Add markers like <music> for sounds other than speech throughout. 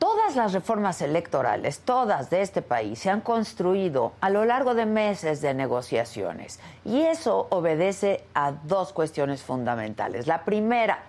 Todas las reformas electorales, todas de este país, se han construido a lo largo de meses de negociaciones. Y eso obedece a dos cuestiones fundamentales. La primera,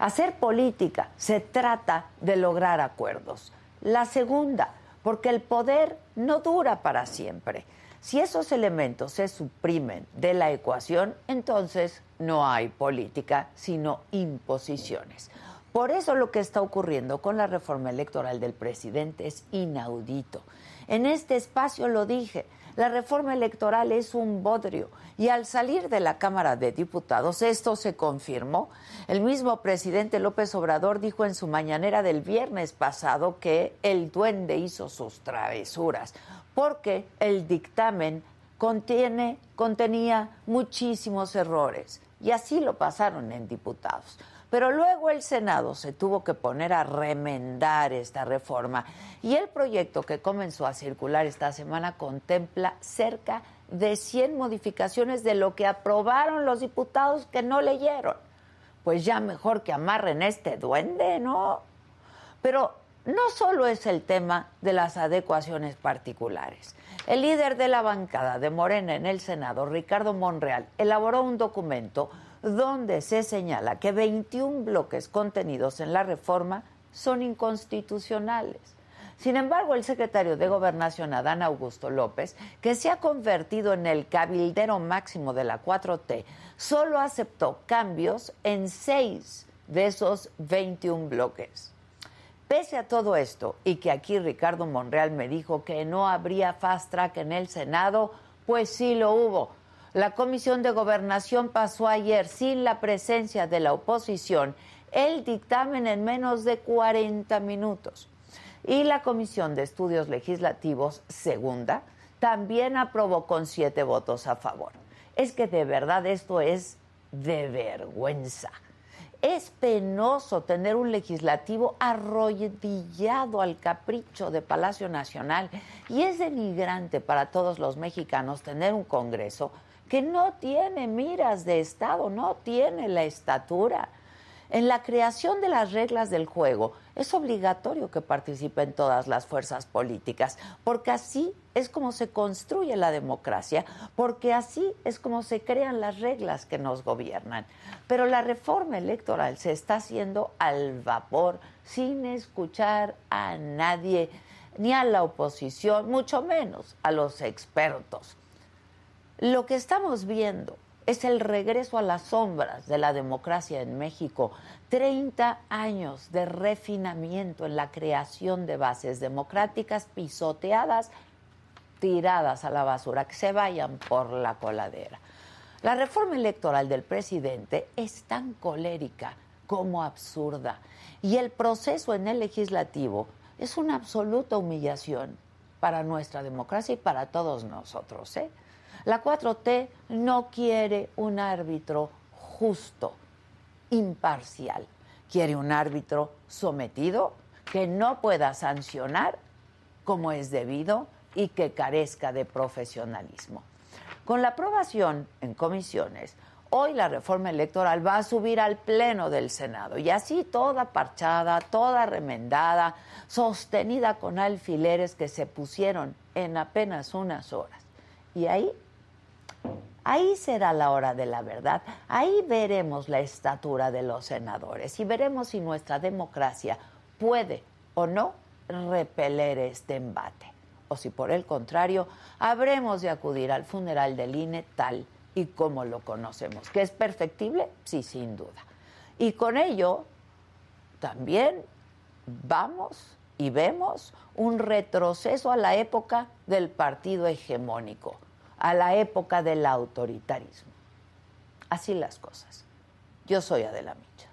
hacer política se trata de lograr acuerdos. La segunda, porque el poder no dura para siempre. Si esos elementos se suprimen de la ecuación, entonces no hay política, sino imposiciones. Por eso lo que está ocurriendo con la reforma electoral del presidente es inaudito. En este espacio lo dije, la reforma electoral es un bodrio y al salir de la Cámara de Diputados esto se confirmó. El mismo presidente López Obrador dijo en su mañanera del viernes pasado que el duende hizo sus travesuras porque el dictamen contiene, contenía muchísimos errores y así lo pasaron en diputados. Pero luego el Senado se tuvo que poner a remendar esta reforma y el proyecto que comenzó a circular esta semana contempla cerca de 100 modificaciones de lo que aprobaron los diputados que no leyeron. Pues ya mejor que amarren este duende, ¿no? Pero no solo es el tema de las adecuaciones particulares. El líder de la bancada de Morena en el Senado, Ricardo Monreal, elaboró un documento donde se señala que 21 bloques contenidos en la reforma son inconstitucionales. Sin embargo, el secretario de Gobernación, Adán Augusto López, que se ha convertido en el cabildero máximo de la 4T, solo aceptó cambios en seis de esos 21 bloques. Pese a todo esto, y que aquí Ricardo Monreal me dijo que no habría fast track en el Senado, pues sí lo hubo la Comisión de Gobernación pasó ayer sin la presencia de la oposición el dictamen en menos de 40 minutos. Y la Comisión de Estudios Legislativos, segunda, también aprobó con siete votos a favor. Es que de verdad esto es de vergüenza. Es penoso tener un legislativo arrodillado al capricho de Palacio Nacional y es denigrante para todos los mexicanos tener un Congreso que no tiene miras de Estado, no tiene la estatura. En la creación de las reglas del juego es obligatorio que participen todas las fuerzas políticas, porque así es como se construye la democracia, porque así es como se crean las reglas que nos gobiernan. Pero la reforma electoral se está haciendo al vapor, sin escuchar a nadie, ni a la oposición, mucho menos a los expertos. Lo que estamos viendo es el regreso a las sombras de la democracia en México. 30 años de refinamiento en la creación de bases democráticas pisoteadas, tiradas a la basura, que se vayan por la coladera. La reforma electoral del presidente es tan colérica como absurda y el proceso en el legislativo es una absoluta humillación para nuestra democracia y para todos nosotros. ¿eh? La 4T no quiere un árbitro justo, imparcial. Quiere un árbitro sometido que no pueda sancionar como es debido y que carezca de profesionalismo. Con la aprobación en comisiones, hoy la reforma electoral va a subir al Pleno del Senado y así toda parchada, toda remendada, sostenida con alfileres que se pusieron en apenas unas horas. Y ahí Ahí será la hora de la verdad. Ahí veremos la estatura de los senadores y veremos si nuestra democracia puede o no repeler este embate. O si por el contrario, habremos de acudir al funeral del INE tal y como lo conocemos. ¿Que es perfectible? Sí, sin duda. Y con ello también vamos y vemos un retroceso a la época del partido hegemónico a la época del autoritarismo. Así las cosas. Yo soy Adela Micha.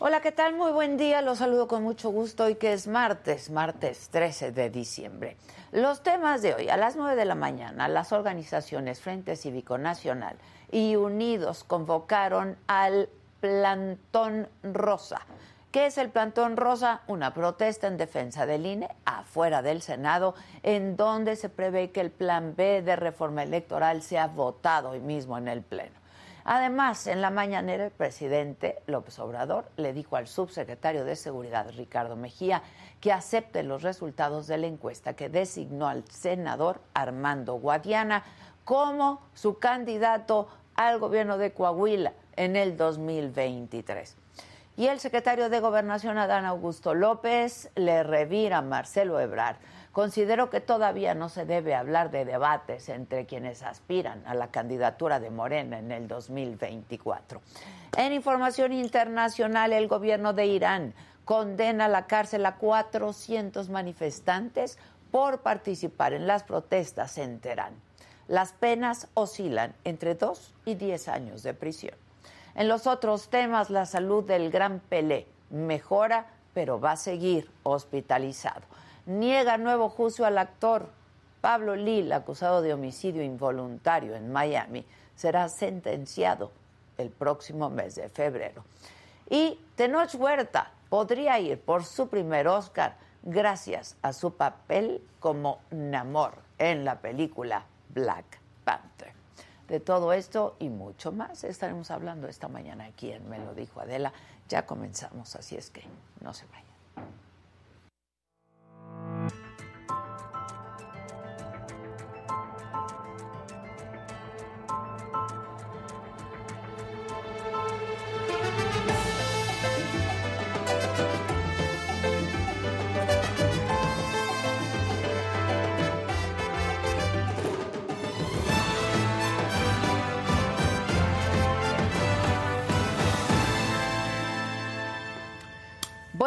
Hola, ¿qué tal? Muy buen día. Los saludo con mucho gusto hoy que es martes, martes 13 de diciembre. Los temas de hoy, a las 9 de la mañana, las organizaciones Frente Cívico Nacional y Unidos convocaron al Plantón Rosa ¿Qué es el plantón rosa? Una protesta en defensa del INE afuera del Senado, en donde se prevé que el plan B de reforma electoral sea votado hoy mismo en el Pleno. Además, en la mañanera el presidente López Obrador le dijo al subsecretario de Seguridad, Ricardo Mejía, que acepte los resultados de la encuesta que designó al senador Armando Guadiana como su candidato al gobierno de Coahuila en el 2023. Y el secretario de Gobernación, Adán Augusto López, le revira a Marcelo Ebrard Considero que todavía no se debe hablar de debates entre quienes aspiran a la candidatura de Morena en el 2024. En información internacional, el gobierno de Irán condena a la cárcel a 400 manifestantes por participar en las protestas en Teherán. Las penas oscilan entre 2 y 10 años de prisión. En los otros temas, la salud del gran Pelé mejora, pero va a seguir hospitalizado niega nuevo juicio al actor. Pablo Lil, acusado de homicidio involuntario en Miami, será sentenciado el próximo mes de febrero. Y Tenoch Huerta podría ir por su primer Oscar gracias a su papel como Namor en la película Black Panther. De todo esto y mucho más estaremos hablando esta mañana aquí en Me lo dijo Adela. Ya comenzamos, así es que no se vayan.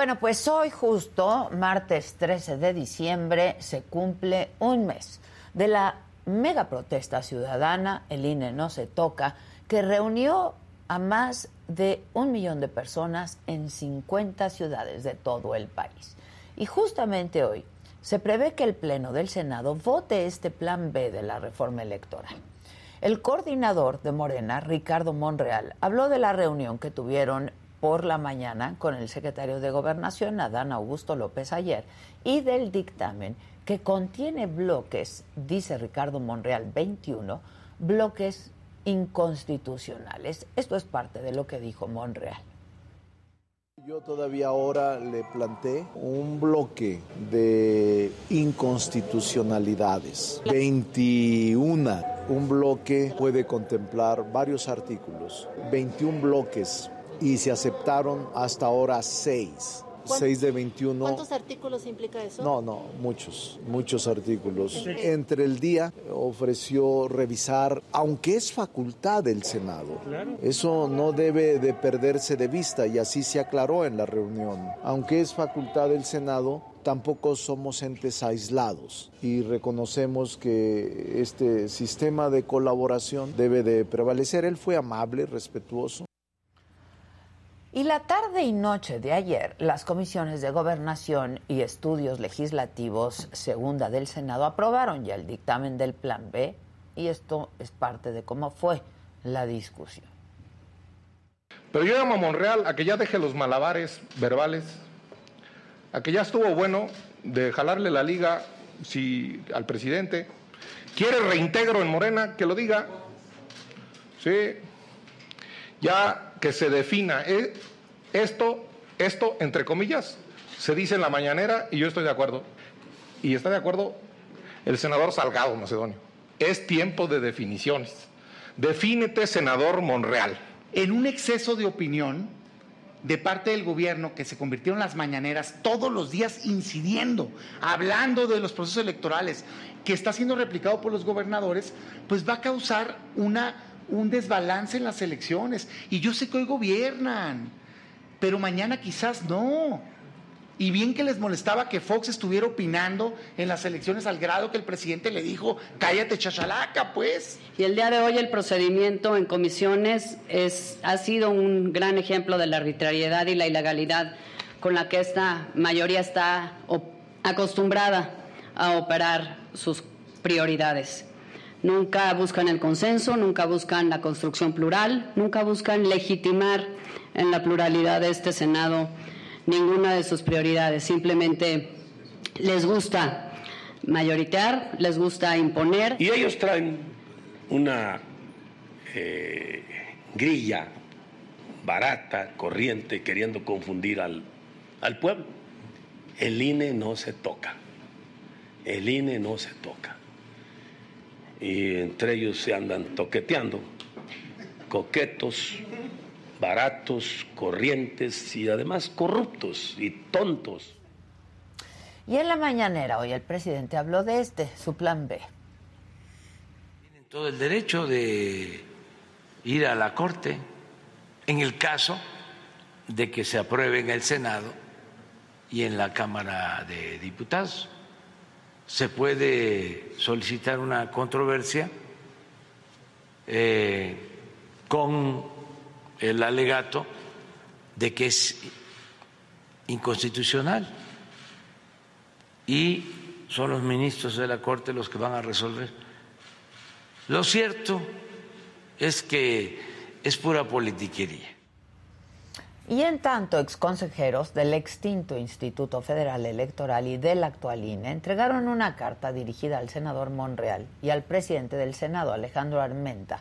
Bueno, pues hoy justo, martes 13 de diciembre, se cumple un mes de la mega protesta ciudadana, el INE no se toca, que reunió a más de un millón de personas en 50 ciudades de todo el país. Y justamente hoy se prevé que el Pleno del Senado vote este plan B de la reforma electoral. El coordinador de Morena, Ricardo Monreal, habló de la reunión que tuvieron por la mañana con el secretario de Gobernación, Adán Augusto López ayer, y del dictamen que contiene bloques, dice Ricardo Monreal 21, bloques inconstitucionales. Esto es parte de lo que dijo Monreal. Yo todavía ahora le planteé un bloque de inconstitucionalidades. 21. Un bloque puede contemplar varios artículos. 21 bloques y se aceptaron hasta ahora seis. 6 de 21. ¿Cuántos artículos implica eso? No, no, muchos, muchos artículos. Entre el día ofreció revisar, aunque es facultad del Senado, eso no debe de perderse de vista y así se aclaró en la reunión. Aunque es facultad del Senado, tampoco somos entes aislados y reconocemos que este sistema de colaboración debe de prevalecer. Él fue amable, respetuoso. Y la tarde y noche de ayer, las comisiones de gobernación y estudios legislativos segunda del Senado aprobaron ya el dictamen del Plan B y esto es parte de cómo fue la discusión. Pero yo llamo a Monreal a que ya deje los malabares verbales, a que ya estuvo bueno de jalarle la liga si al presidente quiere reintegro en Morena, que lo diga. Sí, ya que se defina eh, esto, esto entre comillas, se dice en la mañanera y yo estoy de acuerdo. Y está de acuerdo el senador Salgado Macedonio. Es tiempo de definiciones. Defínete, senador Monreal. En un exceso de opinión de parte del gobierno que se convirtieron las mañaneras todos los días incidiendo, hablando de los procesos electorales, que está siendo replicado por los gobernadores, pues va a causar una un desbalance en las elecciones. Y yo sé que hoy gobiernan, pero mañana quizás no. Y bien que les molestaba que Fox estuviera opinando en las elecciones al grado que el presidente le dijo, cállate chachalaca, pues. Y el día de hoy el procedimiento en comisiones es, ha sido un gran ejemplo de la arbitrariedad y la ilegalidad con la que esta mayoría está acostumbrada a operar sus prioridades. Nunca buscan el consenso, nunca buscan la construcción plural, nunca buscan legitimar en la pluralidad de este Senado ninguna de sus prioridades. Simplemente les gusta mayoritear, les gusta imponer. Y ellos traen una, eh, grilla barata, corriente, queriendo confundir al, al pueblo. El INE no se toca. El INE no se toca. Y entre ellos se andan toqueteando, coquetos, baratos, corrientes y además corruptos y tontos. Y en la mañanera hoy el presidente habló de este, su plan B. Tienen todo el derecho de ir a la Corte en el caso de que se apruebe en el Senado y en la Cámara de Diputados. Se puede solicitar una controversia eh, con el alegato de que es inconstitucional y son los ministros de la Corte los que van a resolver. Lo cierto es que es pura politiquería. Y en tanto, exconsejeros del extinto Instituto Federal Electoral y del actual INE entregaron una carta dirigida al senador Monreal y al presidente del Senado, Alejandro Armenta,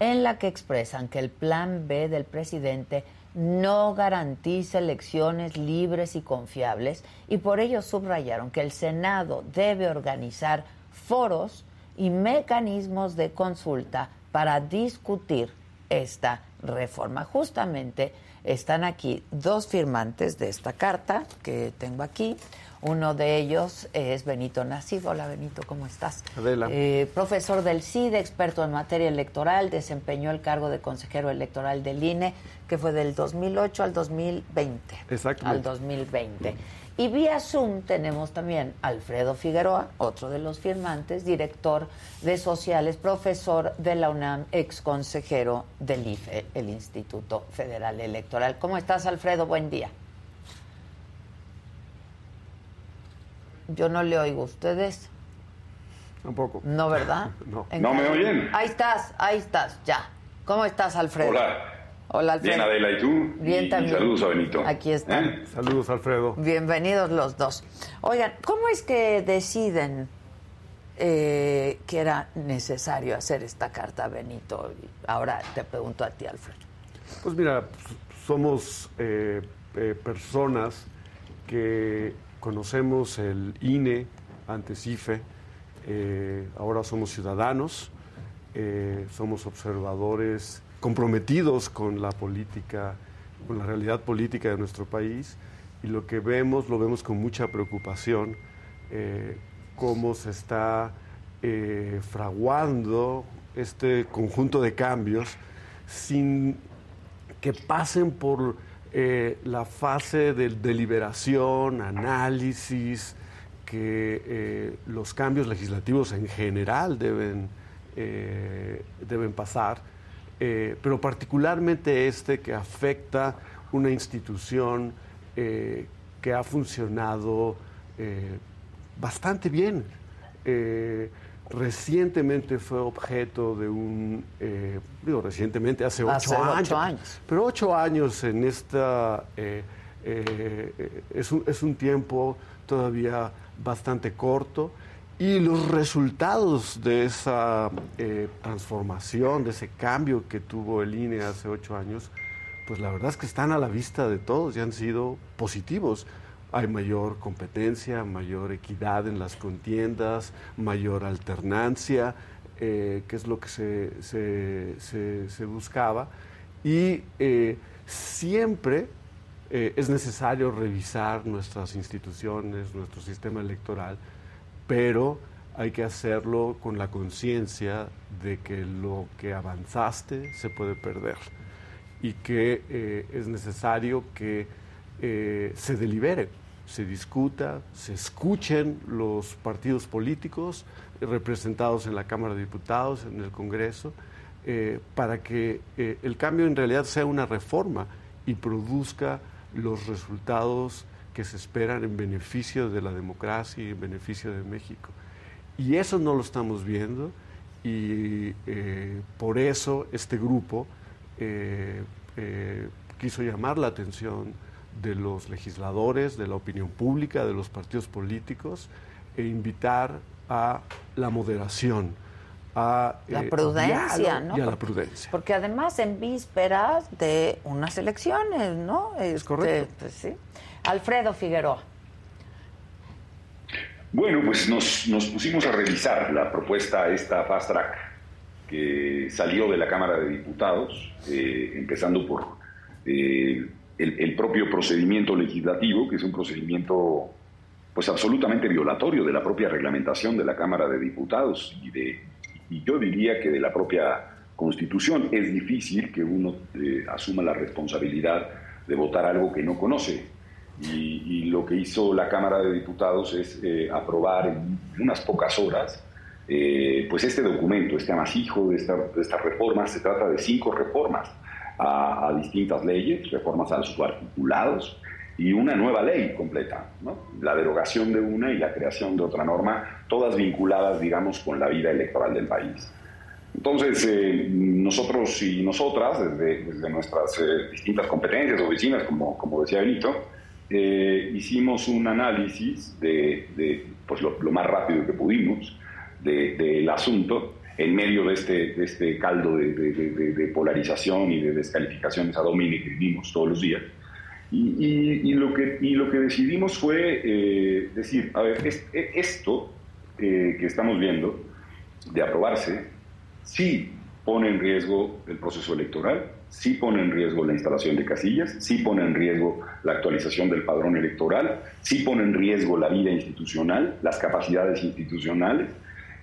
en la que expresan que el plan B del presidente no garantiza elecciones libres y confiables y por ello subrayaron que el Senado debe organizar foros y mecanismos de consulta para discutir esta reforma. Justamente están aquí dos firmantes de esta carta que tengo aquí. Uno de ellos es Benito Nasif. Hola Benito, ¿cómo estás? Adela. Eh, profesor del CIDE, experto en materia electoral, desempeñó el cargo de consejero electoral del INE, que fue del 2008 al 2020. Exactamente. Al 2020. Y vía Zoom tenemos también Alfredo Figueroa, otro de los firmantes, director de sociales, profesor de la UNAM, ex consejero del IFE, el Instituto Federal Electoral. ¿Cómo estás, Alfredo? Buen día. Yo no le oigo. ¿Ustedes? Tampoco. No, ¿verdad? <laughs> No. ¿No me oyen? Ahí estás, ahí estás, ya. ¿Cómo estás, Alfredo? Hola. Hola, Alfredo. Bien, Adela, ¿y tú? Bien, Y- y también. saludos a Benito. Aquí están. ¿Eh? Saludos, Alfredo. Bienvenidos los dos. Oigan, ¿cómo es que deciden eh, que era necesario hacer esta carta, Benito? Ahora te pregunto a ti, Alfredo. Pues mira, somos eh, eh, personas que conocemos el INE, antes IFE, eh, ahora somos ciudadanos, eh, somos observadores comprometidos con la política, con la realidad política de nuestro país y lo que vemos, lo vemos con mucha preocupación, eh, cómo se está eh, fraguando este conjunto de cambios sin que pasen por eh, la fase de deliberación, análisis, que los cambios legislativos en general deben, deben pasar, eh, pero particularmente este que afecta una institución eh, que ha funcionado eh, bastante bien. Recientemente fue objeto de un, digo recientemente, hace ocho, Hace ocho años, años. pero ocho años en esta es, un, es un tiempo todavía bastante corto y los resultados de esa eh, transformación, de ese cambio que tuvo el INE hace ocho años, pues la verdad es que están a la vista de todos y han sido positivos. Hay mayor competencia, mayor equidad en las contiendas, mayor alternancia, eh, que es lo que se, se- buscaba. Y eh, siempre es necesario revisar nuestras instituciones, nuestro sistema electoral, pero hay que hacerlo con la conciencia de que lo que avanzaste se puede perder y que eh, es necesario que eh, se delibere, se discuta, se escuchen los partidos políticos representados en la Cámara de Diputados, en el Congreso, eh, para que el cambio en realidad sea una reforma y produzca los resultados que se esperan en beneficio de la democracia y en beneficio de México. Y eso no lo estamos viendo y eh, por eso este grupo eh, eh, quiso llamar la atención de los legisladores, de la opinión pública, de los partidos políticos e invitar a la moderación, a la prudencia, ¿no? Y a la prudencia. Porque además en vísperas de unas elecciones, ¿no? Es correcto. Este, pues, sí. Alfredo Figueroa. Bueno, pues nos, nos, pusimos a revisar la propuesta, esta fast track, que salió de la Cámara de Diputados, eh, empezando por eh, el, propio procedimiento legislativo, que es un procedimiento pues absolutamente violatorio de la propia reglamentación de la Cámara de Diputados y, de, y yo diría que de la propia Constitución. Es difícil que uno eh, asuma la responsabilidad de votar algo que no conoce. Y, lo que hizo la Cámara de Diputados es eh, aprobar en unas pocas horas eh, pues este documento, este amasijo de, esta, de estas reformas. Se trata de cinco reformas a, a distintas leyes, reformas a sus articulados, y una nueva ley completa, ¿no? la derogación de una y la creación de otra norma, todas vinculadas, digamos, con la vida electoral del país. Entonces, eh, nosotros y nosotras, desde, nuestras eh, distintas competencias, oficinas, como, como decía Benito, eh, hicimos un análisis de, de pues lo, más rápido que pudimos del asunto en medio de este, de este caldo de, de, polarización y de descalificaciones a domini que vivimos todos los días. Y, lo, que, y lo que decidimos fue eh, decir, a ver, e, esto eh, que estamos viendo de aprobarse, sí pone en riesgo el proceso electoral, sí pone en riesgo la instalación de casillas, sí pone en riesgo la actualización del padrón electoral, sí pone en riesgo la vida institucional, las capacidades institucionales,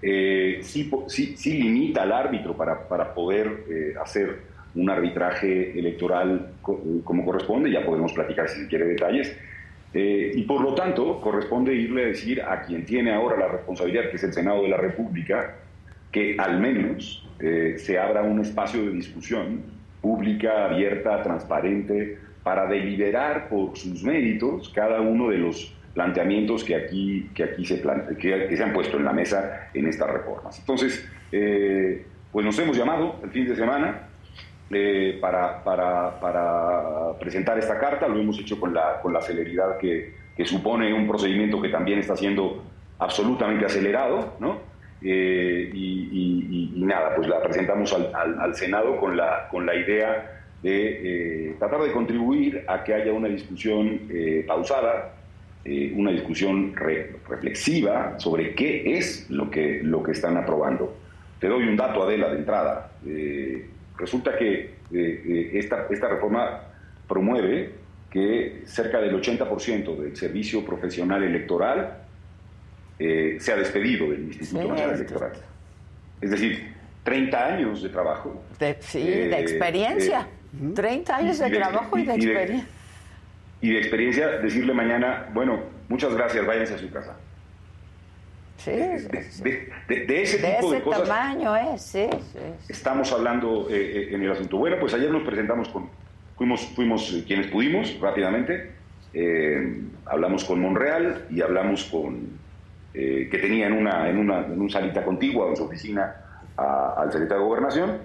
eh, sí, sí, limita al árbitro para, para poder hacer un arbitraje electoral como corresponde, ya podemos platicar si se quiere detalles, eh, y por lo tanto corresponde irle a decir a quien tiene ahora la responsabilidad, que es el Senado de la República, que al menos eh, se abra un espacio de discusión pública, abierta, transparente, para deliberar por sus méritos cada uno de los planteamientos que aquí, que aquí se, que, se han puesto en la mesa en estas reformas. Entonces, eh, pues nos hemos llamado el fin de semana, eh, para, para, para, presentar esta carta. Lo hemos hecho con la, con la celeridad que, que, supone un procedimiento que también está siendo absolutamente acelerado, ¿no? Eh, y, nada, pues la presentamos al, al, Senado con la, con la idea de eh, tratar de contribuir a que haya una discusión pausada, una discusión reflexiva sobre qué es lo que, lo que están aprobando. Te doy un dato, Adela, de entrada. Resulta que eh, eh, esta, esta reforma promueve que cerca del 80% del servicio profesional electoral eh, sea despedido del Instituto Nacional Electoral. Es decir, 30 años de trabajo. sí, de experiencia. 30 años de, trabajo y de, experiencia. Y de experiencia, decirle mañana, bueno, muchas gracias, váyanse a su casa. Sí, de, ese tipo de cosas. tamaño es, sí, Estamos hablando eh, eh, en el asunto. Bueno, pues ayer nos presentamos con. Fuimos, fuimos eh, quienes pudimos rápidamente. hablamos con Monreal y hablamos con. Que tenía en una, en una en un salita contigua en su oficina al secretario de Gobernación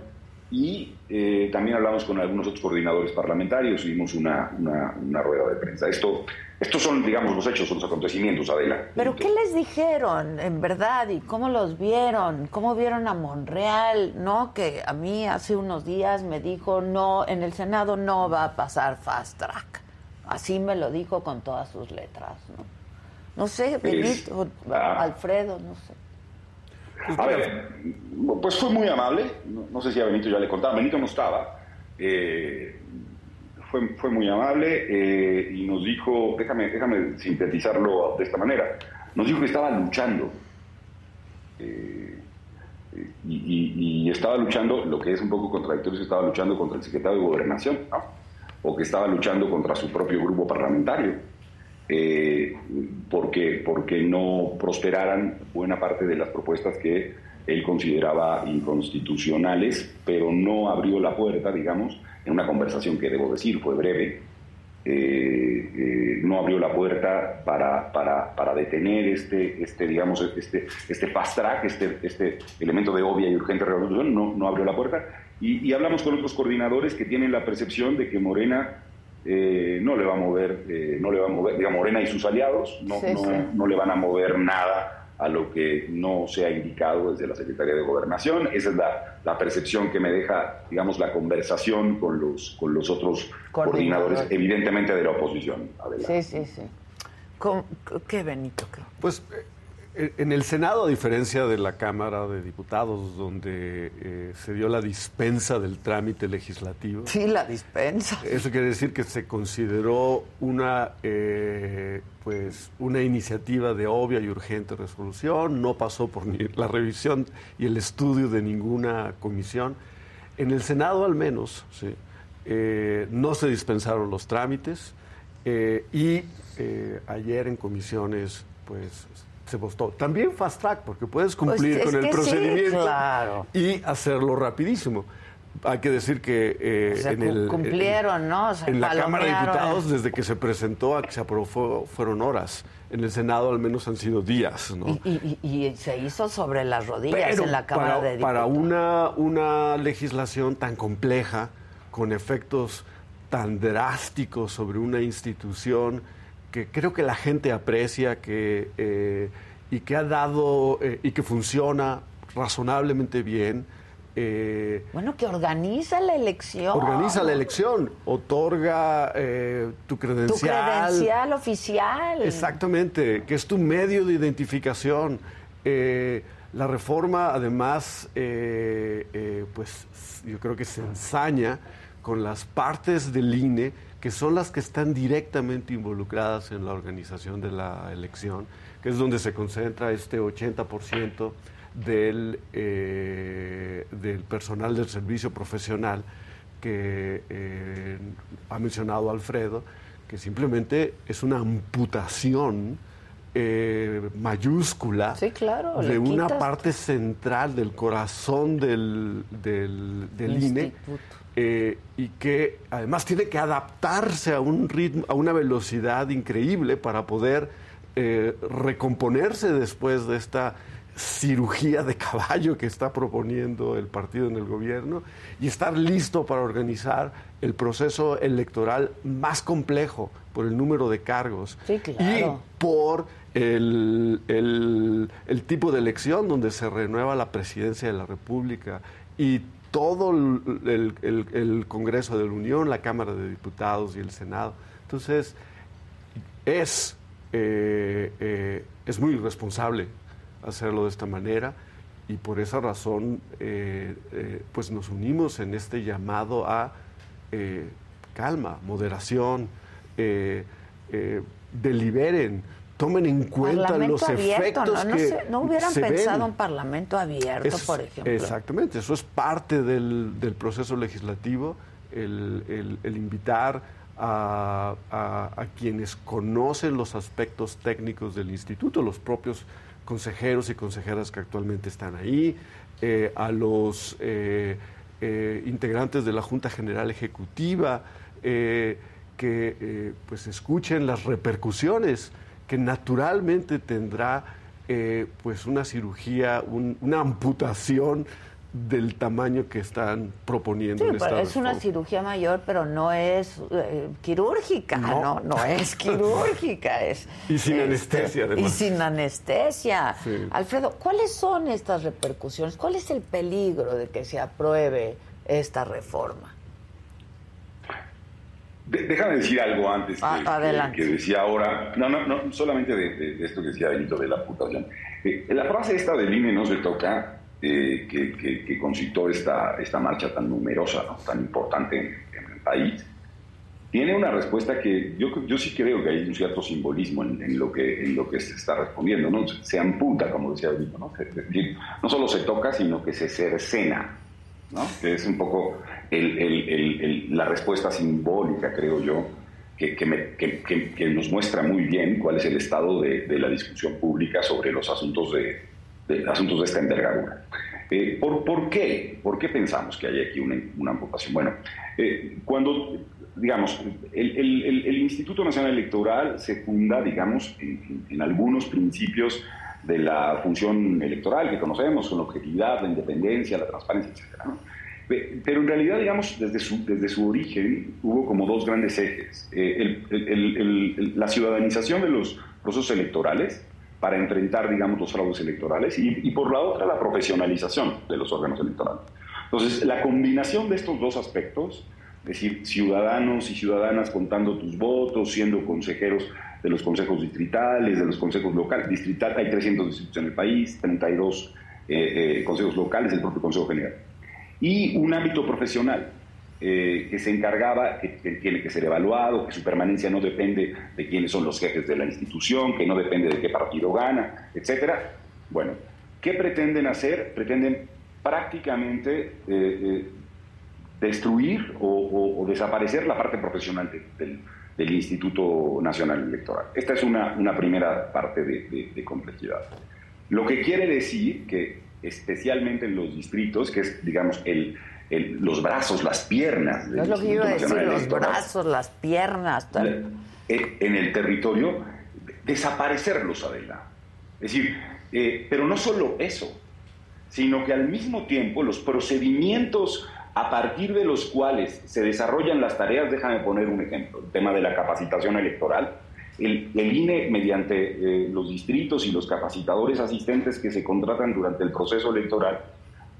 y eh, también hablamos con algunos otros coordinadores parlamentarios y dimos una, una, rueda de prensa. Esto, estos son, digamos, los hechos, los acontecimientos, Adela. ¿Pero qué les dijeron, en verdad? ¿Y cómo los vieron? ¿Cómo vieron a Monreal? ¿No? Que a mí hace unos días me dijo, no, en el Senado no va a pasar fast track. Así me lo dijo con todas sus letras, ¿no? No sé, Benito, ah. Alfredo, no sé. A ver, pues fue muy amable. No, sé si a Benito ya le contaba. Benito no estaba. Eh, fue, fue, muy amable eh, y nos dijo, déjame, déjame sintetizarlo de esta manera, nos dijo que estaba luchando. Eh, y, estaba luchando, lo que es un poco contradictorio, es estaba luchando contra el secretario de Gobernación, o que estaba luchando contra su propio grupo parlamentario eh, porque, porque no prosperaran buena parte de las propuestas que él consideraba inconstitucionales, pero no abrió la puerta, digamos, en una conversación que debo decir fue breve, eh, eh, no abrió la puerta para, para, para, detener este, este, digamos, este, este fast track, este, este elemento de obvia y urgente revolución, no, no abrió la puerta. Y, y hablamos con otros coordinadores que tienen la percepción de que Morena eh, no le va a mover, eh, no le va a mover, digamos, Morena y sus aliados no, no, le van a mover nada a lo que no se ha indicado desde la Secretaría de Gobernación. Esa es la, percepción que me deja, digamos, la conversación con los, con los otros coordinadores, evidentemente de la oposición. Sí, sí, sí. ¿Qué, Benito? Pues eh, en el Senado, a diferencia de la Cámara de Diputados, donde eh, se dio la dispensa del trámite legislativo. Sí, la dispensa. Eso quiere decir que se consideró una, eh, pues, una iniciativa de obvia y urgente resolución, no pasó por ni la revisión y el estudio de ninguna comisión. En el Senado, al menos, ¿sí? no se dispensaron los trámites y ayer en comisiones, pues se postó. También fast track, porque puedes pues cumplir con el procedimiento y hacerlo rapidísimo. Hay que decir que eh, en el cumplieron, ¿no? en la Cámara de Diputados, desde que se presentó a que se aprobó, fueron horas. En el Senado al menos han sido días, ¿no? Y, se hizo sobre las rodillas en la Cámara de Diputados. Para una, una legislación tan compleja, con efectos tan drásticos sobre una institución que creo que la gente aprecia que, eh, y que ha dado eh, y que funciona razonablemente bien. Eh, bueno, que organiza la elección. Organiza la elección, otorga tu credencial. Tu credencial oficial. Exactamente, que es tu medio de identificación. la reforma, además, pues yo creo que se ensaña con las partes del INE que son las que están directamente involucradas en la organización de la elección, que es donde se concentra este 80% del, eh, del personal del servicio profesional que eh, ha mencionado Alfredo, que simplemente es una amputación eh, mayúscula de una parte central del corazón del, del, del INE eh, y que además tiene que adaptarse a un ritmo, a una velocidad increíble para poder eh, recomponerse después de esta cirugía de caballo que está proponiendo el partido en el gobierno y estar listo para organizar el proceso electoral más complejo por el número de cargos y por el, el tipo de elección donde se renueva la presidencia de la República y todo el, Congreso de la Unión, la Cámara de Diputados y el Senado. Entonces, es, eh, eh, es muy irresponsable hacerlo de esta manera y por esa razón eh, pues nos unimos en este llamado a calma, moderación, deliberen, tomen en cuenta los efectos no, que no, hubieran pensado un parlamento abierto, por ejemplo. Exactamente, eso es parte del, proceso legislativo, el, invitar a, quienes conocen los aspectos técnicos del instituto, los propios consejeros y consejeras que actualmente están ahí, eh, a los eh, eh, integrantes de la Junta General Ejecutiva, que pues escuchen las repercusiones que naturalmente tendrá eh, pues una cirugía, una amputación del tamaño que están proponiendo. en esta es una cirugía mayor, pero no es eh, quirúrgica, no. no. es <laughs> quirúrgica, es y sin este, anestesia, además. Y sin anestesia. Alfredo, ¿cuáles son estas repercusiones? ¿Cuál es el peligro de que se apruebe esta reforma? Déjame decir algo antes ah, que, decía ahora, no, no, no solamente de, esto que decía Benito de la putación. Eh, la frase esta del INE no se toca, eh, que, que, concitó esta, esta marcha tan numerosa, tan importante en, el país, tiene una respuesta que yo, yo sí creo que hay un cierto simbolismo en, lo, que, en lo que se está respondiendo, ¿no? Se amputa, como decía Benito, ¿no? no solo se toca, sino que se cercena, ¿no? Que es un poco la respuesta simbólica, creo yo, que, que, nos muestra muy bien cuál es el estado de, la discusión pública sobre los asuntos de, asuntos de esta envergadura. Eh, ¿por, ¿por, qué? ¿Por qué pensamos que hay aquí una, una amputación? Bueno, eh, cuando, digamos, el, Instituto Nacional Electoral se funda, digamos, en, en, algunos principios de la función electoral que conocemos, con objetividad, la independencia, la transparencia, etc. ¿no? Pero en realidad, digamos, desde su, desde su origen hubo como dos grandes ejes. Eh, la ciudadanización de los procesos electorales para enfrentar, digamos, los fraudes electorales y, por la otra la profesionalización de los órganos electorales. Entonces, la combinación de estos dos aspectos, es decir, ciudadanos y ciudadanas contando tus votos, siendo consejeros de los consejos distritales, de los consejos locales, distrital, hay 300 distritos en el país, 32 eh, eh, consejos locales, el propio Consejo General. Y un ámbito profesional, eh, que se encargaba, que, tiene que ser evaluado, que su permanencia no depende de quiénes son los jefes de la institución, que no depende de qué partido gana, etcétera. Bueno, ¿qué pretenden hacer? Pretenden prácticamente eh, eh, destruir o, desaparecer la parte profesional del, Instituto Nacional Electoral. Esta es una, una primera parte de complejidad. Lo que quiere decir que especialmente en los distritos, que es, digamos, el, los brazos, las piernas. es lo que iba a decir, los brazos, las piernas. Eh, en el territorio, desaparecerlos, Adela. Es decir, eh, pero no solo eso, sino que al mismo tiempo los procedimientos a partir de los cuales se desarrollan las tareas, déjame poner un ejemplo, el tema de la capacitación electoral, el, INE, mediante eh, los distritos y los capacitadores asistentes que se contratan durante el proceso electoral,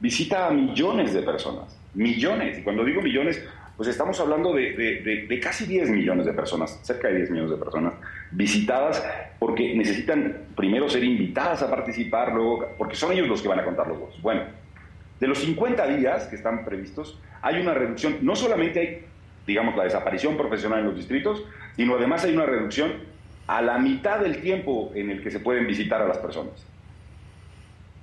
visita a millones de personas, millones. Y cuando digo millones, pues estamos hablando de, casi 10 millones de personas, cerca de 10 millones de personas visitadas porque necesitan primero ser invitadas a participar, luego, porque son ellos los que van a contar los votos. Bueno, de los 50 días que están previstos, hay una reducción, no solamente hay, digamos, la desaparición profesional en los distritos, sino además hay una reducción a la mitad del tiempo en el que se pueden visitar a las personas.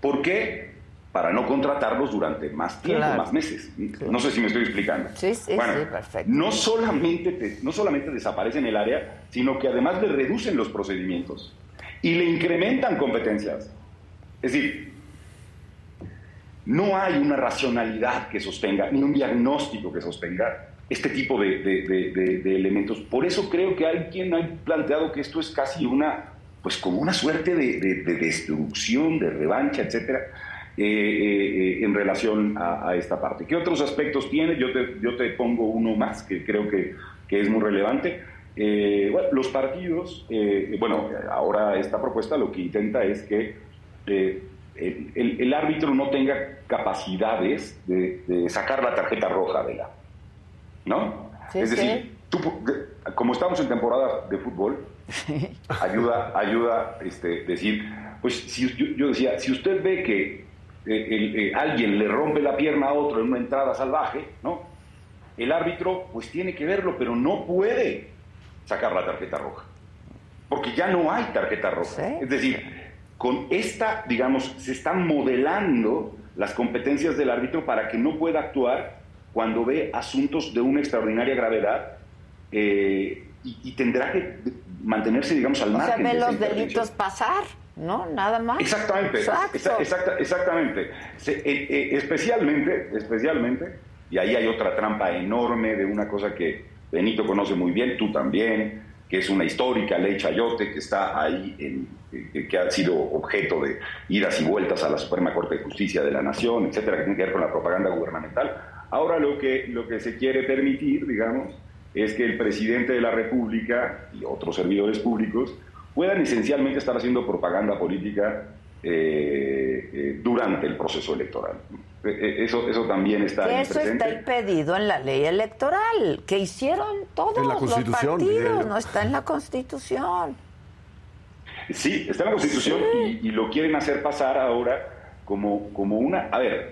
¿Por qué? para no contratarlos durante más tiempo, más meses. No sé si me estoy explicando. Sí, sí, bueno, sí, perfecto. No solamente, no solamente desaparecen el área, sino que además le reducen los procedimientos y le incrementan competencias. Es decir, no hay una racionalidad que sostenga, ni un diagnóstico que sostenga este tipo de, elementos. Por eso creo que hay quien ha planteado que esto es casi una, pues como una suerte de, destrucción, de revancha, etcétera eh, eh, en relación a, esta parte. ¿Qué otros aspectos tiene? Yo te, yo te pongo uno más que creo que, que es muy relevante. Eh, los partidos, bueno, ahora esta propuesta lo que intenta es que el, árbitro no tenga capacidades de, sacar la tarjeta roja de la. ¿No? es decir, tú, como estamos en temporada de fútbol, ayuda, ayuda este, decir, pues si, yo decía, si usted ve que eh, alguien le rompe la pierna a otro en una entrada salvaje, ¿no? El árbitro pues tiene que verlo, pero no puede sacar la tarjeta roja, porque ya no hay tarjeta roja. Es decir, con esta, digamos, se están modelando las competencias del árbitro para que no pueda actuar cuando ve asuntos de una extraordinaria gravedad eh, y, tendrá que mantenerse, digamos, al margen. O sea, ve los delitos pasar. ¿no? Nada más. Exactamente, exactamente. Eh, eh, especialmente, especialmente, y ahí hay otra trampa enorme de una cosa que Benito conoce muy bien, tú también, que es una histórica ley Chayote que está ahí, en, que ha sido objeto de idas y vueltas a la Suprema Corte de Justicia de la Nación, etcétera, que tiene que ver con la propaganda gubernamental. Ahora lo que, lo que se quiere permitir, digamos, es que el presidente de la República y otros servidores públicos puedan esencialmente estar haciendo propaganda política eh, eh, durante el proceso electoral. Eh, eso, eso también está Eso está impedido en la ley electoral, que hicieron todos los partidos, no está en la Constitución. Sí, está en la Constitución y, y, lo quieren hacer pasar ahora como, como una... A ver,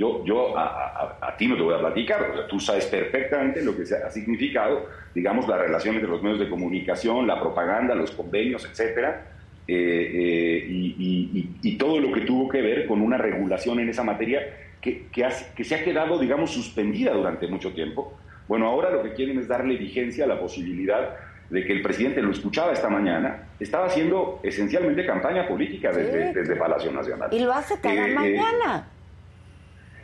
yo, yo a, ti no te voy a platicar, tú sabes perfectamente lo que ha significado, digamos, la relación entre los medios de comunicación, la propaganda, los convenios, etcétera, eh, eh, y, todo lo que tuvo que ver con una regulación en esa materia que, que, que se ha quedado, digamos, suspendida durante mucho tiempo. Bueno, ahora lo que quieren es darle vigencia a la posibilidad de que el presidente lo escuchaba esta mañana, estaba haciendo esencialmente campaña política desde, desde Palacio Nacional. Y lo hace cada eh, eh, mañana.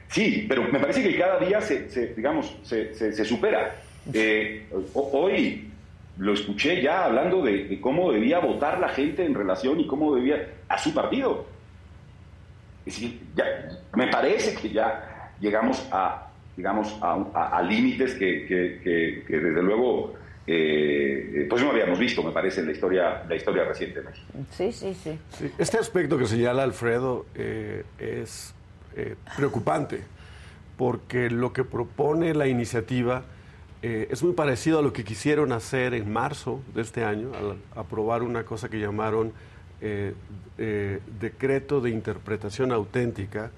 Sí, pero me parece que cada día se, digamos, se, se, supera. Eh, hoy lo escuché ya hablando de, cómo debía votar la gente en relación y cómo debía a su partido. Es decir, ya, me parece que ya llegamos a, digamos, a, límites que, que, que, desde luego pues no habíamos visto, me parece, en la historia, la historia reciente de México. Sí, sí, sí. Este aspecto que señala Alfredo es preocupante, porque lo que propone la iniciativa es muy parecido a lo que quisieron hacer en marzo de este año, al aprobar una cosa que llamaron decreto de interpretación auténtica,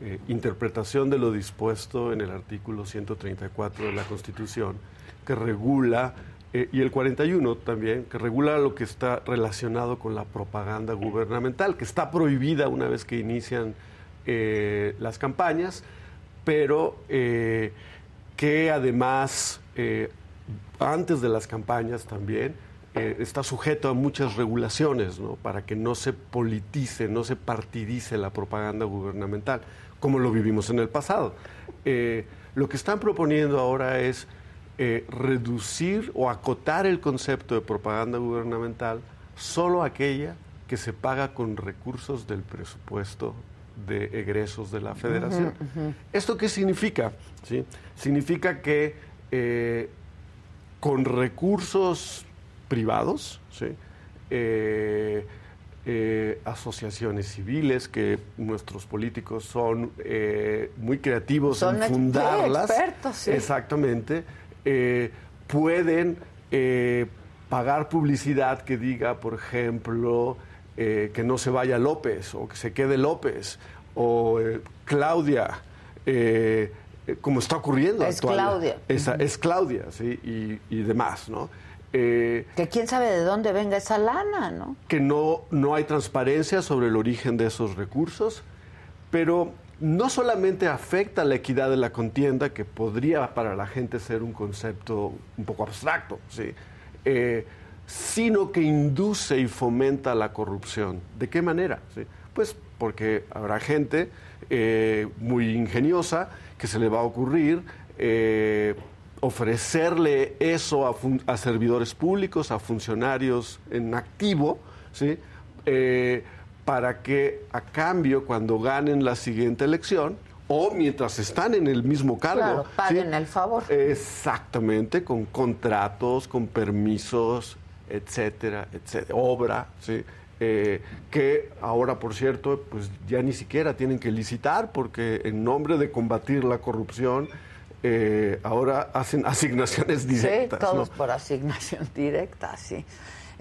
eh, interpretación de lo dispuesto en el artículo 134 de la Constitución, que regula, eh, y el 41 también, que regula lo que está relacionado con la propaganda gubernamental, que está prohibida una vez que inician eh, las campañas, pero que además, antes de las campañas también, está sujeto a muchas regulaciones ¿no? para que no se politice, no se partidice la propaganda gubernamental como lo vivimos en el pasado. Eh, lo que están proponiendo ahora es eh, reducir o acotar el concepto de propaganda gubernamental solo aquella que se paga con recursos del presupuesto de egresos de la federación. ¿Esto qué significa? ¿Sí? Significa que eh, con recursos privados, ¿sí? Eh, asociaciones civiles que nuestros políticos son eh, muy creativos en fundarlas. Exactamente. Eh, pueden pagar publicidad que diga, por ejemplo, que no se vaya López o que se quede López o Claudia. como está ocurriendo es Claudia. es Claudia, ¿sí? Y, y demás, ¿no? Eh, que quién sabe de dónde venga esa lana, ¿no? Que no, no hay transparencia sobre el origen de esos recursos, pero no solamente afecta la equidad de la contienda, que podría para la gente ser un concepto un poco abstracto, ¿sí? Eh, sino que induce y fomenta la corrupción. ¿De qué manera? Pues porque habrá gente eh, muy ingeniosa que se le va a ocurrir ofrecerle eso a, servidores públicos, a funcionarios en activo, ¿sí? Eh, para que a cambio, cuando ganen la siguiente elección, o mientras están en el mismo cargo, paguen el favor. Exactamente, con contratos, con permisos, etcétera, etcétera, obra, ¿sí? Eh, que ahora, por cierto, pues ya ni siquiera tienen que licitar porque en nombre de combatir la corrupción, eh, ahora hacen <laughs> asignaciones directas. Sí, todos por asignación directa, sí.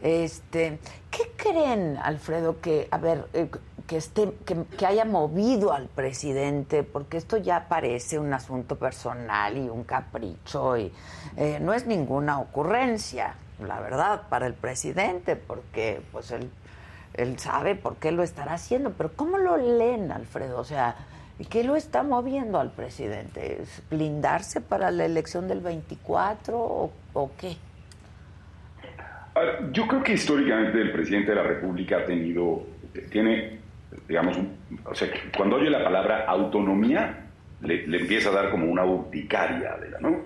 Este, ¿Qué creen, Alfredo, que, a ver, eh, que, esté, que, haya movido al presidente? Porque esto ya parece un asunto personal y un capricho y eh, no es ninguna ocurrencia, la verdad, para el presidente, porque pues él, él sabe por qué lo estará haciendo. Pero ¿cómo lo leen, Alfredo? O sea, ¿Y qué lo está moviendo al presidente? ¿Es blindarse para la elección del 24 o, qué? yo creo que históricamente el presidente de la República ha tenido, tiene, digamos, o sea, cuando oye la palabra autonomía, le, empieza a dar como una urticaria ¿no?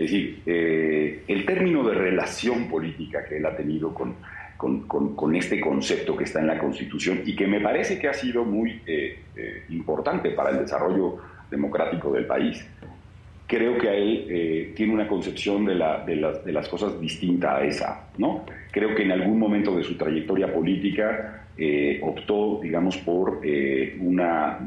Es decir, eh, el término de relación política que él ha tenido con, con, este concepto que está en la Constitución y que me parece que ha sido muy eh, eh, importante para el desarrollo democrático del país. Creo que a él tiene una concepción de, la, de, las, de, las, cosas distinta a esa, ¿no? Creo que en algún momento de su trayectoria política optó, digamos, por una,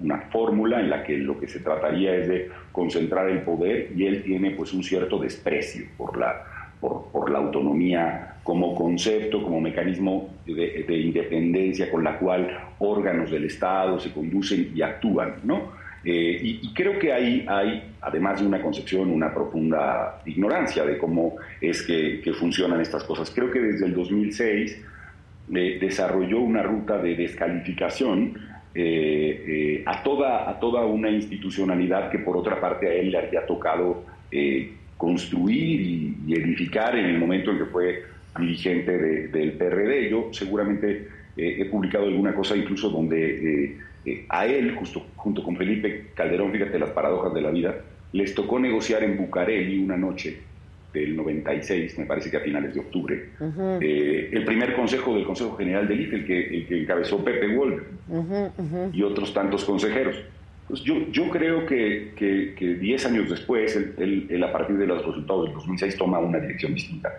una fórmula en la que lo que se trataría es de concentrar el poder y él tiene pues un cierto desprecio por la, por, por la autonomía como concepto, como mecanismo de, independencia con la cual órganos del Estado se conducen y actúan, ¿no? Eh, y, creo que ahí hay, además de una concepción, una profunda ignorancia de cómo es que, funcionan estas cosas. Creo que desde el 2006 eh, desarrolló una ruta de descalificación eh, a, toda, a toda una institucionalidad que por otra parte a él le había tocado construir y, edificar en el momento en que fue dirigente del PRD. Yo seguramente eh, he publicado alguna cosa incluso donde eh, eh, a él, justo junto con Felipe Calderón, fíjate las paradojas de la vida, les tocó negociar en Bucareli una noche del 96, me parece que a finales de octubre, el primer consejo del Consejo General del IFE, el que, el que encabezó Pepe Wolf y otros tantos consejeros. Pues yo, yo creo que, que, diez años después, él, a partir de los resultados del 2006 toma una dirección distinta.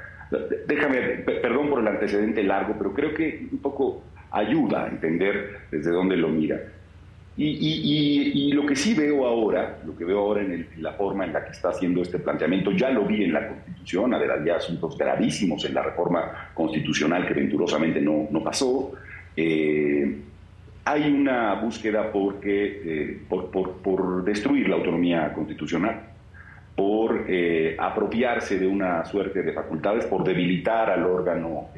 Déjame, perdón por el antecedente largo, pero creo que un poco ayuda a entender desde dónde lo mira. Y, lo que sí veo ahora, lo que veo ahora en, la forma en la que está haciendo este planteamiento, ya lo vi en la Constitución, había asuntos gravísimos en la reforma constitucional que venturosamente no, no pasó. Eh, hay una búsqueda porque, eh, por, por, por, destruir la autonomía constitucional, por eh, apropiarse de una suerte de facultades, por debilitar al órgano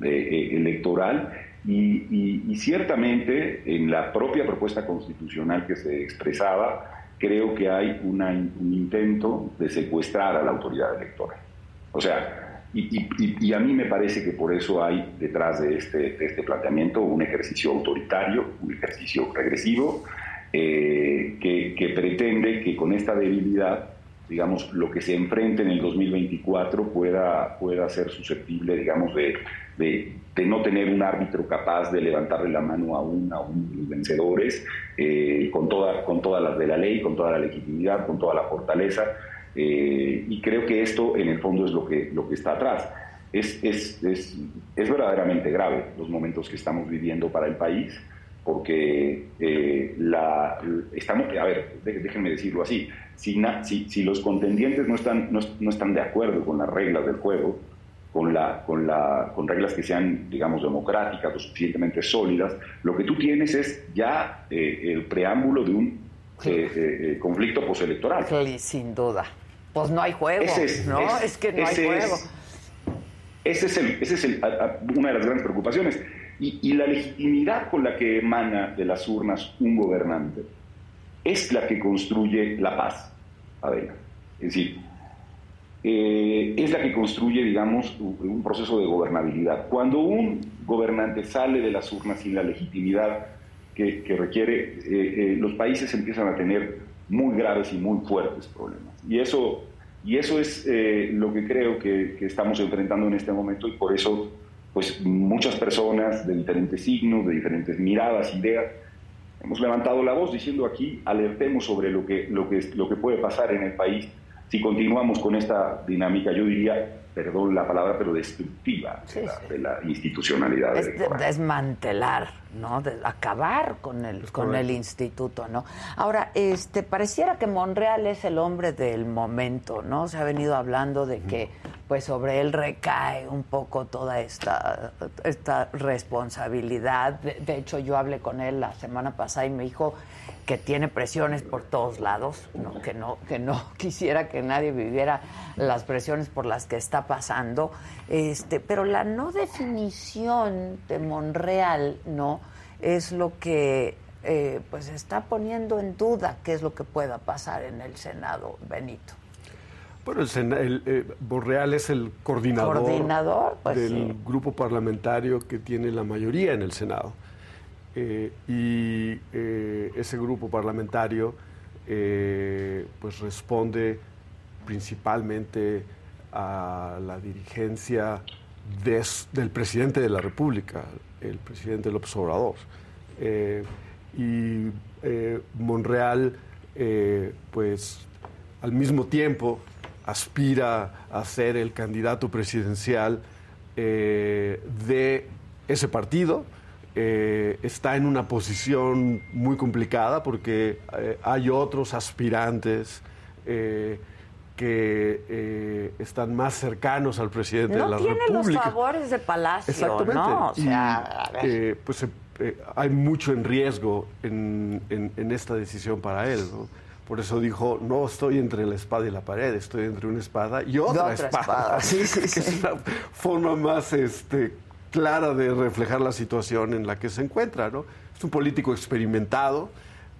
electoral y, ciertamente en la propia propuesta constitucional que se expresaba, creo que hay un intento de secuestrar a la autoridad electoral. O sea, y, a mí me parece que por eso hay detrás de este, este planteamiento un ejercicio autoritario, un ejercicio regresivo, eh, que, pretende que con esta debilidad, digamos, lo que se enfrente en el 2024 pueda, pueda ser susceptible, digamos, de, de no tener un árbitro capaz de levantarle la mano a un, a los vencedores, eh, con, toda, con todas las de la ley, con toda la legitimidad, con toda la fortaleza. Eh, y creo que esto en el fondo es lo que, lo que está atrás. Es, es, es, es verdaderamente grave los momentos que estamos viviendo para el país, porque eh, la, estamos, a ver, déjenme decirlo así, si, si, si los contendientes no están, no están de acuerdo con las reglas del juego, con, la, con, la, con reglas que sean, digamos, democráticas o suficientemente sólidas, lo que tú tienes es ya eh, el preámbulo de un eh, eh, conflicto postelectoral. sin duda. Pues no hay juego, ¿no? Es, que no hay juego. ese es, el, ese es el, una de las grandes preocupaciones. Y, y, la legitimidad con la que emana de las urnas un gobernante es la que construye la paz, Adela. Es decir, eh, es la que construye, digamos, un proceso de gobernabilidad. Cuando un gobernante sale de las urnas sin la legitimidad que, requiere, eh, eh, los países empiezan a tener muy graves y muy fuertes problemas. Y eso, y eso es lo que creo que, estamos enfrentando en este momento y por eso pues muchas personas de diferentes signos, de diferentes miradas, ideas, hemos levantado la voz diciendo aquí, alertemos sobre lo que, lo que, lo que puede pasar en el país si continuamos con esta dinámica, yo diría, perdón la palabra, pero destructiva de, La, institucionalidad. Es desmantelar, ¿no? De acabar con el, con el instituto, ¿no? Ahora, este, pareciera que Monreal es el hombre del momento, ¿no? Se ha venido hablando de que pues sobre él recae un poco toda esta, esta responsabilidad. de hecho, yo hablé con él la semana pasada y me dijo que tiene presiones por todos lados, ¿no? Que, no, que no <laughs> quisiera que nadie viviera las presiones por las que está pasando, este, pero la no definición de Monreal, ¿no? Es lo que eh, pues está poniendo en duda qué es lo que pueda pasar en el Senado, Benito. Bueno, el, eh, Monreal es el coordinador, pues del grupo parlamentario que tiene la mayoría en el Senado. Eh, y eh, ese grupo parlamentario pues responde principalmente a la dirigencia del presidente de la República, el presidente López Obrador. y Monreal, pues al mismo tiempo aspira a ser el candidato presidencial de ese partido, eh, está en una posición muy complicada porque eh, hay otros aspirantes eh, que están más cercanos al presidente de la República. No tiene los favores de Palacio, Exactamente. ¿no? O sea, pues hay mucho en riesgo en, esta decisión para él, Por eso dijo, no estoy entre la espada y la pared, estoy entre una espada y otra, espada. <laughs> Sí, sí, sí. es una forma más este, clara de reflejar la situación en la que se encuentra. ¿no? Es un político experimentado,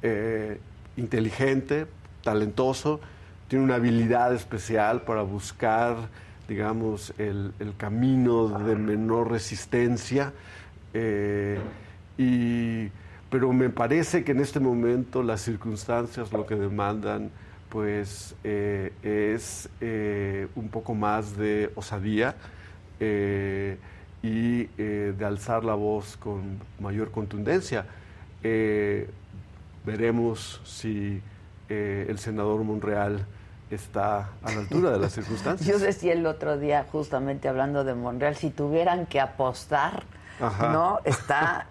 eh, inteligente, talentoso, tiene una habilidad especial para buscar, digamos, el, camino de menor resistencia. Eh, y, pero me parece que en este momento las circunstancias lo que demandan pues eh, es un poco más de osadía y eh, de alzar la voz con mayor contundencia. Eh, veremos si eh, el senador Monreal está a la altura de las <laughs> circunstancias. Yo decía el otro día, justamente hablando de Monreal, si tuvieran que apostar, ¿no? Está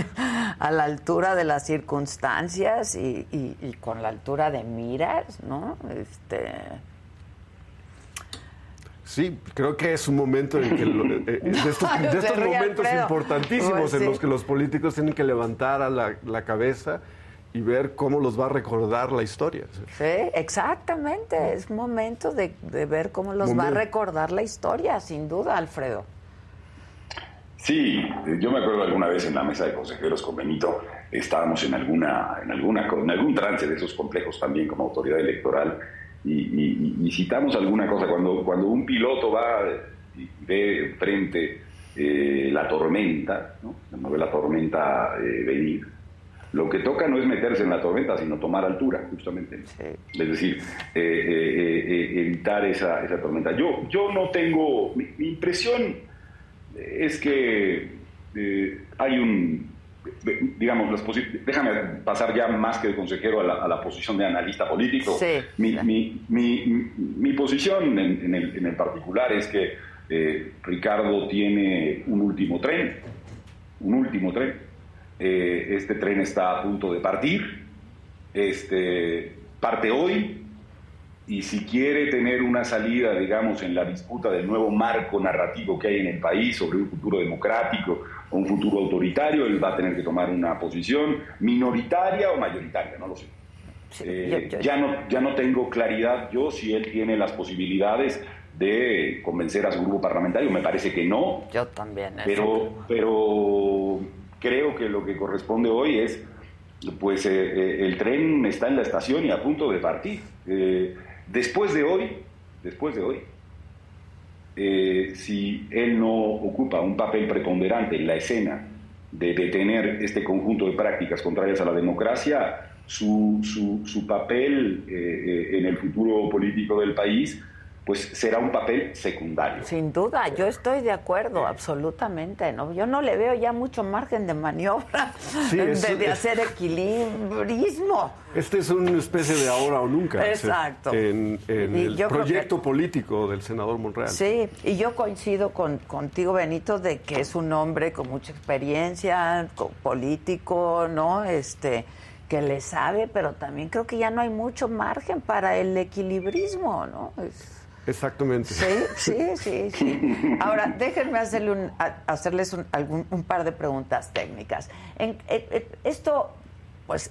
<laughs> a la altura de las circunstancias y, con la altura de miras, ¿no? Este. Sí, creo que es un momento en que eh, de <laughs> estos, momentos importantísimos en los que los políticos tienen que levantar a la, la cabeza y ver cómo los va a recordar la historia. Sí, exactamente. Es momento de, ver cómo los va a recordar la historia, sin duda, Alfredo. Sí, yo me acuerdo alguna vez en la mesa de consejeros con Benito, estábamos en alguna, en alguna, en algún trance de esos complejos también como autoridad electoral y, citamos alguna cosa cuando cuando un piloto va y ve enfrente eh, la tormenta, ¿no? no ve la tormenta eh, venir lo que toca no es meterse en la tormenta, sino tomar altura, justamente. Es decir, eh, eh, eh, evitar esa, esa, tormenta. Yo, yo no tengo. Mi, impresión es que hay un. Digamos, las déjame pasar ya más que de consejero a la, posición de analista político. Mi, mi, mi, posición en, el, en el particular es que Ricardo tiene un último tren. Un último tren eh, este tren está a punto de partir, este, parte hoy, y si quiere tener una salida, digamos, en la disputa del nuevo marco narrativo que hay en el país sobre un futuro democrático o un futuro autoritario, él va a tener que tomar una posición minoritaria o mayoritaria, no lo sé. Eh, ya, no, ya no tengo claridad yo si él tiene las posibilidades de convencer a su grupo parlamentario, me parece que no. Yo también. Pero, pero creo que lo que corresponde hoy es, pues eh, eh, el tren está en la estación y a punto de partir. Eh, después de hoy, después de hoy, si él no ocupa un papel preponderante en la escena de detener este conjunto de prácticas contrarias a la democracia, su, su, su papel en el futuro político del país pues será un papel secundario. Sin duda, yo estoy de acuerdo, absolutamente. ¿no? Yo no le veo ya mucho margen de maniobra <laughs> de, hacer equilibrismo. Este es una especie de ahora o nunca. Exacto. En, el proyecto político del senador Monreal. Sí, y yo coincido con, contigo, Benito, de que es un hombre con mucha experiencia, político, ¿no? Este que le sabe, pero también creo que ya no hay mucho margen para el equilibrismo, ¿no? Exactamente. Sí, sí, sí, sí. Ahora, déjenme hacerle un, hacerles un, algún, un par de preguntas técnicas. En, esto, pues,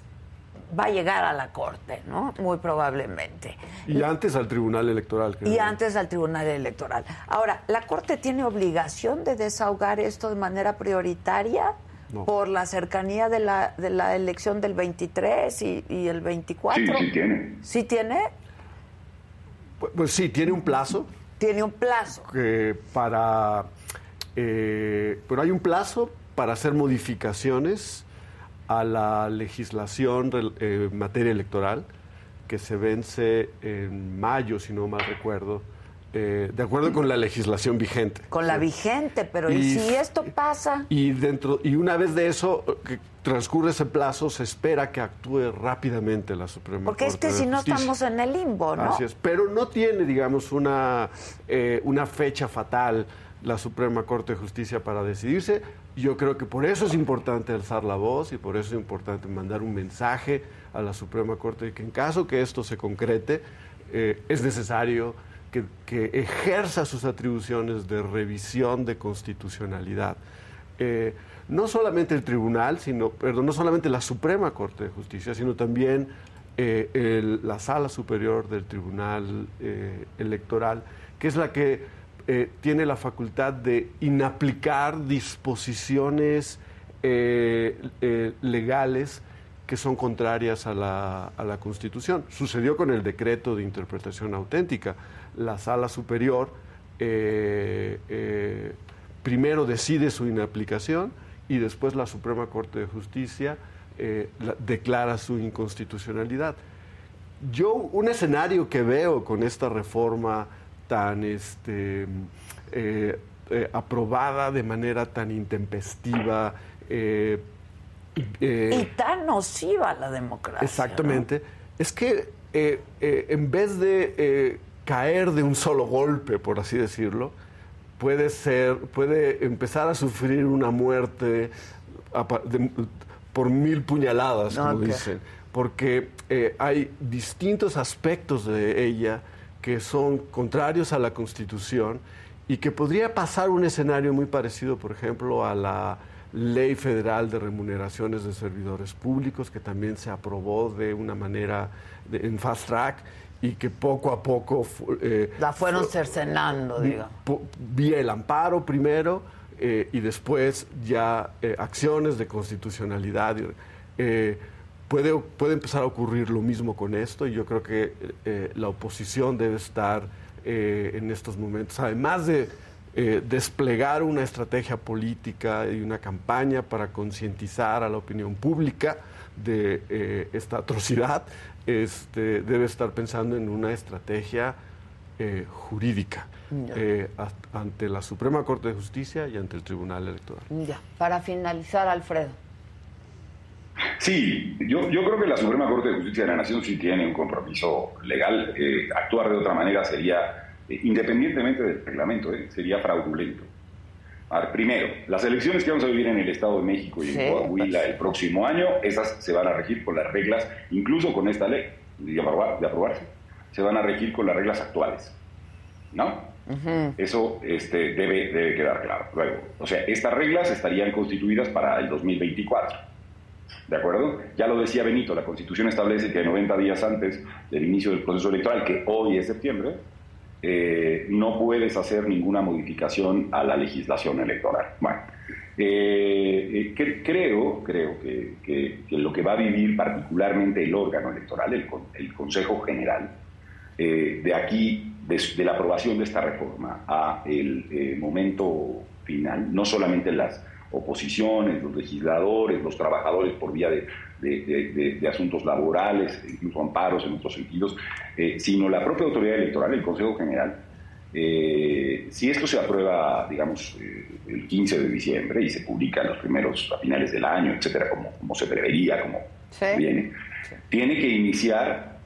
va a llegar a la Corte, ¿no? Muy probablemente. Y antes al Tribunal Electoral. Y antes al Tribunal Electoral. Ahora, ¿la Corte tiene obligación de desahogar esto de manera prioritaria? por la cercanía de la, de la elección del 23 y, y el 24. Sí, sí tiene. ¿Sí tiene? Pues, pues, sí, tiene un plazo. Tiene un plazo. Que para. Eh, pero hay un plazo para hacer modificaciones a la legislación eh, en materia electoral que se vence en mayo, si no mal recuerdo, eh, de acuerdo con la legislación vigente. Con la vigente, pero ¿y, si esto pasa? Y dentro y una vez de eso que transcurre ese plazo, se espera que actúe rápidamente la Suprema Porque Corte. Porque es que si no estamos en el limbo, ¿no? Así es, pero no tiene, digamos, una, eh, una fecha fatal la Suprema Corte de Justicia para decidirse. Yo creo que por eso es importante alzar la voz y por eso es importante mandar un mensaje a la Suprema Corte de que en caso que esto se concrete, eh, es necesario que, ejerza sus atribuciones de revisión de constitucionalidad. Eh, no solamente el tribunal, sino, perdón, no solamente la Suprema Corte de Justicia, sino también eh, la Sala Superior del Tribunal eh, Electoral, que es la que tiene la facultad de inaplicar disposiciones legales que son contrarias a la, a la Constitución. Sucedió con el decreto de interpretación auténtica la sala superior eh, eh, primero decide su inaplicación y después la Suprema Corte de Justicia eh, declara su inconstitucionalidad. Yo un escenario que veo con esta reforma tan este, aprobada de manera tan intempestiva, Eh, y tan nociva la democracia. Exactamente. Es que eh, eh, en vez de caer de un solo golpe, por así decirlo, puede ser, puede empezar a sufrir una muerte por mil puñaladas, como dicen, porque hay distintos aspectos de ella que son contrarios a la Constitución y que podría pasar un escenario muy parecido, por ejemplo, a la ley federal de remuneraciones de servidores públicos, que también se aprobó de una manera en fast track y que poco a poco... Eh, la fueron cercenando, digamos. Vía el amparo primero eh, y después ya eh, acciones de constitucionalidad. puede, puede empezar a ocurrir lo mismo con esto y yo creo que la oposición debe estar en estos momentos, además de desplegar una estrategia política y una campaña para concientizar a la opinión pública de esta atrocidad, este, debe estar pensando en una estrategia eh, jurídica ante la Suprema Corte de Justicia y ante el Tribunal Electoral. Ya, para finalizar, Alfredo. Sí, yo, yo creo que la Suprema Corte de Justicia de la Nación sí tiene un compromiso legal. actuar de otra manera sería eh, independientemente del reglamento, eh, sería fraudulento. Primero, las elecciones que vamos a vivir en el Estado de México y en Coahuila el próximo año, esas se van a regir con las reglas, incluso con esta ley de, aprobarse, se van a regir con las reglas actuales. ¿No? Eso este, debe, debe quedar claro. Luego, o sea, estas reglas estarían constituidas para el 2024. ¿De acuerdo? Ya lo decía Benito, la Constitución establece que 90 días antes del inicio del proceso electoral, que hoy es septiembre, eh, no puedes hacer ninguna modificación a la legislación electoral. Bueno, eh, eh, creo, creo que, lo que va a vivir particularmente el órgano electoral, el, Consejo General, de aquí, de, la aprobación de esta reforma a el momento final, no solamente las oposiciones, los legisladores, los trabajadores por vía de de, asuntos laborales, incluso amparos en otros sentidos, eh, sino la propia autoridad electoral, el Consejo General. Eh, si esto se aprueba, digamos, eh, el 15 de diciembre y se publica los primeros a finales del año, etcétera, como, como se prevería, como viene, tiene que iniciar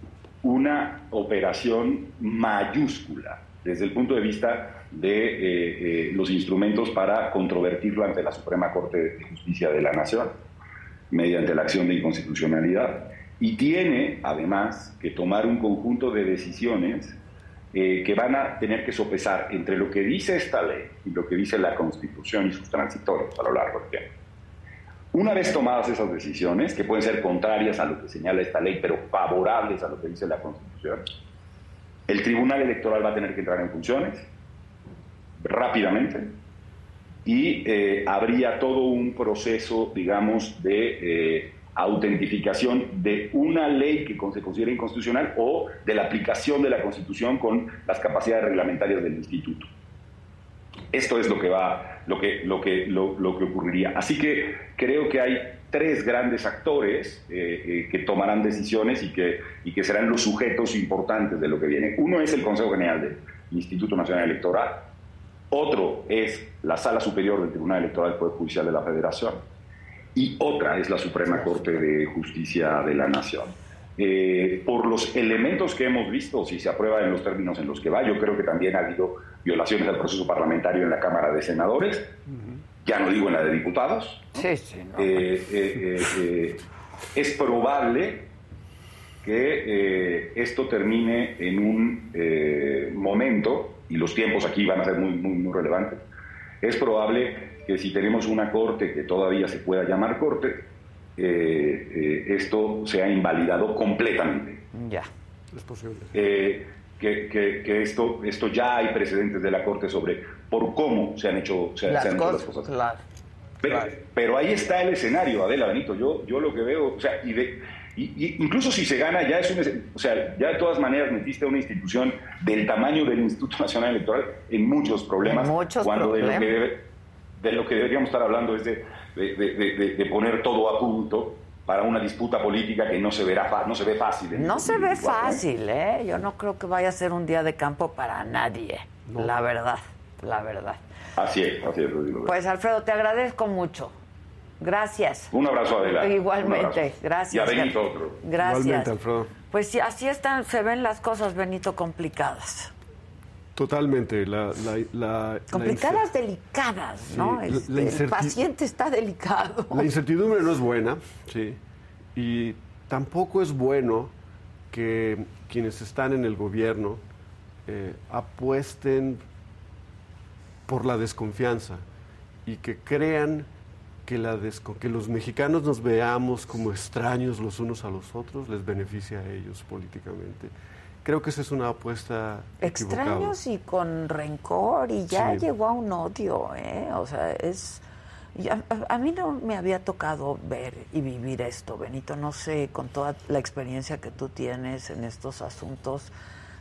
una operación mayúscula desde el punto de vista de los instrumentos para controvertirlo ante la Suprema Corte de Justicia de la Nación mediante la acción de inconstitucionalidad. Y tiene, además, que tomar un conjunto de decisiones eh, que van a tener que sopesar entre lo que dice esta ley y lo que dice la Constitución y sus transitorios a lo largo del tiempo. Una vez tomadas esas decisiones, que pueden ser contrarias a lo que señala esta ley, pero favorables a lo que dice la Constitución, el Tribunal Electoral va a tener que entrar en funciones rápidamente y eh, habría todo un proceso, digamos, de eh, autentificación de una ley que se considera inconstitucional o de la aplicación de la Constitución con las capacidades reglamentarias del instituto. Esto es lo que va, lo que, lo que, lo, que ocurriría. Así que creo que hay tres grandes actores eh, que tomarán decisiones y que, y que serán los sujetos importantes de lo que viene. Uno es el Consejo General del Instituto Nacional Electoral, otro es la Sala Superior del Tribunal Electoral del Poder Judicial de la Federación. Y otra es la Suprema Corte de Justicia de la Nación. Eh, por los elementos que hemos visto, si se aprueba en los términos en los que va, yo creo que también ha habido violaciones al proceso parlamentario en la Cámara de Senadores, ya no digo en la de diputados. Sí, sí, eh, eh, es probable que esto termine en un momento y los tiempos aquí van a ser muy, muy, muy relevantes, es probable que si tenemos una corte que todavía se pueda llamar corte, eh, eh, esto sea invalidado completamente. Ya, es posible. Eh, que, que, esto, esto ya hay precedentes de la Corte sobre por cómo se han hecho, se, las, han cosas, hecho las cosas. Pero, pero, ahí está el escenario, Adela Benito. Yo, yo lo que veo, o sea, y de, y, incluso si se gana, ya es un, o sea, ya de todas maneras metiste a una institución del tamaño del Instituto Nacional Electoral en muchos problemas. cuando De, lo que de lo que deberíamos estar hablando es de, de, poner todo a punto para una disputa política que no se verá no se ve fácil. No se ve fácil, ¿eh? Yo no creo que vaya a ser un día de campo para nadie, la verdad, la verdad. Así es, así es, Pues Alfredo, te agradezco mucho. Gracias. Un abrazo, adelante. Igualmente, gracias. Y a Benito otro. Gracias. Igualmente, Alfredo. Pues sí, así están, se ven las cosas, Benito, complicadas. Totalmente. La, la, la- Complicadas, delicadas, ¿no? Sí, la- Este, la el paciente está delicado. La incertidumbre no es buena, sí. Y tampoco es bueno que quienes están en el gobierno eh, apuesten por la desconfianza y que crean que, la que los mexicanos nos veamos como extraños los unos a los otros les beneficia a ellos políticamente. Creo que esa es una apuesta equivocada. Extraños y con rencor y ya Sí. llegó a un odio, ¿eh? O sea, es... ya- a, a mí no me había tocado ver y vivir esto, Benito. No sé, con toda la experiencia que tú tienes en estos asuntos,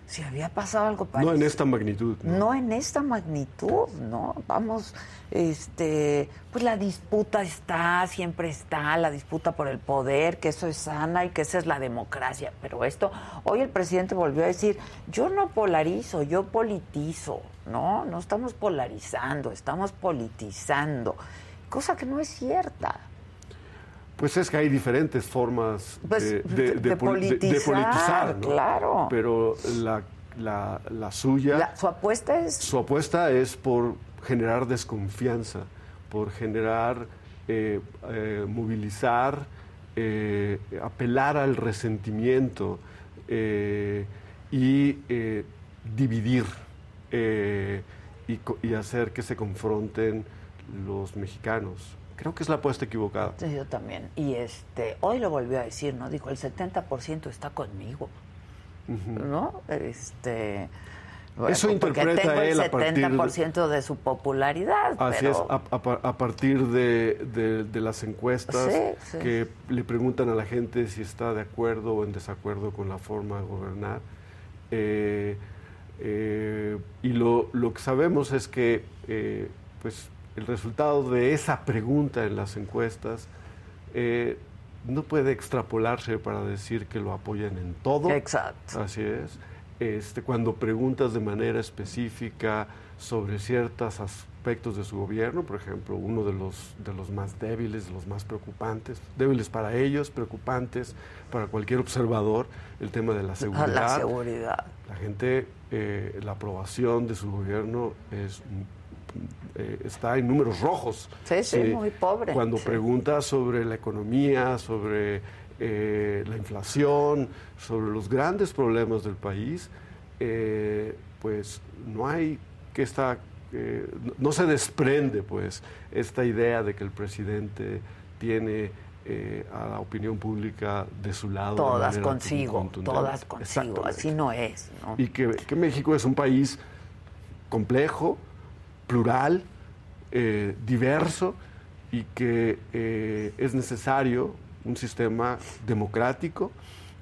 si había pasado algo No parecido. en esta magnitud. ¿no? No en esta magnitud, ¿no? Vamos, este, pues la disputa está, siempre está, la disputa por el poder, que eso es sana y que esa es la democracia. Pero esto, hoy el presidente volvió a decir, yo no polarizo, yo politizo, ¿no? No estamos polarizando, estamos politizando, cosa que no es cierta. Pues es que hay diferentes formas Pues, de, de- de pol- politizar, politizar, ¿no? claro. Pero la, la- la suya, La- su apuesta es su apuesta es por generar desconfianza, por generar, eh, eh, movilizar, eh, apelar al resentimiento y dividir eh, y hacer que se confronten los mexicanos. Creo que es la apuesta equivocada. Sí, yo también. Y este, hoy lo volvió a decir, ¿no? Dijo, el 70% está conmigo, ¿no? Este... bueno, Eso interpreta tengo el él a partir de- 70% de su popularidad, Así pero... es, a, a par- a partir de, de- de las encuestas Sí, sí. que le preguntan a la gente si está de acuerdo o en desacuerdo con la forma de gobernar. Eh, eh, y lo, lo que sabemos es que eh, pues, el resultado de esa pregunta en las encuestas eh, no puede extrapolarse para decir que lo apoyan en todo. Exacto. Así es. Este, cuando preguntas de manera específica sobre ciertos aspectos de su gobierno, por ejemplo, uno de los, de los más débiles, de los más preocupantes, débiles para ellos, preocupantes para cualquier observador, el tema de la seguridad. la seguridad. La gente, eh, la aprobación de su gobierno es, eh, está en números rojos. Sí, sí, muy pobre, Cuando sí. preguntas sobre la economía, sobre eh, la inflación, sobre los grandes problemas del país, eh, pues no hay que estar, eh, no- se desprende pues esta idea de que el presidente tiene eh, a la opinión pública de su lado. Todas consigo, todas consigo. Así no es, ¿no? y que, que México es un país complejo, plural, eh, diverso y que eh, es necesario un sistema democrático,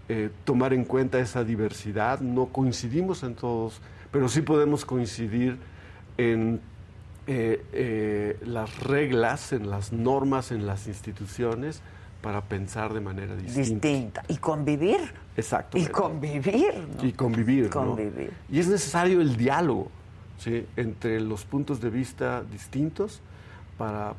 eh, tomar en cuenta esa diversidad. No coincidimos en todos, pero sí podemos coincidir en las reglas, en las normas, en las instituciones para pensar de manera distinta. Distinta. Y convivir. Exacto. Y convivir, ¿no? Y convivir. Convivir. Y es necesario el diálogo ¿sí? entre los puntos de vista distintos para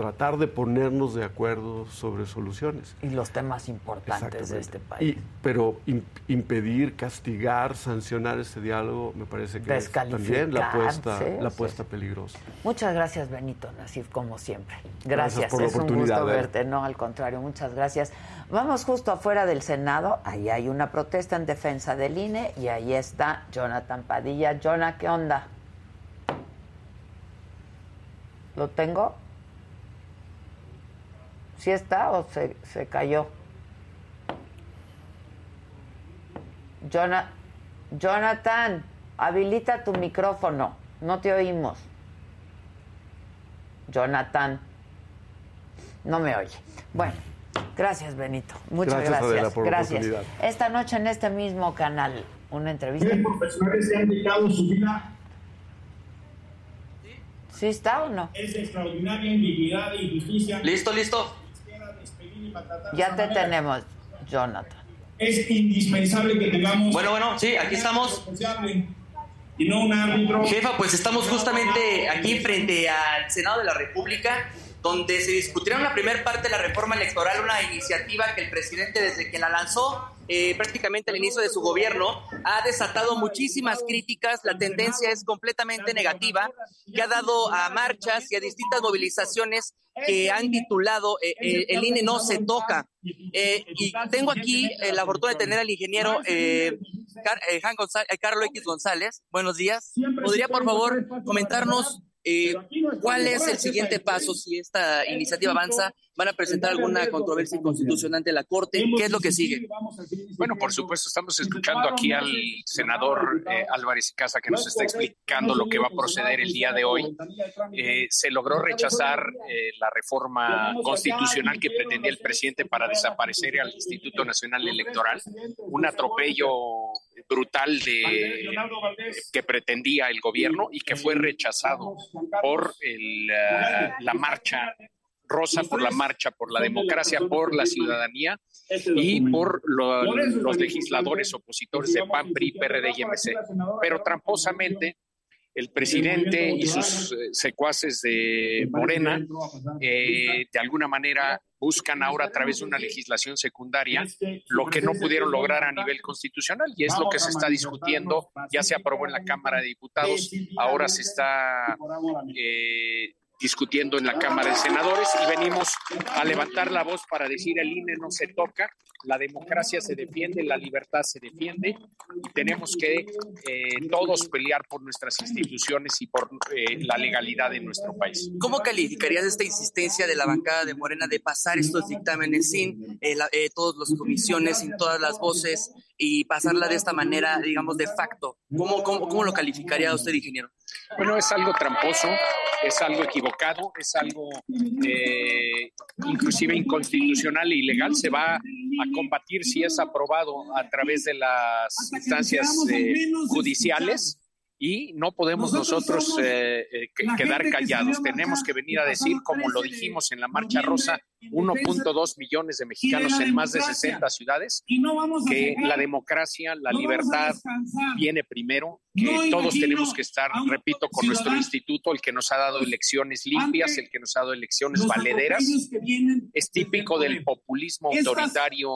tratar de ponernos de acuerdo sobre soluciones. Y los temas importantes de este país. Y- pero im- impedir, castigar, sancionar ese diálogo me parece que es también la apuesta, sí, la sí, apuesta peligrosa. Muchas gracias, Benito Nasif, como siempre. Gracias, Gracias por la es un oportunidad, gusto ¿eh? verte. No, al contrario, muchas gracias. Vamos justo afuera del Senado, ahí hay una protesta en defensa del INE y ahí está Jonathan Padilla. Jonah, ¿qué onda? ¿Lo tengo? ¿Sí está o se, se cayó? Jona- Jonathan, habilita tu micrófono. No te oímos. Jonathan. No me oye. Bueno, gracias Benito. Muchas Gracias, gracias. Adela, por la gracias. oportunidad. Esta noche en este mismo canal, una entrevista. Miles profesionales se han dedicado su vida ¿Sí está o no? es extraordinaria indignidad y justicia. Listo, listo. Ya te tenemos, Jonathan. Es indispensable que tengamos. Bueno, bueno, sí, aquí estamos. responsable Y no un árbitro. Jefa, pues estamos justamente aquí frente al Senado de la República donde se discutirá la primera parte de la reforma electoral, una iniciativa que el presidente desde que la lanzó eh, prácticamente al inicio de su gobierno, ha desatado muchísimas críticas, la tendencia es completamente negativa, que ha dado a marchas y a distintas movilizaciones que han titulado eh, eh, El INE no se toca. y tengo aquí la fortuna de tener al ingeniero Carlos X González. Buenos días. ¿Podría, por favor, comentarnos ¿Cuál es el siguiente paso si esta iniciativa avanza? ¿Van a presentar alguna controversia inconstitucional ante la Corte? ¿Qué es lo que sigue? Bueno, por supuesto, estamos escuchando aquí al senador eh, Álvarez Casa que nos está explicando lo que va a proceder el día de hoy. Eh, se logró rechazar la reforma constitucional que pretendía el presidente para desaparecer al Instituto Nacional Electoral, un atropello brutal de, que pretendía el gobierno y que fue rechazado por eh, la marcha rosa, por la marcha por la democracia, por la ciudadanía y por los legisladores opositores de PAN, PRI, PRD y MC. Pero tramposamente el presidente y sus eh, secuaces de Morena eh, de alguna manera buscan ahora a través de una legislación secundaria lo que no pudieron lograr a nivel constitucional y es lo que se está discutiendo, ya se aprobó en la Cámara de Diputados, ahora se está eh, discutiendo en la Cámara de Senadores y venimos a levantar la voz para decir el INE no se toca, la democracia se defiende, la libertad se defiende y tenemos que eh, todos pelear por nuestras instituciones y por eh, la legalidad de nuestro país. ¿Cómo calificarías esta insistencia de la bancada de Morena de pasar estos dictámenes sin eh, todas las comisiones, sin todas las voces y pasarla de esta manera, digamos, de facto? ¿Cómo, cómo, cómo lo calificaría usted, ingeniero? Bueno, es algo tramposo, es algo equivocado, es algo eh, inclusive inconstitucional e ilegal. Se va a combatir si es aprobado a través de las instancias eh, judiciales y no podemos nosotros, eh, eh, quedar callados. Tenemos que venir a decir, como lo dijimos en la Marcha Rosa, 1.2 millones de mexicanos en más de 60 ciudades, que la democracia, la libertad viene primero, que todos tenemos que estar, repito, con nuestro instituto, el que nos ha dado elecciones limpias, el que nos ha dado elecciones valederas. Es típico del populismo autoritario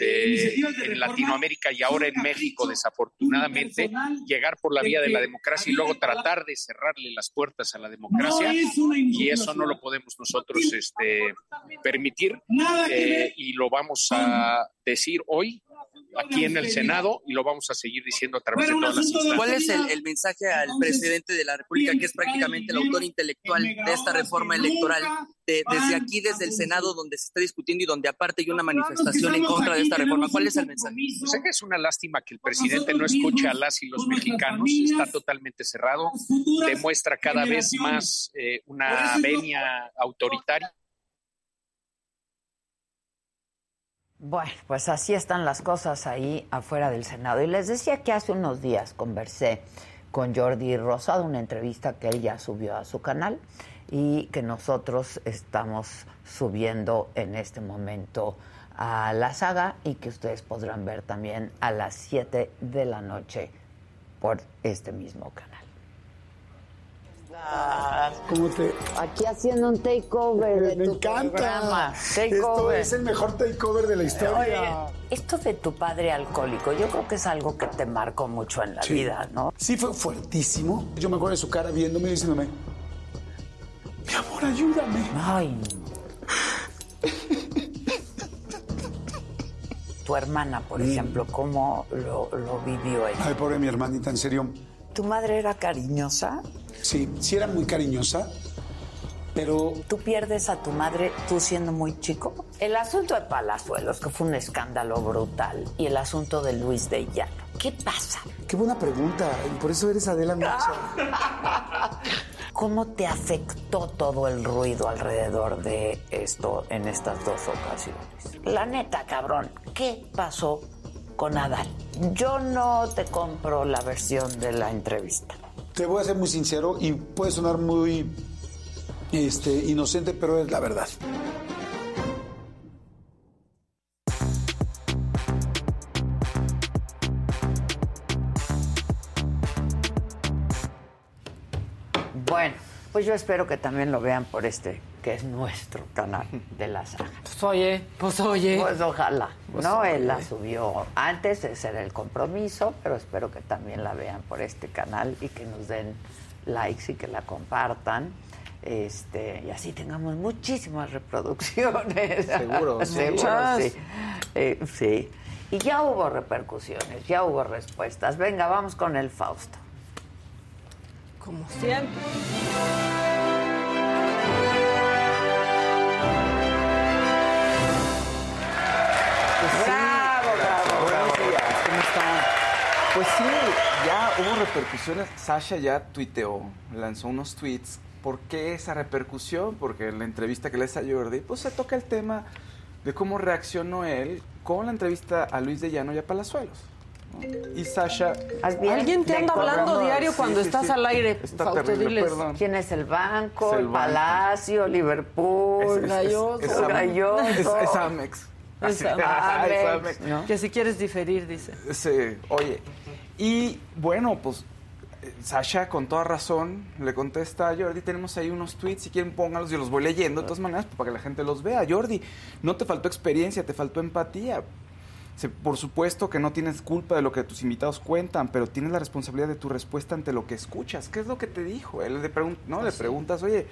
eh, en Latinoamérica y ahora en México, desafortunadamente, llegar por la vía de la democracia y luego tratar de cerrarle las puertas a la democracia y eso no lo podemos nosotros este, permitir eh, y lo vamos a decir hoy aquí en el Senado y lo vamos a seguir diciendo a través de todas las instancias. ¿Cuál es el, mensaje al presidente de la República, que es prácticamente el autor intelectual de esta reforma electoral, desde aquí, desde el Senado, donde se está discutiendo y donde aparte hay una manifestación en contra de esta reforma? ¿Cuál es el mensaje? Pues es una lástima que el presidente no escuche a las y los mexicanos, está totalmente cerrado, demuestra cada vez más eh, una venia autoritaria Bueno, pues así están las cosas ahí afuera del Senado. Y les decía que hace unos días conversé con Jordi Rosado, una entrevista que él ya subió a su canal y que nosotros estamos subiendo en este momento a la saga y que ustedes podrán ver también a las 7 de la noche por este mismo canal. ¿Cómo te...? Aquí haciendo un takeover de Me tu encanta. programa. Esto es el mejor takeover de la historia. esto de tu padre alcohólico, yo creo que es algo que te marcó mucho en la Sí. vida, ¿no? Sí, fue fuertísimo. Yo me acuerdo de su cara viéndome y diciéndome, mi amor, ayúdame. Ay. Tu hermana, por Mm. ejemplo, ¿cómo lo, lo vivió ella? Ay, pobre mi hermanita, en serio. ¿Tu madre era cariñosa? Sí, sí era muy cariñosa, pero ¿Tú pierdes a tu madre tú siendo muy chico? El asunto de Palazuelos, que fue un escándalo brutal, y el asunto de Luis de Llano. ¿Qué pasa? qué buena pregunta. y Por eso eres Adela Micha. <laughs> ¿Cómo te afectó todo el ruido alrededor de esto en estas dos ocasiones? La neta, cabrón, ¿qué pasó con Adal? Yo no te compro la versión de la entrevista. Te voy a ser muy sincero y puede sonar muy este, inocente, pero es la verdad. Bueno, pues yo espero que también lo vean por este que es nuestro canal de la saga. Pues oye, pues oye. Pues ojalá. Pues no, él la subió antes, ese era el compromiso, pero espero que también la vean por este canal y que nos den likes y que la compartan. Este, y así tengamos muchísimas reproducciones. Seguro, <laughs> Seguro, muchas. sí. Eh, sí. Y ya hubo repercusiones, ya hubo respuestas. Venga, vamos con el Fausto. Como siempre. Pues sí, ya hubo repercusiones. Sasha ya tuiteó, lanzó unos tweets. ¿Por qué esa repercusión? Porque en la entrevista que le hizo a Jordi, pues se toca el tema de cómo reaccionó él con la entrevista a Luis de Llano y a Palazuelos. ¿no? Y Sasha... Alguien te anda hablando diario cuando estás al aire, Está Fausto, terrible, diles. perdón. ¿Quién es el banco, Es el el, banco. Palacio, Liverpool, Es- es- es- Galloso. es Amex. Galloso? Es, es Amex. Es Así- Ah, <laughs> es Amex, Amex. Que si quieres diferir, dice. Sí, oye. Y bueno, pues eh, Sasha con toda razón le contesta a Jordi, tenemos ahí unos tweets, si quieren póngalos, yo los voy leyendo de todas maneras pues, para que la gente los vea. Jordi, no te faltó experiencia, te faltó empatía. Por supuesto que no tienes culpa de lo que tus invitados cuentan, pero tienes la responsabilidad de tu respuesta ante lo que escuchas. ¿Qué es lo que te dijo? Él le, pregun- ¿no? le preguntas, oye,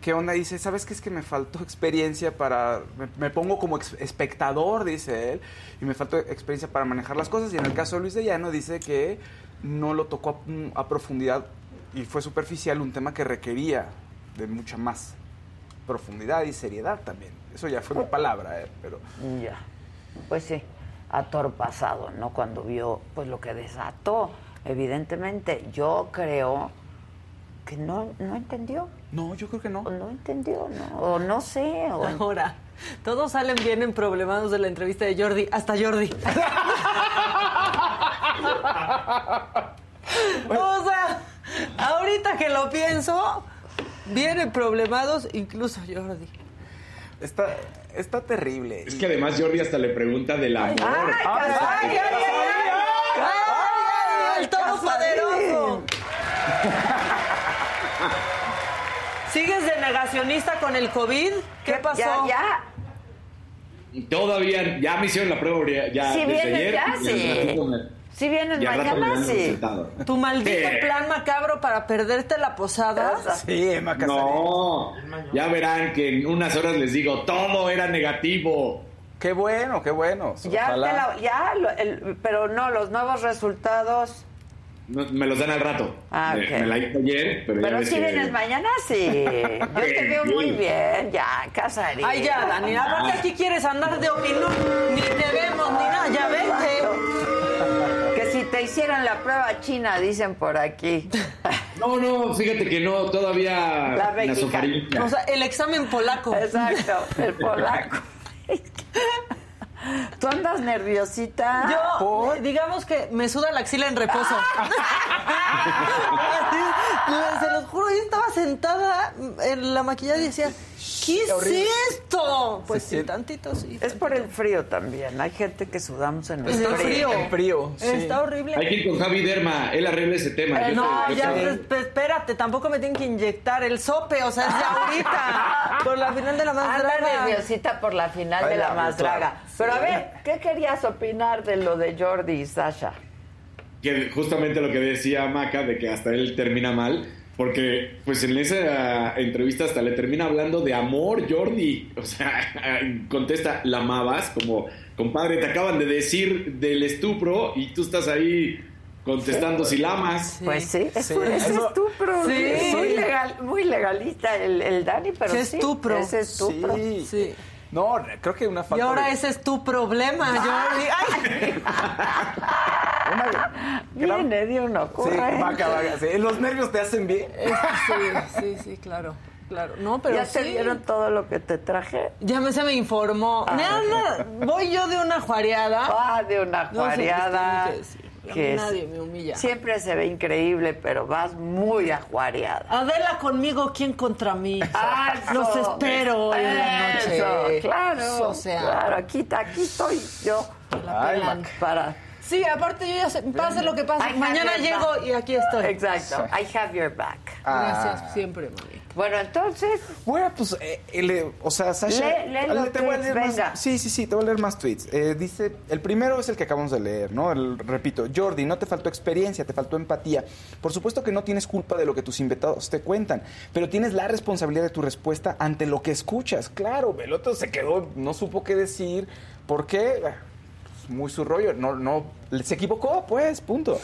¿qué onda? Dice, ¿sabes qué es que me faltó experiencia para... Me, pongo como espectador, dice él, y me faltó experiencia para manejar las cosas. Y en el caso de Luis de Llano dice que no lo tocó a, a profundidad y fue superficial un tema que requería de mucha más profundidad y seriedad también. Eso ya fue mi palabra, ¿eh? pero... Ya. Pues sí, atorpasado, ¿no? Cuando vio pues lo que desató. Evidentemente, yo creo que no, no entendió. No, yo creo que no. No entendió, ¿no? O no sé. O... Ahora, todos salen bien en problemados de la entrevista de Jordi, hasta Jordi. <laughs> o sea, ahorita que lo pienso, vienen problemados incluso Jordi. Está, está terrible. Es que además Jordi hasta le pregunta del amor. ¡Ay, ay, ay, ay, ay! ¡El todopoderoso! ¿Sigues de negacionista con el COVID? ¿Qué pasó? Ya, ya. Todavía, ya me hicieron la prueba ya Si desde vienes ayer. ya, sí. Si vienes mañana, sí. ¿Tu maldito Sí. plan macabro para perderte la posada? Sí, Emma Casarín. No, ya verán que en unas horas les digo, todo era negativo. Qué bueno, qué bueno. Ya, te la- ya lo- el- pero no, los nuevos resultados. No, me los dan al rato. Ah, me, ok. me la hice ayer, pero, Pero si que- vienes mañana, sí. <laughs> Yo te veo muy bien, ya, Casarín. Ay, ya, Dani. Aparte aquí quieres andar de opinión. Ni te vemos, ni nada. Ya vente. Que si te hicieran la prueba china, dicen por aquí. No, no, fíjate que no, todavía La mexicana. nasofaringia. O sea, el examen polaco. Exacto, el polaco. <laughs> ¿Tú andas nerviosita? Yo, digamos que me suda la axila en reposo. <laughs> Se los juro, yo estaba sentada en la maquillada y decía, ¿qué es horrible. esto? Pues sí, siente- tantito sí. Es por el frío también. Hay gente que sudamos en el frío. frío. Sí. Está horrible. Hay que ir con Javi Derma, él arregla ese tema. Eh, Yo no, te- yo ya, te- pues, pues, espérate, tampoco me tienen que inyectar el sope, o sea, es de ahorita, <laughs> por la final de la más Anda draga. nerviosita por la final Ay, de la la- más draga. Pero a ver, ¿qué querías opinar de lo de Jordi y Sasha? que justamente lo que decía Maca de que hasta él termina mal, porque pues en esa entrevista hasta le termina hablando de amor, Jordi. O sea, <laughs> contesta, ¿la amabas? Como, compadre, te acaban de decir del estupro y tú estás ahí contestando si la amas. Pues sí, es, Sí, es estupro. Sí. Es muy, legal, muy legalista el, el Dani, pero Sí, sí, estupro. es estupro. Sí. No, creo que una Y falta ahora de- ese es tu problema, Jordi. Ay. una Viene de una Sí, vaca, vaca, sí. Los nervios te hacen bien. Sí, sí, sí, claro. Claro. No, pero ¿Ya sí. te dieron todo lo que te traje? Ya me, se me informó. Ah. Nada, voy yo de una juareada. Ah, de una No sé qué juareada. tienen que es- nadie me humilla. Siempre se ve increíble, pero vas muy ajuareada. Adela conmigo, ¿quién contra mí? Ah, eso. Los espero hoy en la noche. Eso, claro. O sea, claro, aquí, aquí estoy yo. Ay. Para Sí, aparte yo ya sé, pase lo que pase, I have mañana your llego back. y aquí estoy. Exacto. I have your back. Gracias Ah. siempre, mami. Bueno, entonces. Bueno, pues, eh, eh, o sea, Sasha. Lee- lee los te voy a tweets, leer más- venga. sí, sí, sí, te voy a leer más tweets. Eh, dice: el primero es el que acabamos de leer, ¿no? El- repito, Jordi, no te faltó experiencia, te faltó empatía. Por supuesto que no tienes culpa de lo que tus invitados te cuentan, pero tienes la responsabilidad de tu respuesta ante lo que escuchas. Claro, el otro se quedó, no supo qué decir. ¿Por qué? Pues, muy su rollo. No, no, se equivocó, pues, punto.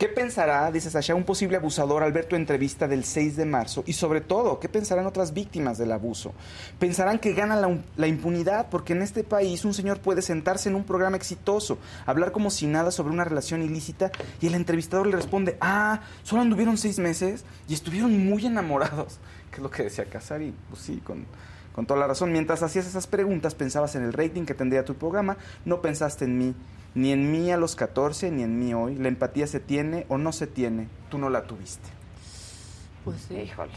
¿Qué pensará, dice Sasha, un posible abusador al ver tu entrevista del 6 de marzo? Y sobre todo, ¿qué pensarán otras víctimas del abuso? Pensarán que gana la, impunidad porque en este país un señor puede sentarse en un programa exitoso, hablar como si nada sobre una relación ilícita y el entrevistador le responde, ah, solo anduvieron seis meses y estuvieron muy enamorados. Que es lo que decía Casari, pues sí, con, con toda la razón. Mientras hacías esas preguntas, pensabas en el rating que tendría tu programa, no pensaste en mí. Ni en mí a los 14, ni en mí hoy. La empatía se tiene o no se tiene. Tú no la tuviste. Pues sí. Híjole.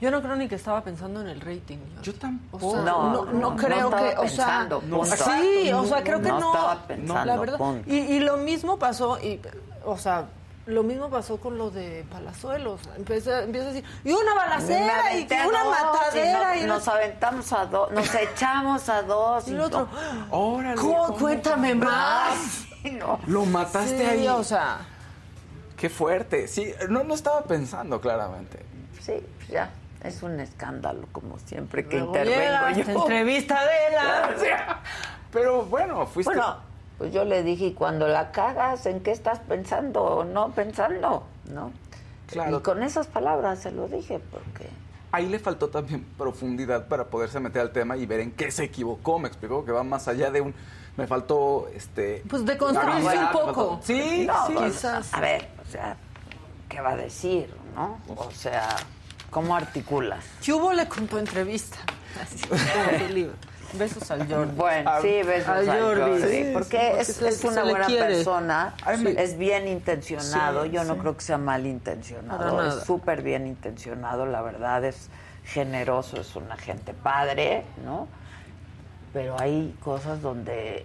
Yo no creo ni que estaba pensando en el rating. Yo O tampoco. sea, No, no, no, no, creo no que, estaba o sea, punto. sí, o sea, creo que No no. estaba pensando, la verdad. Y, y lo mismo pasó, y, o sea, lo mismo pasó con lo de Palazuelos. Empieza, empieza a decir, y una balacera, y una dos, matadera, y y, no- nos aventamos a dos, nos echamos a dos. Y el otro, Órale. ¿cómo? ¿cómo? cuéntame más. <laughs> No. Lo mataste Sí, ahí. o sea, Qué fuerte. Sí, no, no estaba pensando claramente. Sí, ya. Es un escándalo, como siempre que luego intervengo yo. te entrevista de la... <laughs> Pero bueno, fuiste. Bueno, pues yo le dije, y cuando la cagas, ¿en qué estás pensando o no pensando? ¿No? Claro. Y con esas palabras se lo dije, porque... Ahí le faltó también profundidad para poderse meter al tema y ver en qué se equivocó. Me explicó que va más allá de un. Me faltó este. Pues de construirse un poco. faltó- Sí, No, sí. pues, quizás. A ver, o sea, ¿qué va a decir, no? O sea, ¿cómo articulas? ¿Qué hubo le con tu entrevista? <laughs> Así, <laughs> como su libro. Besos al Jordi. Bueno, sí, besos al al Jordi. Jordi, Sí, porque sí, es, porque es se- una buena quiere. persona, es bien intencionado, Sí, yo no creo que sea mal intencionado, es súper bien intencionado, la verdad es generoso, es una gente padre, ¿no? Pero hay cosas donde,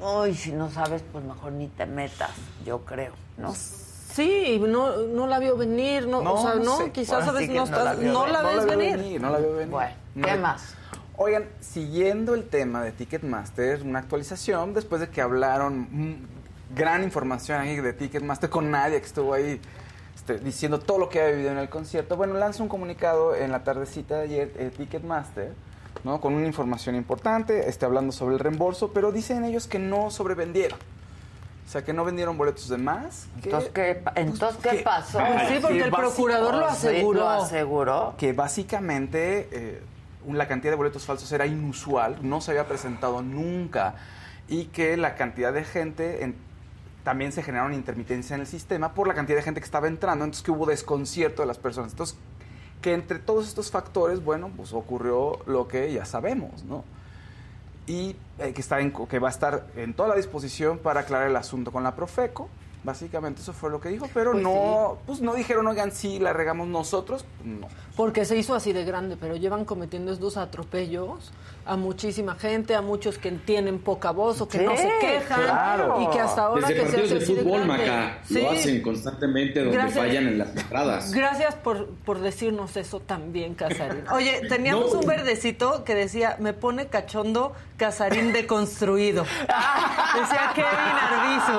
uy, si no sabes, pues mejor ni te metas, yo creo, ¿no? Sí, no, no la vio venir, no, o sea, no, sé. quizás Ahora a veces sí que no, no la estás, vio no venir. la ves vio venir. No la veo venir. Bueno, No ¿qué más? Oigan, siguiendo el tema de Ticketmaster, una actualización después de que hablaron mm, gran información ahí de Ticketmaster con Nadia, que estuvo ahí este, diciendo todo lo que había vivido en el concierto. Bueno, lanza un comunicado en la tardecita de ayer, eh, Ticketmaster, ¿no? Con una información importante, este, hablando sobre el reembolso, pero dicen ellos que no sobrevendieron. O sea, que no vendieron boletos de más. que- Entonces, ¿qué, pa- entonces, ¿qué que- pasó? Pues sí, porque que el procurador lo Sí, aseguró. lo aseguró. que básicamente eh, la cantidad de boletos falsos era inusual, no se había presentado nunca y que la cantidad de gente en- también se generaron intermitencia en el sistema por la cantidad de gente que estaba entrando, entonces que hubo desconcierto de las personas. Entonces, que entre todos estos factores, bueno, pues ocurrió lo que ya sabemos, ¿no? Y eh, que, está que va a estar en toda la disposición para aclarar el asunto con la Profeco. Básicamente eso fue lo que dijo, pero Pues no, pues no dijeron, oigan, sí, la regamos nosotros, no. Porque se hizo así de grande, pero llevan cometiendo estos atropellos a muchísima gente, a muchos que tienen poca voz o que no se quejan claro. y que hasta ahora Desde que se partidos hace de fútbol. Maca, Sí. lo hacen constantemente donde Gracias. fallan en las entradas. Gracias por, por decirnos eso también, Casarín. <laughs> Oye, teníamos No. un verdecito que decía, me pone cachondo Casarín deconstruido. <laughs> decía Kevin Arbizu.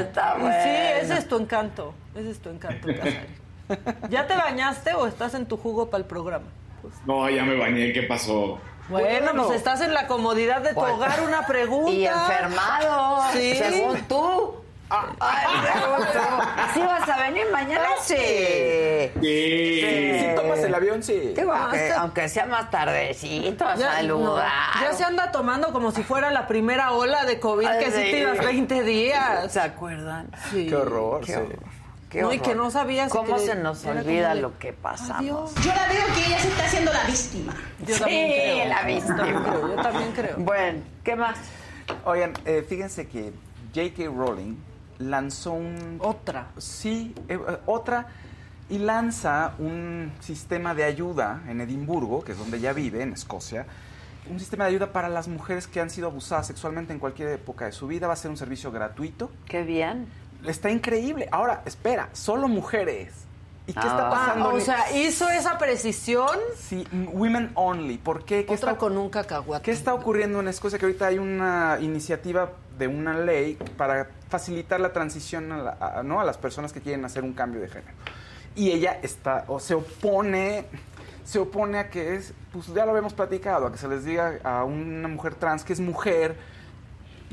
Está Y bueno. Sí, ese es tu encanto. Ese es tu encanto, Casarín. <laughs> ¿Ya te bañaste o estás en tu jugo para el programa? No, ya me bañé, ¿qué pasó? Bueno, pues estás en la comodidad de tu Bueno. hogar una pregunta. Y enfermado, Sí. según tú. Ay. ¿Sí vas a venir mañana? Sí. Sí. Si tomas el avión, sí. Ah, aunque, sea más tardecito, a Ya, saludar. no, ya se anda tomando como si fuera la primera ola de COVID, Ay, que sí sí. te ibas 20 días. ¿Se acuerdan? Sí. Qué horror, Qué sí. horror. Qué No, y que no sabías ¿Cómo que se nos olvida como lo que pasamos? Adiós. Yo la veo que ella se está haciendo la víctima. Yo Sí, también creo. la Yo también víctima. Yo también creo. Bueno, ¿qué más? Oigan, eh, fíjense que J.K. Rowling lanzó un... Otra. Sí, eh, otra, y lanza un sistema de ayuda en Edimburgo, que es donde ella vive, en Escocia, un sistema de ayuda para las mujeres que han sido abusadas sexualmente en cualquier época de su vida. Va a ser un servicio gratuito. Qué bien. Está increíble. Ahora, espera, solo mujeres. ¿Y qué está Ah, pasando? o en- sea, hizo esa precisión. Sí, women only. ¿Por qué? ¿Qué Otra está, con un cacahuate. ¿Qué está ocurriendo en Escocia? Que ahorita hay una iniciativa de una ley para facilitar la transición a, la- a- ¿no? a las personas que quieren hacer un cambio de género. Y ella está, o se opone, se opone a que es, pues ya lo habíamos platicado, a que se les diga a una mujer trans que es mujer,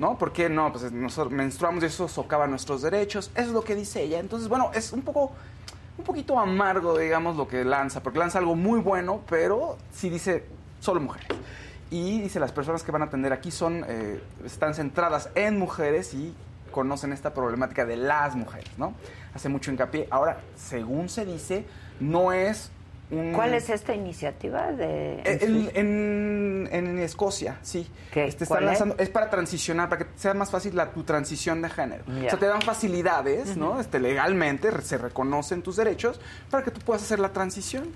¿no? ¿Por qué no? Pues nosotros menstruamos y eso socava nuestros derechos. Eso es lo que dice ella. Entonces, bueno, es un poco un poquito amargo, digamos, lo que lanza, porque lanza algo muy bueno, pero sí dice solo mujeres. Y dice, las personas que van a atender aquí son, eh, están centradas en mujeres y conocen esta problemática de las mujeres, ¿no? Hace mucho hincapié. Ahora, según se dice, no es un... ¿Cuál es esta iniciativa de En, en- en Escocia, sí. ¿Qué? Este, ¿Cuál están es? lanzando, es? para transicionar, para que sea más fácil la, tu transición de género. Ya. O sea, te dan facilidades, ¿no? Este, legalmente se reconocen tus derechos para que tú puedas hacer la transición.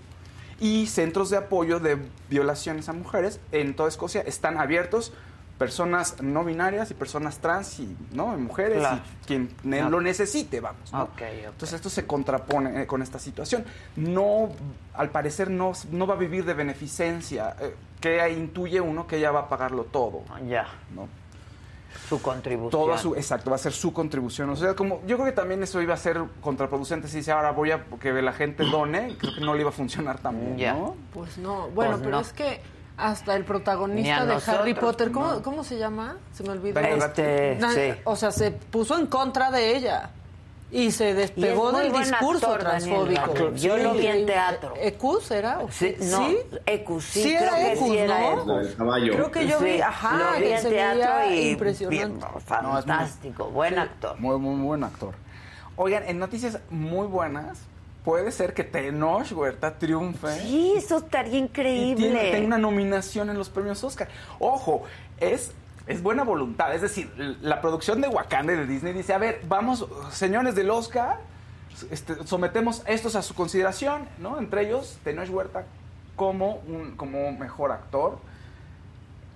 Y centros de apoyo de violaciones a mujeres en toda Escocia están abiertos. Personas no binarias y personas trans y no mujeres Claro. y quien lo necesite, vamos. ¿no? Ok, ok. Entonces esto se contrapone eh, con esta situación. No, al parecer no, no va a vivir de beneficencia, eh, que intuye uno que ella va a pagarlo todo. Ya. ¿no? Su contribución. Toda su, exacto, va a ser su contribución. O sea, como yo creo que también eso iba a ser contraproducente si dice ahora voy a que la gente done, creo que no le iba a funcionar también, Ya. ¿no? Pues no. Bueno, Pues pero no. es que hasta el Ni protagonista de Harry Potter, ¿cómo, no. ¿cómo se llama? Se me olvidó. Este, sí. O sea, se puso en contra de ella. Y se despegó del discurso actor, transfóbico. Yo lo vi en teatro. ¿Ecus era? ¿O Sí, no, ¿Sí? Ecus, sí, Sí creo era que Ecus, era ¿no? Ecus. Creo que yo vi, ajá, lo vi que en teatro y impresionante. fantástico, buen actor. Muy, muy, muy buen actor. Oigan, en noticias muy buenas, puede ser que Tenoch Huerta triunfe. Sí, eso estaría y increíble. tiene, tenga una nominación en los premios Oscar. Ojo, es, es buena voluntad. Es decir, la producción de Wakanda y de Disney dice, a ver, vamos, señores del Oscar, este, sometemos estos a su consideración, ¿no? Entre ellos, Tenoch Huerta como, un, como mejor actor.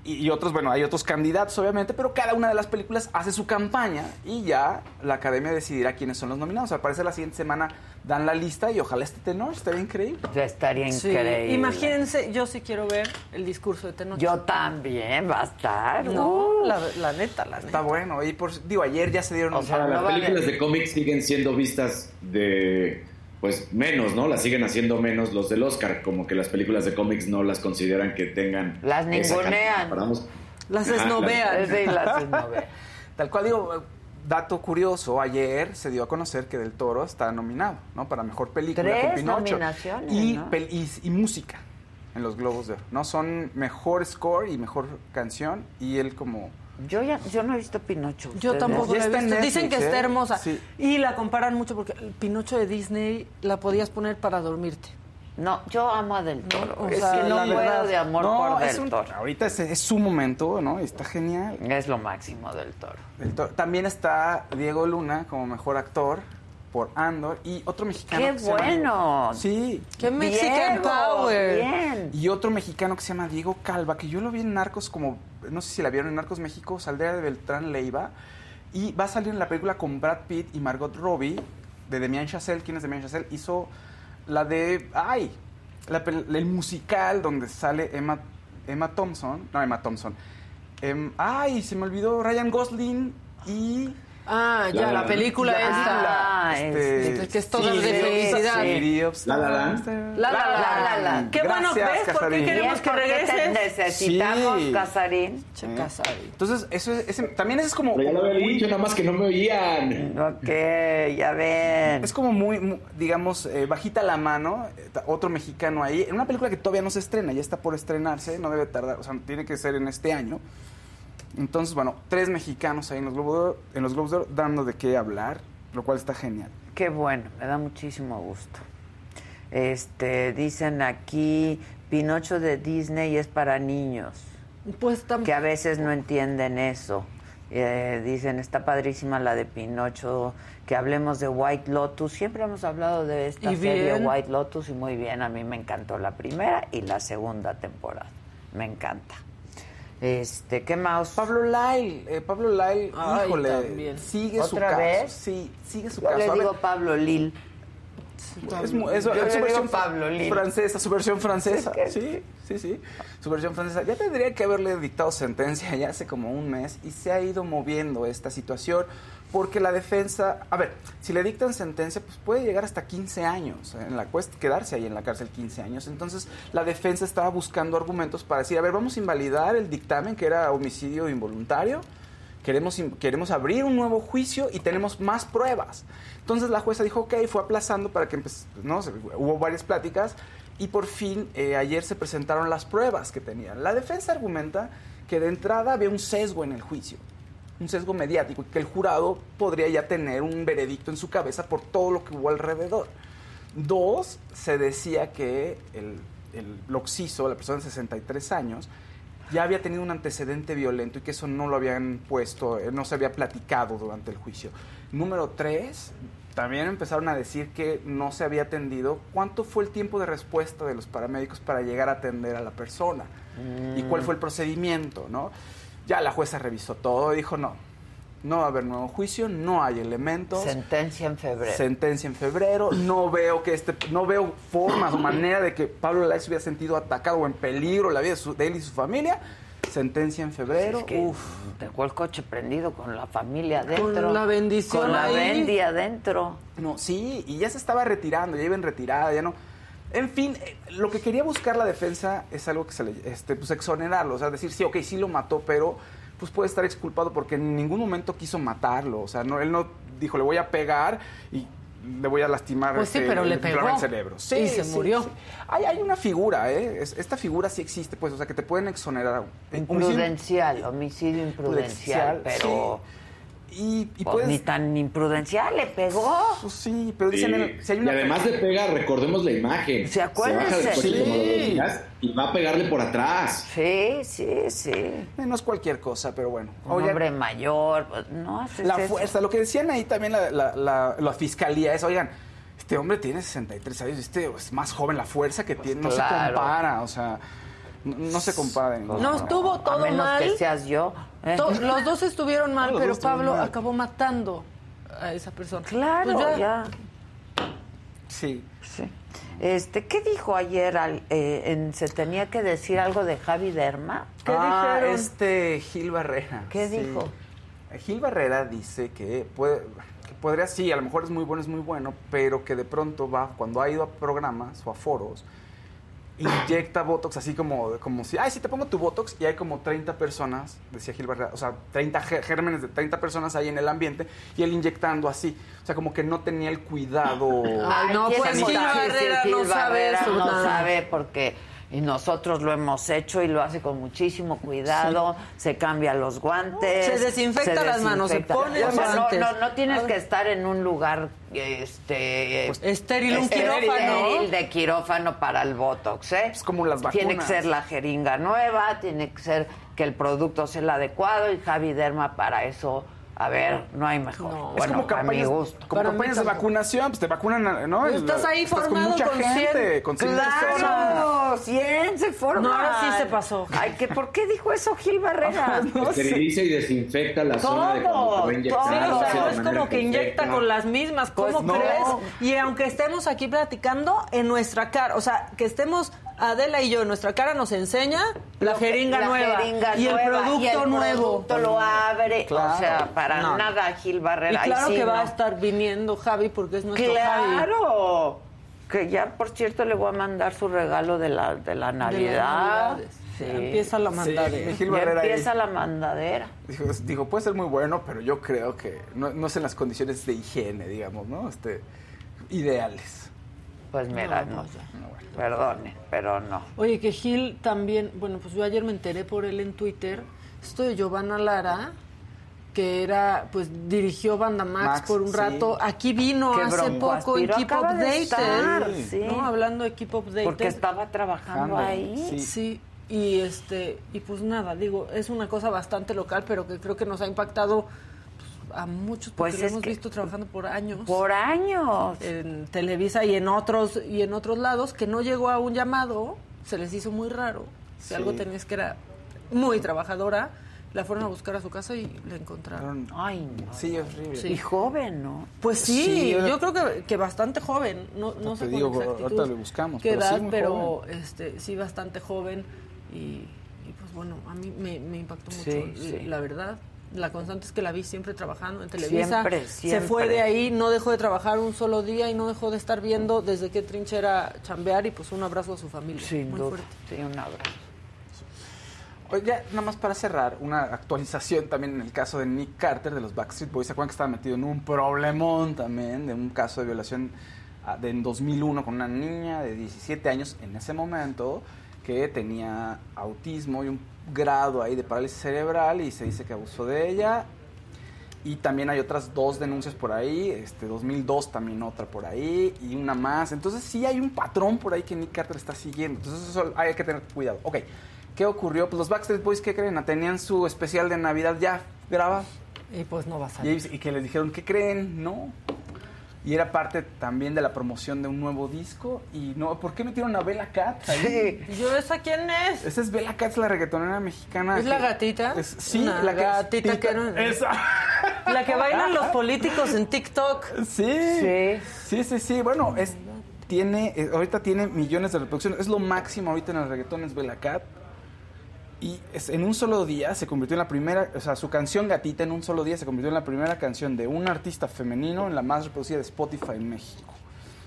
Y, y otros, bueno, hay otros candidatos, obviamente, pero cada una de las películas hace su campaña y ya la academia decidirá quiénes son los nominados. Al parecer, la siguiente semana dan la lista y ojalá este Tenoch estaría increíble. Ya estaría Sí, increíble. Imagínense, yo sí quiero ver el discurso de Tenoch. Yo también, va a estar. No, la, la neta, la Está neta. bueno. Y por, digo, ayer ya se dieron O sea, no las vale. películas de cómics siguen siendo vistas de pues menos, ¿no? Las siguen haciendo menos los del Oscar, como que las películas de cómics no las consideran que tengan Las ningunean. Las esnovean. Sí, las esnovean. <laughs> Tal cual digo, dato curioso, ayer se dio a conocer que Del Toro está nominado, ¿no? Para mejor película Tres con Pinocho. nominaciones, y, ¿no? pel- y, y música en los Globos de Oro, ¿no? Son mejor score y mejor canción y él como Yo ya, yo no he visto Pinocho. Yo tampoco la he visto. Dicen que Netflix, está ¿eh? hermosa. Sí. Y la comparan mucho porque el Pinocho de Disney la podías poner para dormirte. No, yo amo a Del Toro. o es sea, que no verdad. de amor no, por es Del un- Toro. ahorita es, es su momento, ¿no? Y Está genial. Es lo máximo Del Toro. Del Toro. También está Diego Luna como mejor actor por Andor y otro mexicano. ¡Qué que se llama- bueno! Sí. ¡Qué Mexican Power! Bien. Y otro mexicano que se llama Diego Calva, que yo lo vi en Narcos como, no sé si la vieron en Narcos México, saldría de Beltrán Leiva. Y va a salir en la película con Brad Pitt y Margot Robbie, de Demian Chazelle. ¿Quién es Demian Chazelle? Hizo la de, ay, la el musical donde sale Emma, Emma Thompson, no, Emma Thompson. Em, ay, se me olvidó, Ryan Gosling y... Ah, ya, la película La esta. Ah, este, este, que es toda sí, de felicidad. La La. La, la, la, La, la, la. Qué bueno, ¿ves? ¿Por qué queremos ¿Ves que regreses? necesitamos, Sí. Casarín? Che, Casarín. Entonces, eso es, ese- también es como... Ya lo había dicho, nada más que no me oían. Ok, ya ven. Es como muy, mu- digamos, eh, bajita la mano, eh, otro mexicano ahí, en una película que todavía no se estrena, ya está por estrenarse, no debe tardar, o sea, tiene que ser en este año. Entonces, bueno, tres mexicanos ahí en los Globos de Oro, en los Globos de Oro dando de qué hablar, lo cual está genial. Qué bueno, me da muchísimo gusto. Este, dicen aquí, Pinocho de Disney es para niños, Pues que a veces no entienden eso. Eh, dicen, está padrísima la de Pinocho, que hablemos de White Lotus. Siempre hemos hablado de esta Y serie bien. White Lotus y muy bien, a mí me encantó la primera y la segunda temporada. Me encanta. Este, ¿qué más? Pablo Lyle, eh, Pablo Lyle, Ay, híjole, también. sigue su ¿Otra caso. vez? Sí, sigue su Yo caso. le A ver, digo Pablo Lil. Es, es- Yo es le su digo versión Pablo Lil. francesa, su versión francesa. Es que- Sí, sí, sí. Su versión francesa. Ya tendría que haberle dictado sentencia ya hace como un mes y se ha ido moviendo esta situación porque la defensa, a ver, si le dictan sentencia, pues puede llegar hasta 15 años, en la cuest- quedarse ahí en la cárcel 15 años. Entonces, la defensa estaba buscando argumentos para decir, a ver, vamos a invalidar el dictamen que era homicidio involuntario. Queremos, queremos abrir un nuevo juicio y tenemos más pruebas. Entonces la jueza dijo, ok, fue aplazando para que empe- no hubo varias pláticas y por fin eh, ayer se presentaron las pruebas que tenían. La defensa argumenta que de entrada había un sesgo en el juicio, un sesgo mediático, y que el jurado podría ya tener un veredicto en su cabeza por todo lo que hubo alrededor. Dos, se decía que el, el Loxiso, la persona de 63 años, ya había tenido un antecedente violento y que eso no lo habían puesto, eh, no se había platicado durante el juicio. Número tres, también empezaron a decir que no se había atendido cuánto fue el tiempo de respuesta de los paramédicos para llegar a atender a la persona y cuál fue el procedimiento, ¿no? Ya la jueza revisó todo y dijo, no, no va a haber nuevo juicio, no hay elementos. Sentencia en febrero. Sentencia en febrero. No veo que este, no veo formas o <clears throat> manera de que Pablo Lai se hubiera sentido atacado o en peligro la vida de, su- de él y su familia. Sentencia en febrero. Es que Uf. dejó el coche prendido con la familia adentro. Con la bendición Con la ahí. bendi adentro. No, sí, y ya se estaba retirando, ya iba en retirada, ya no. En fin, eh, lo que quería buscar la defensa es algo que se le, este, pues exonerarlo, o sea, decir, sí, ok, sí lo mató, pero pues puede estar exculpado porque en ningún momento quiso matarlo, o sea, no, él no dijo, le voy a pegar y le voy a lastimar Pues sí, este, pero le pegó. el cerebro. Y se murió. Hay, hay una figura, ¿eh? Es- esta figura sí existe, pues, o sea, que te pueden exonerar. Eh, homicidio Imprudencial, homicidio imprudencial, pero... Y, y pues, puedes- ni tan imprudencial, le pegó. Pues sí, pero dicen, Sí. si hay Y una además le pega, recordemos la imagen. Se baja del coche Sí. como lo decías, y va a pegarle por atrás. Sí, sí, sí. Eh, No es cualquier cosa, pero bueno. Un hombre mayor, pues, no haces la eso. fuerza, lo que decían ahí también la, la- la- la fiscalía es, oigan, este hombre tiene 63 años, este es más joven, la fuerza que tiene no se Pues compara, o sea, no, no se ninguna No estuvo A todo menos mal. que seas yo. ¿eh? To- los dos estuvieron mal, pero Pablo mal. acabó matando a esa persona. Claro, Pues ya. Sí. Sí. Este, ¿qué dijo ayer? al- eh, en- se tenía que decir algo de Javi Derma. ¿Qué ah, dijeron? este Gil Barrera. ¿Qué sí. dijo? Gil Barrera dice que, puede, que podría, sí, a lo mejor es muy bueno, es muy bueno, pero que de pronto va, cuando ha ido a programas o a foros, inyecta Botox así como, como si, ay, si te pongo tu Botox y hay como 30 personas, decía Gil Barrera, o sea, 30 gé- gérmenes de 30 personas ahí en el ambiente y él inyectando así. O sea, como que no tenía el cuidado. Ay, no, ¿quién pues es Gil Gil Barrera Gil no sabe Barrera eso, no nada. sabe porque y nosotros lo hemos hecho y lo hace con muchísimo cuidado, se cambia los guantes, Se desinfecta las manos, se pone O sea, no, guantes. no, no tienes A ver. que estar en un lugar este Pues, Estéril, un quirófano. de quirófano para el botox, ¿eh? Es como las Tiene que vacunas. ser la jeringa nueva, tiene que ser que el producto sea el adecuado y Javi Derma para eso, a ver, no hay mejor. No. Es bueno, como para mi campañas, gusto. como Para mí campañas de vacunación, pues te vacunan, ¿no? Estás ahí formado con mucha con gente, 100. con 100 personas. Claro, 100 se forman. No, ahora sí se pasó. Ay, ¿que ¿por qué dijo eso Gil Barrera? <laughs> Esteriliza y desinfecta la zona de cuando te va a inyectar. Sí, todo. o sea, no es como que inyecta con las mismas, ¿cómo Pues no. crees? Y aunque estemos aquí platicando en nuestra cara, o sea, que estemos Adela y yo en nuestra cara nos enseña la jeringa La nueva jeringa y el nueva, producto y el nuevo. producto lo abre. Claro. O sea, para No. nada Gil Y Barrera. Ahí claro sí, que va a estar viniendo Javi porque es nuestro Javi. Claro. Que ya, por cierto, le voy a mandar su regalo de la, de la Navidad. Sí. Empieza la mandadera. Sí, ahí. empieza la mandadera. Dijo, dijo, puede ser muy bueno, pero yo creo que no, no es en las condiciones de higiene, digamos, ¿no? Este, ideales. Pues mira, No, no, pero no. Oye, que Gil también, bueno, pues yo ayer me enteré por él en Twitter, esto de Giovanna Lara, que era, pues dirigió Banda Max, Max, por un sí. rato. Aquí vino Qué hace bronco poco en Keep Updated. sí. ¿no? Hablando de Keep Updated. Porque estaba trabajando Ando, ahí. sí. Sí, y este, y pues nada, digo, es una cosa bastante local, pero que creo que nos ha impactado a muchos porque Pues lo es hemos visto trabajando por años. Por años. en Televisa y en otros y en otros lados que no llegó a un llamado, se les hizo muy raro. Si Sí. algo tenías que era muy trabajadora. La fueron a buscar a su casa y la encontraron. Ay, no. Sí, horrible. Y joven, ¿no? Pues sí, Sí, yo- yo creo que, que bastante joven. No, no Te sé digo, con exactitud ahorita lo buscamos, qué pero sí, edad, muy pero joven. este, sí bastante joven. Y, y, pues bueno, a mí me, me impactó mucho, la verdad. La constante es que la vi siempre trabajando en Televisa. Siempre, Se fue siempre. de ahí, no dejó de trabajar un solo día y no dejó de estar viendo desde qué trinchera chambear y pues un abrazo a su familia. Sin Muy duda. fuerte. Sí, un abrazo. Oye, ya nada más para cerrar, una actualización también en el caso de Nick Carter de los Backstreet Boys. ¿Se acuerdan que estaba metido en un problemón también de un caso de violación ah, de en 2001 con una niña de 17 años en ese momento que tenía autismo y un grado ahí de parálisis cerebral y se dice que abusó de ella? Y también hay otras dos denuncias por ahí, este 2002 también otra por ahí y una más. Entonces sí hay un patrón por ahí que Nick Carter está siguiendo. Entonces eso hay que tener cuidado. Ok, ¿qué ocurrió? Pues los Backstreet Boys, ¿qué creen? Tenían su especial de Navidad ya grabado. Y pues no va a Y, salir. y que les dijeron, ¿qué creen? No. Y era parte también de la promoción de un nuevo disco. Y no, ¿por qué metieron a Bella Cat ahí? ¿Yo esa quién es? Esa es Bella Cat, la reggaetonera mexicana. ¿Es la gatita? es- sí, Una la que- gatita que era... Esa. <laughs> La que bailan los políticos en TikTok. Sí. Sí, sí, sí. Bueno, es, tiene, eh, ahorita tiene millones de reproducciones. Es lo máximo ahorita en el reggaetón, es Bella Cat. Y en un solo día se convirtió en la primera, o sea, su canción Gatita en un solo día se convirtió en la primera canción de un artista femenino en la más reproducida de Spotify en México.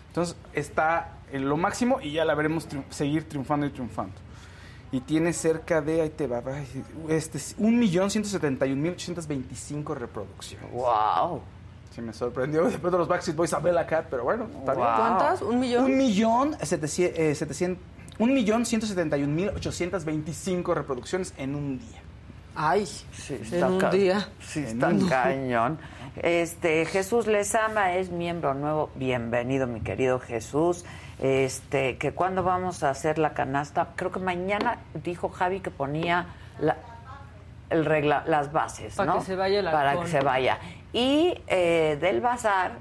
Entonces está en lo máximo y ya la veremos triun- seguir triunfando y triunfando. Y tiene cerca de, ahí te va, este, 1.171.825 reproducciones. ¡Wow! Sí, me sorprendió de pronto los Backstreet Boys a Bella Cat, pero bueno, está bien. Wow. ¿Cuántas? ¿Un millón? Un millón, setecientos, eh, setecientos- un millón ciento setenta y un mil ochocientos veinticinco reproducciones en un día. Ay, Sí, en está un ca- día. Sí, En está un- cañón. Este, Jesús Lezama es miembro nuevo. Bienvenido, mi querido Jesús. Este, que cuando vamos a hacer la canasta, creo que mañana dijo Javi que ponía la, el regla, las bases, Para ¿no? que se vaya el Para que se vaya. Y eh, del bazar,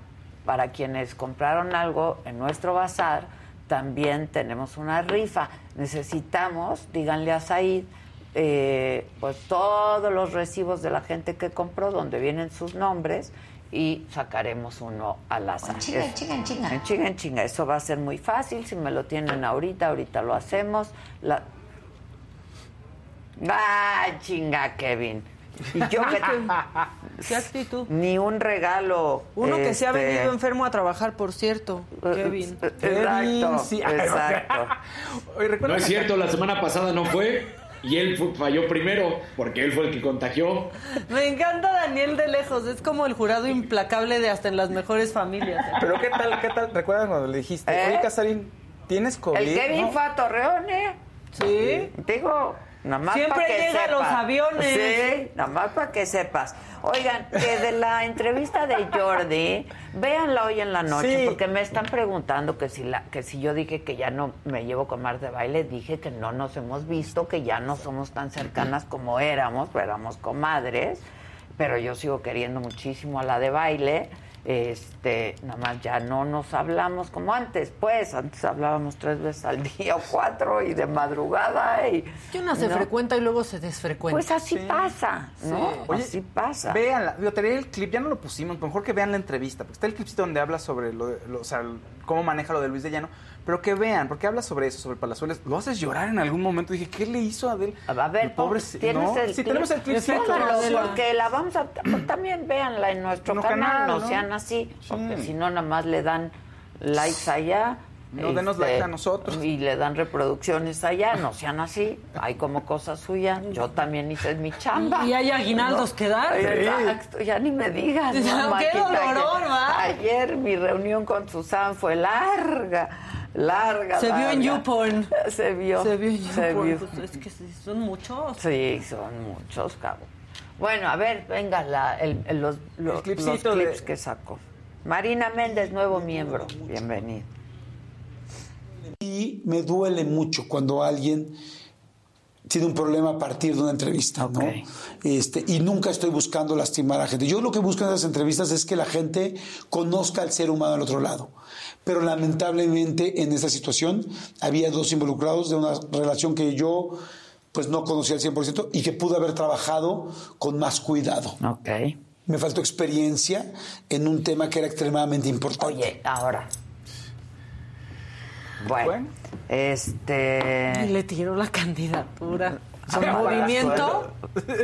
para quienes compraron algo en nuestro bazar, también tenemos una rifa. Necesitamos, díganle a Said, eh, pues todos los recibos de la gente que compró, donde vienen sus nombres, y sacaremos uno al azar. chinga, Es- chinga, chinga. en chinga, en chinga. Eso va a ser muy fácil. Si me lo tienen ahorita, ahorita lo hacemos. La... Ah, chinga, Kevin. Y yo <laughs> que ¿Qué actitud? ni un regalo. Uno que se ha este, venido enfermo a trabajar, por cierto, Kevin. Exacto, sí. exacto. <laughs> Oye, ¿recuerdan No es cierto, la semana pasada no fue y él fue- falló primero porque él fue el que contagió. <laughs> Me encanta Daniel de lejos, es como el jurado implacable de hasta en las mejores familias. Pero ¿qué tal, qué tal? ¿Recuerdan cuando le dijiste, ¿Eh? oye, Casarín, ¿tienes COVID? El Kevin ¿No? fue a Torreón, ¿eh? Sí. Digo, nada más Siempre que llega sepas. los aviones. Sí, nada más para que sepas. Oigan, que de la entrevista de Jordi, véanla hoy en la noche, Sí. porque me están preguntando que si la, que si yo dije que ya no me llevo con Mar de baile, dije que no nos hemos visto, que ya no somos tan cercanas como éramos, pero éramos comadres, pero yo sigo queriendo muchísimo a la de baile. Este, nada más ya no nos hablamos como antes, pues antes hablábamos tres veces al <laughs> día o cuatro y de madrugada y Que una se ¿no? frecuenta y luego se desfrecuenta. Pues así pasa, ¿no? Oye, así pasa. Véanla, digo, tenía el clip, ya no lo pusimos, mejor que vean la entrevista, porque está el clipcito donde habla sobre lo, de- lo- o sea, cómo maneja lo de Luis de Llano, pero que vean, porque habla sobre eso, sobre Palazuelos, lo haces llorar en algún momento, dije, ¿qué le hizo a Adel? A ver, El pobre, ¿tienes ¿no? el Sí, tenemos el clip. Póngalo, porque la vamos a... pues también véanla en nuestro No, canal, canal, no, ¿no? sean así, Sí. porque si no, nada más le dan likes allá. este, No, denos like a nosotros. Y le dan reproducciones allá, no sean así. Hay como cosas suyas. Yo también hice mi chamba. Y hay aguinaldos que dar. Exacto, ya ni me digas. <laughs> ¡Qué ¿no, Maquita? dolorón, Que va! Ayer mi reunión con Susan fue larga, larga. Se vio en. YouPorn. <laughs> Se vio. Se vio en se YouPorn. vio. Pues es que son muchos. Sí, son muchos, cabrón. Bueno, a ver, venga la, el, el- los, los, clips de- que sacó. Marina Méndez, nuevo miembro. Bienvenido. Y me duele mucho cuando alguien tiene un problema a partir de una entrevista, ¿no? Este, y nunca estoy buscando lastimar a la gente. Yo lo que busco en las entrevistas es que la gente conozca al ser humano al otro lado. Pero lamentablemente en esta situación había dos involucrados de una relación que yo pues no conocía al 100% y que pude haber trabajado con más cuidado. Ok. Me faltó experiencia en un tema que era extremadamente importante. Oye, ahora. Bueno, este. Y le tiró la candidatura. Ah, Al movimiento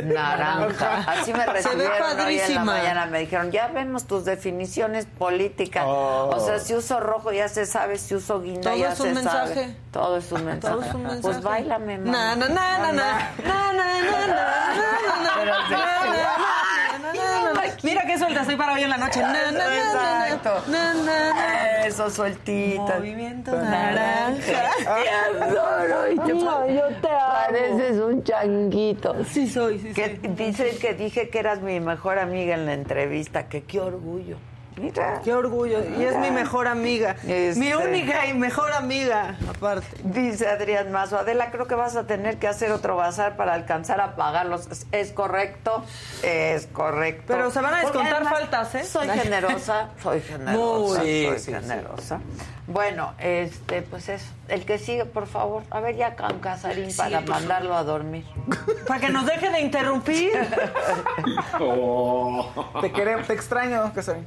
naranja. Así me Se ve recibieron hoy en la mañana. Me dijeron, ya vemos tus definiciones políticas. Oh. O sea, si uso rojo ya se sabe, si uso guinda Todo ya es un se mensaje. sabe. Todo es un mensaje. Todo es un mensaje. Pues bailame, mamá. Na, na, na, na, na. Na, na, na, na, na, na, Pero sí. na, na, na, na, na, na. Mira qué suelta estoy para hoy en la noche. Na, na, Exacto. na, na, na. Eso, sueltito. Movimiento naranja. Te adoro. Y te No, yo te amo. Pareces un changuito. Sí soy, sí que, Dicen que dije que eras mi mejor amiga en la entrevista. Que qué orgullo. Mira. Qué orgullo. Y es mi mejor amiga. Este. Mi única y mejor amiga, aparte. Dice Adrián Mazo, Adela, creo que vas a tener que hacer otro bazar para alcanzar a pagarlos. ¿Es- ¿Es correcto? Es correcto. Pero se van a descontar además faltas, ¿eh? Soy generosa, soy generosa, Muy. soy Sí, sí, generosa. Bueno, este, pues es el que sigue, por favor. A ver ya con Casarín Sí, para mandarlo a dormir. Para que nos deje de interrumpir. <laughs> Te queremos, te extraño, Casarín.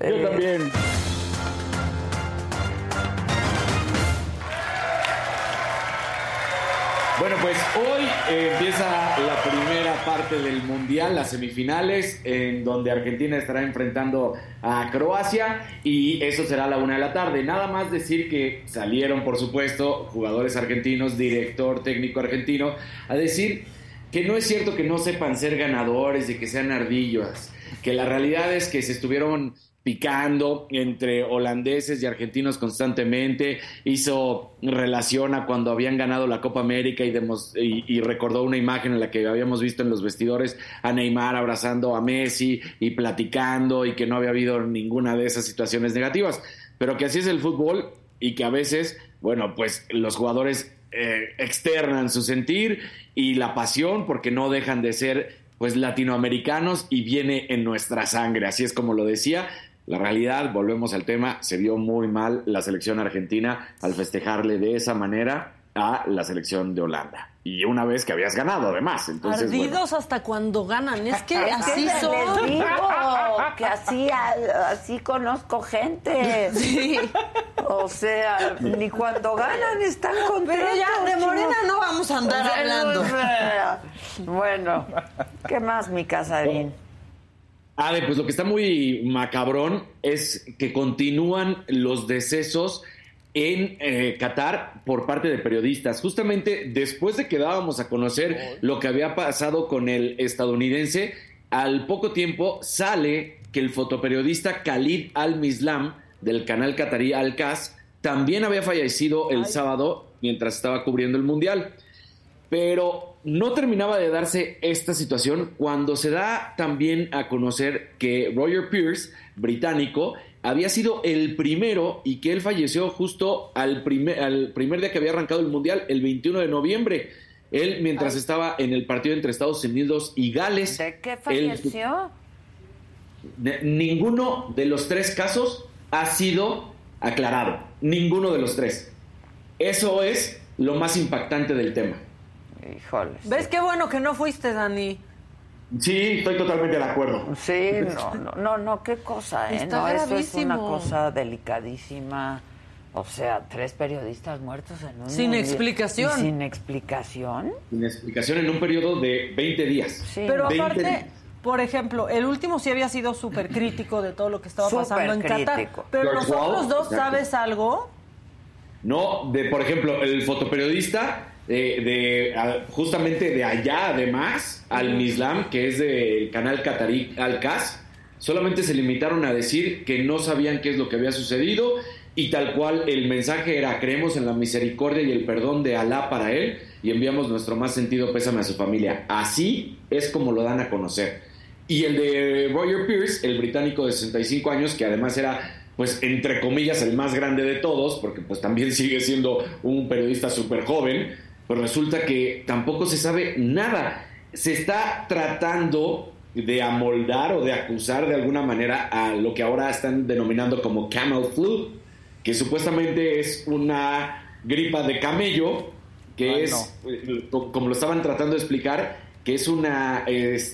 Yo también. Pues hoy empieza la primera parte del Mundial, las semifinales, en donde Argentina estará enfrentando a Croacia y eso será a la una de la tarde. Nada más decir que salieron, por supuesto, jugadores argentinos, director técnico argentino, a decir que no es cierto que no sepan ser ganadores y que sean ardillas, que la realidad es que se estuvieron picando entre holandeses y argentinos constantemente, hizo relación a cuando habían ganado la Copa América y, y recordó una imagen en la que habíamos visto en los vestidores a Neymar abrazando a Messi y platicando y que no había habido ninguna de esas situaciones negativas, pero que así es el fútbol y que a veces, bueno, pues los jugadores eh, externan su sentir y la pasión porque no dejan de ser pues latinoamericanos y viene en nuestra sangre, así es como lo decía. La realidad, volvemos al tema, se vio muy mal la selección argentina al festejarle de esa manera a la selección de Holanda. Y una vez que habías ganado, además. Entonces, bueno, Ardidos hasta cuando ganan. Es que <laughs> así les son. digo que así, así conozco gente. <laughs> Sí. O sea, ni cuando ganan están contentos. Pero ya, de Morena no vamos a andar hablando. Bueno, ¿qué más, mi casarín? Ade, pues lo que está muy macabrón es que continúan los decesos en eh, Qatar por parte de periodistas. Justamente después de que dábamos a conocer lo que había pasado con el estadounidense, al poco tiempo sale que el fotoperiodista Khalid Al-Mislam del canal qatarí Al-Qas también había fallecido el sábado mientras estaba cubriendo el Mundial. Pero no terminaba de darse esta situación cuando se da también a conocer que Roger Pierce, británico, había sido el primero y que él falleció justo al primer, al primer día que había arrancado el Mundial, el 21 de noviembre. Él, mientras estaba en el partido entre Estados Unidos y Gales. ¿De qué él- falleció? de- ninguno de los tres casos ha sido aclarado. Ninguno de los tres. Eso es lo más impactante del tema. Híjole. ¿Ves qué bueno que no fuiste, Dani? Sí, estoy totalmente de acuerdo. Sí, no, no, no, no, qué cosa, ¿eh? Está no, eso es una gravísimo. cosa delicadísima. O sea, tres periodistas muertos en un Sin explicación. ¿Y sin explicación. Sin explicación en un periodo de 20 días. Pero 20 aparte, días. por ejemplo, el último sí había sido súper crítico de todo lo que estaba pasando en Qatar. Supercrítico. Pero George los otros Wall, dos, exacto. ¿sabes algo? No, de por ejemplo, el fotoperiodista de a- justamente de allá, además, al Mislam, que es del canal Qatarí Al-Qas, solamente se limitaron a decir que no sabían qué es lo que había sucedido y tal cual el mensaje era creemos en la misericordia y el perdón de Alá para él y enviamos nuestro más sentido pésame a su familia. Así es como lo dan a conocer. Y el de Roger Pierce, el británico de 65 años, que además era, pues, entre comillas, el más grande de todos, porque pues también sigue siendo un periodista súper joven, pues resulta que tampoco se sabe nada. Se está tratando de amoldar o de acusar de alguna manera a lo que ahora están denominando como camel flu, que supuestamente es una gripa de camello que es, eh, como lo estaban tratando de explicar, que es un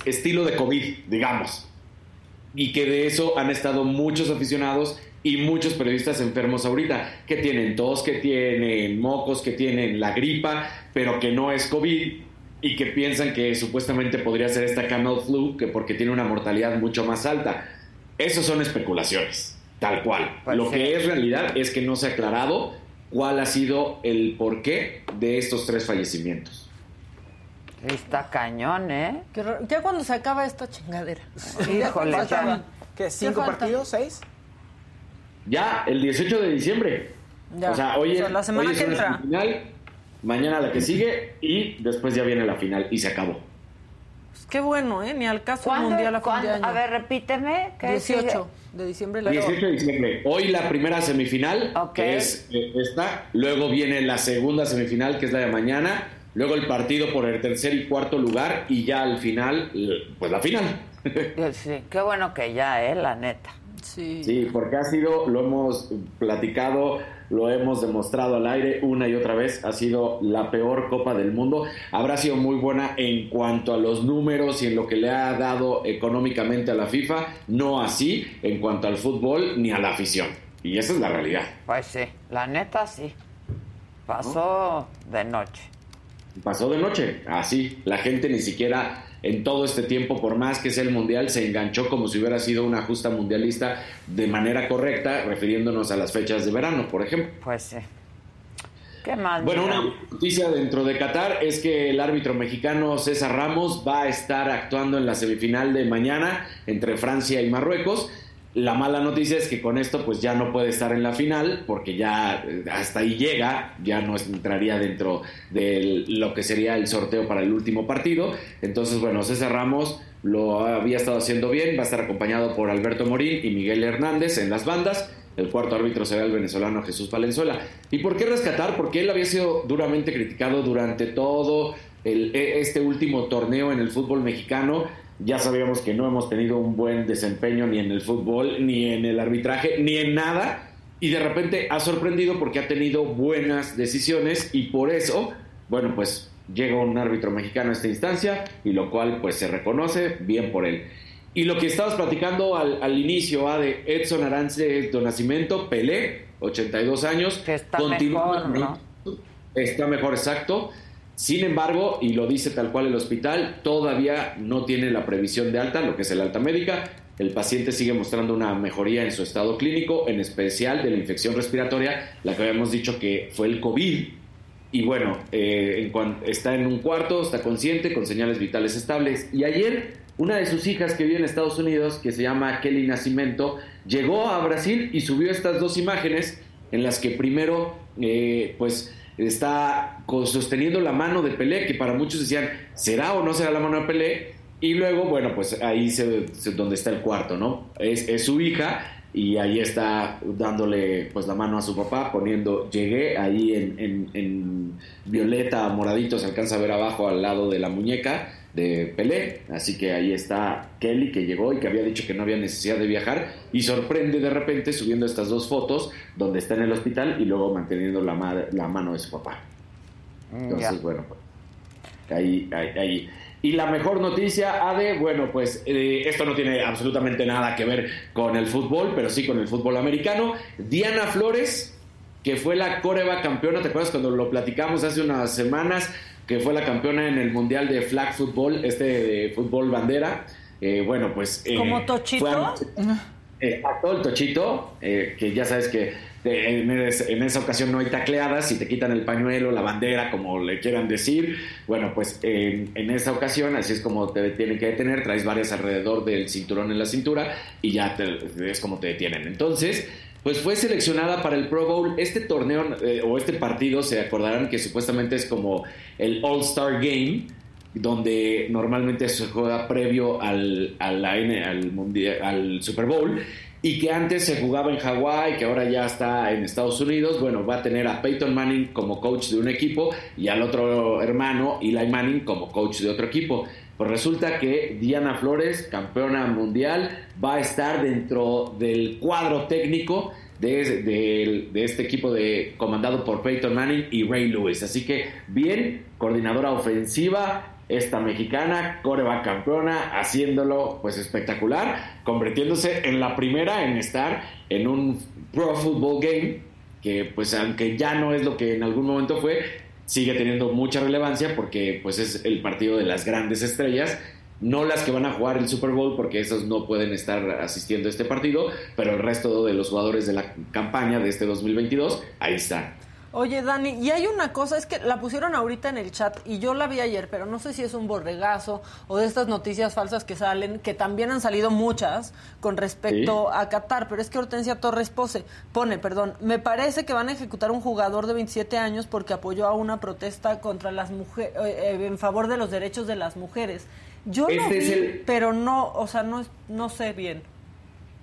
estilo de COVID, digamos. Y que de eso han estado muchos aficionados y muchos periodistas enfermos ahorita, que tienen tos, que tienen mocos, que tienen la gripa, pero que no es COVID y que piensan que supuestamente podría ser esta camel flu, que porque tiene una mortalidad mucho más alta. Esos son especulaciones, tal cual. Pues Lo sí. que es realidad es que no se ha aclarado cuál ha sido el porqué de estos tres fallecimientos. Está cañón, ¿eh? Qué. Ya cuando se acaba esta chingadera. Híjole. ¿Qué? ¿Cinco falta? partidos? ¿Seis? Ya, el 18 de diciembre. Ya. O sea, hoy, O sea, es- la semana hoy es que una entra. semifinal, mañana la que sigue y después ya viene la final y se acabó. Pues qué bueno, ¿eh? Ni al caso ¿Cuándo? mundial a fin año. A ver, repíteme. ¿qué 18 de diciembre. la 18 de diciembre. Hoy la primera semifinal, que es eh, esta. Luego viene la segunda semifinal, que es la de mañana. Luego el partido por el tercer y cuarto lugar. Y ya al final, l- pues la final. sigue? <laughs> Sí, qué bueno que ya, ¿eh? La neta. Sí. Sí, porque ha sido, lo hemos platicado, lo hemos demostrado al aire una y otra vez, ha sido la peor Copa del Mundo. Habrá sido muy buena en cuanto a los números y en lo que le ha dado económicamente a la FIFA, no así en cuanto al fútbol ni a la afición. Y esa es la realidad. Pues sí, la neta sí. Pasó de noche. Pasó de noche, así. La gente ni siquiera en todo este tiempo, por más que sea el mundial, se enganchó como si hubiera sido una justa mundialista de manera correcta, refiriéndonos a las fechas de verano, por ejemplo. Pues sí. ¿Qué más? Bueno, mira? una noticia dentro de Qatar es que el árbitro mexicano César Ramos va a estar actuando en la semifinal de mañana entre Francia y Marruecos. La mala noticia es que con esto pues ya no puede estar en la final porque ya eh, hasta ahí llega, ya no entraría dentro de lo que sería el sorteo para el último partido. Entonces, bueno, César Ramos lo había estado haciendo bien, va a estar acompañado por Alberto Morín y Miguel Hernández en las bandas. El cuarto árbitro será el venezolano Jesús Valenzuela. ¿Y por qué rescatar? Porque él había sido duramente criticado durante todo el- e- este último torneo en el fútbol mexicano. Ya sabíamos que no hemos tenido un buen desempeño ni en el fútbol, ni en el arbitraje, ni en nada. Y de repente ha sorprendido porque ha tenido buenas decisiones y por eso, bueno, pues llega un árbitro mexicano a esta instancia y lo cual pues se reconoce bien por él. Y lo que estabas platicando al, al inicio, ah, de Edson Arance do Nascimento, Pelé, 82 años, está continúa- mejor, ¿no? Está mejor, exacto. Sin embargo, y lo dice tal cual el hospital, todavía no tiene la previsión de alta, lo que es el alta médica. El paciente sigue mostrando una mejoría en su estado clínico, en especial de la infección respiratoria, la que habíamos dicho que fue el COVID. Y bueno, eh, en está en un cuarto, está consciente, con señales vitales estables. Y ayer, una de sus hijas que vive en Estados Unidos, que se llama Kelly Nacimento, llegó a Brasil y subió estas dos imágenes en las que primero, eh, pues, está sosteniendo la mano de Pelé, que para muchos decían, ¿será o no será la mano de Pelé? Y luego, bueno, pues ahí se- donde está el cuarto, ¿no? Es, es su hija y ahí está dándole pues la mano a su papá, poniendo, llegué ahí en, en- en violeta, moradito, se alcanza a ver abajo al lado de la muñeca de Pelé, así que ahí está Kelly que llegó y que había dicho que no había necesidad de viajar y sorprende de repente subiendo estas dos fotos donde está en el hospital y luego manteniendo la, ma- la mano de su papá. Entonces, Ya. bueno, pues, ahí, ahí, ahí. Y la mejor noticia, Ade, bueno, pues eh, esto no tiene absolutamente nada que ver con el fútbol, pero sí con el fútbol americano. Diana Flores, que fue la coreba campeona, ¿te acuerdas cuando lo platicamos hace unas semanas? Que fue la campeona en el Mundial de Flag Football, este de fútbol bandera. Eh, bueno, pues... eh, ¿Como Tochito? Exacto, el tochito, eh, que ya sabes que en, es- en esa ocasión no hay tacleadas y te quitan el pañuelo, la bandera, como le quieran decir. Bueno, pues en, en esa ocasión, así es como te tienen que detener, traes varias alrededor del cinturón en la cintura y ya te- es como te detienen. Entonces, pues fue seleccionada para el Pro Bowl. Este torneo eh, o este partido, se acordarán que supuestamente es como el All-Star Game donde normalmente se juega previo al, al Super Bowl y que antes se jugaba en Hawái, que ahora ya está en Estados Unidos. Bueno, va a tener a Peyton Manning como coach de un equipo y al otro hermano, Eli Manning, como coach de otro equipo. Pues resulta que Diana Flores, campeona mundial, va a estar dentro del cuadro técnico de, de, este equipo de, comandado por Peyton Manning y Ray Lewis. Así que bien, coordinadora ofensiva, esta mexicana, coreback campeona, haciéndolo pues espectacular, convirtiéndose en la primera en estar en un Pro Football Game, que pues aunque ya no es lo que en algún momento fue, sigue teniendo mucha relevancia porque pues es el partido de las grandes estrellas, no las que van a jugar el Super Bowl porque esos no pueden estar asistiendo a este partido, pero el resto de los jugadores de la campaña de este 2022 ahí están. Oye, Dani, y hay una cosa, es que la pusieron ahorita en el chat y yo la vi ayer, pero no sé si es un borregazo o de estas noticias falsas que salen, que también han salido muchas con respecto a Qatar, pero es que Hortensia Torres pose, pone, perdón, me parece que van a ejecutar un jugador de 27 años porque apoyó a una protesta contra las mujeres, eh, en favor de los derechos de las mujeres. Yo lo vi, pero no, o sea, no, no sé bien.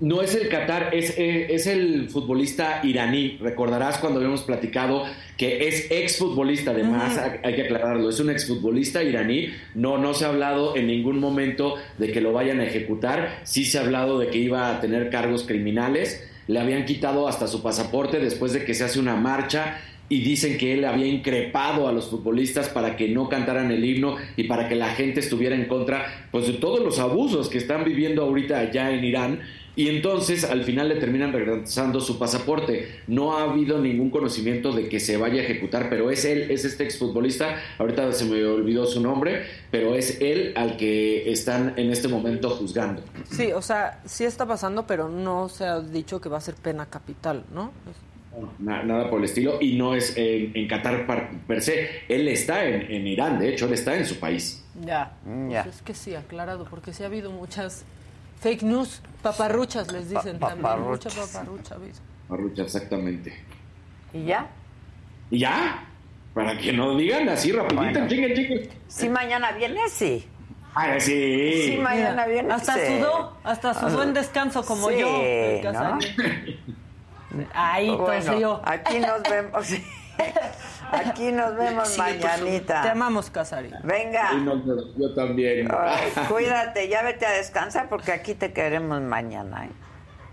No es el Qatar, es, eh, es, el futbolista iraní. Recordarás cuando habíamos platicado que es exfutbolista, además, hay que aclararlo, es un exfutbolista iraní. No, no se ha hablado en ningún momento de que lo vayan a ejecutar. Sí se ha hablado de que iba a tener cargos criminales. Le habían quitado hasta su pasaporte después de que se hace una marcha y dicen que él había increpado a los futbolistas para que no cantaran el himno y para que la gente estuviera en contra pues de todos los abusos que están viviendo ahorita allá en Irán y entonces al final le terminan regresando su pasaporte. No ha habido ningún conocimiento de que se vaya a ejecutar, pero es él, es este exfutbolista, ahorita se me olvidó su nombre, pero es él al que están en este momento juzgando. Sí, o sea, sí está pasando, pero no se ha dicho que va a ser pena capital, ¿no? Nada por el estilo, y no es en, Qatar per, se. Él está en, Irán, de hecho, él está en su país. Ya, pues es que sí, aclarado, porque sí ha habido muchas Fake news, paparruchas les dicen también. Mucha paparrucha, Paparrucha, exactamente. ¿Y ya? ¿Y ya? Para que no digan así rapidito, chingue, chingue. Si mañana viene, sí. Ah, sí. Sí, mañana viene. Hasta sudó, hasta sudó en descanso como yo. ¿no? Ahí, bueno, yo. Aquí nos vemos. <laughs> Aquí nos vemos mañanita. Te amamos, Casari. Venga. yo también. cuídate, ya vete a descansar porque aquí te queremos mañana. ¿eh?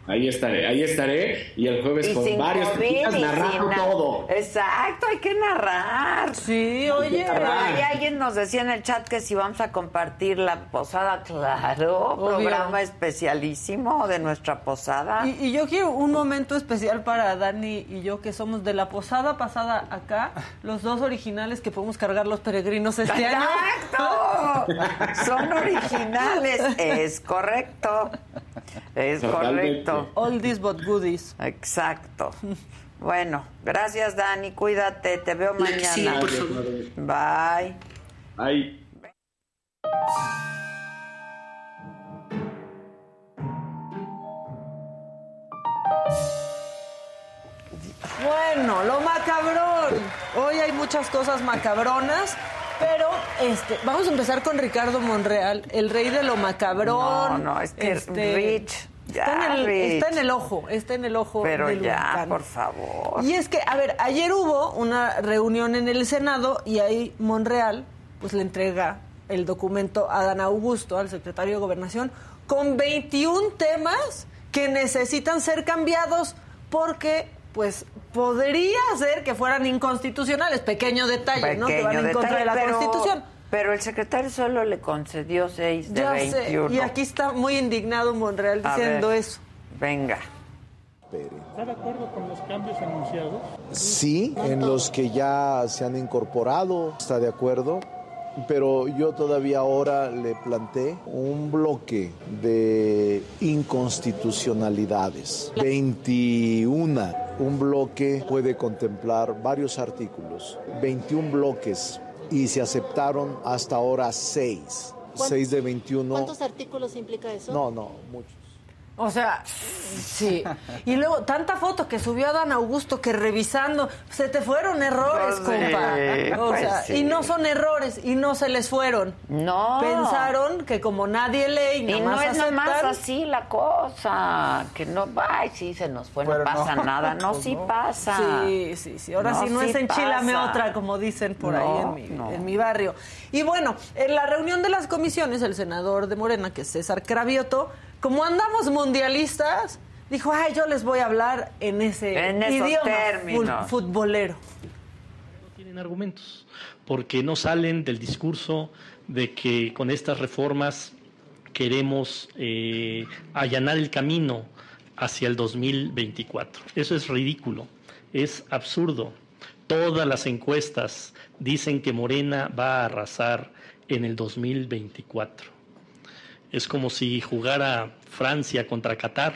Ahí estaré, ahí estaré y el jueves con varios COVID, narrando todo. Exacto, hay que narrar. Sí, oye. alguien nos decía en el chat que si vamos a compartir la posada, claro, programa especialísimo de nuestra posada. Y, y, yo quiero un momento especial para Dani y yo que somos de la posada pasada acá, los dos originales que podemos cargar los peregrinos este año. ¡Exacto! <laughs> Son originales, es correcto. Es correcto. All this but goodies. Exacto. Bueno, gracias Dani, cuídate, te veo mañana. Bye. Bye. Bueno, lo macabrón. Hoy hay muchas cosas macabronas. Pero este, vamos a empezar con Ricardo Monreal, el rey de lo macabrón. No, no, es que este, Rich. Está, en el, está en el ojo, está en el ojo. Pero ya, por favor. Y es que, a ver, ayer hubo una reunión en el Senado y ahí Monreal, pues le entrega el documento a Dan Augusto, al secretario de Gobernación, con 21 temas que necesitan ser cambiados porque pues podría ser que fueran inconstitucionales. Pequeño detalle, ¿no? Que van en contra de la Constitución. Pero el secretario solo le concedió seis de ya 21. Sé, y aquí está muy indignado Monreal diciendo eso. Venga. ¿Está de acuerdo con los cambios anunciados? Sí, en los que ya se han incorporado, está de acuerdo pero yo todavía ahora le planteé un bloque de inconstitucionalidades. 21. Un bloque puede contemplar varios artículos. 21 bloques y se aceptaron hasta ahora 6. 6 de 21. ¿Cuántos artículos implica eso? No, no, muchos. O sea, sí. Y luego, tanta foto que subió Dan Augusto que revisando, se te fueron errores, pues compa. O sea, y no son errores, y no se les fueron. No. Pensaron que como nadie lee y, nada más no es aceptan, así la cosa. Que no, ay, sí, se nos fue, no pasa nada. No, sí pasa. Sí, sí, sí. Ahora sí no es enchilame otra, como dicen por ahí en mi, en mi barrio. Y bueno, en la reunión de las comisiones, el senador de Morena, que es César Cravioto, como andamos mundialistas, dijo, ay, yo les voy a hablar en ese En esos idioma términos. fut- futbolero. tienen argumentos, porque no salen del discurso de que con estas reformas queremos eh, allanar el camino hacia el 2024. Eso es ridículo, es absurdo. Todas las encuestas dicen que Morena va a arrasar en el 2024. Es como si jugara Francia contra Qatar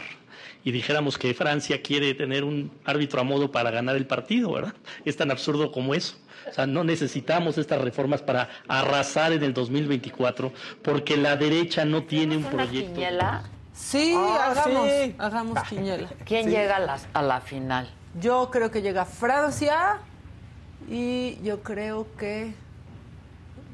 y dijéramos que Francia quiere tener un árbitro a modo para ganar el partido, ¿verdad? Es tan absurdo como eso. O sea, no necesitamos estas reformas para arrasar en el 2024 porque la derecha no tiene un ¿Una proyecto. quiniela? Sí, Ah, hagamos, sí. hagamos quiniela. ¿Quién Sí. llega a la, a la final? Yo creo que llega Francia y yo creo que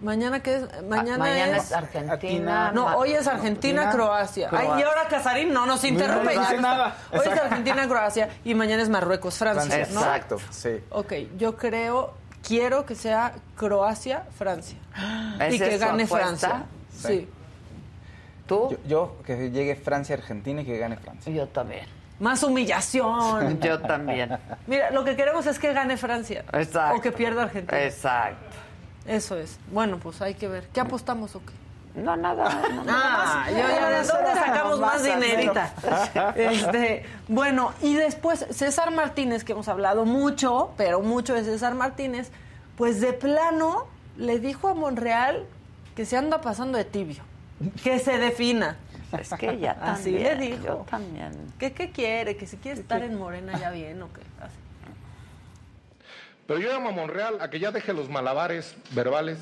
mañana que es mañana, Ah, mañana es es Argentina. No, hoy es Argentina, Argentina, Croacia. Ay, y ahora Casarín no nos interrumpe. No dice ya. nada. Hoy es Argentina, Croacia y mañana es Marruecos, Francia, ¿no? Exacto, sí. Ok, yo creo, quiero que sea Croacia, Francia. y ¿Esa que gane apuesta? Francia. Sí. ¿Tú? Yo, yo, que llegue Francia, Argentina y que gane Francia. Yo también. Más humillación. <laughs> Yo también. Mira, lo que queremos es que gane Francia. Exacto. O que pierda Argentina. Exacto. Eso es. Bueno, pues hay que ver. ¿Qué apostamos o qué? No, nada. Ah, yo ya de dónde sacamos más dinerita. <laughs> Este, bueno, y después César Martínez, que hemos hablado mucho, pero mucho de César Martínez, pues de plano le dijo a Monreal que se anda pasando de tibio, que se defina. Es que ya Así también, le dijo. yo también. ¿Qué, ¿Qué quiere? ¿Que si quiere estar en Morena ya bien o qué? Así. Pero yo llamo a Monreal a que ya deje los malabares verbales,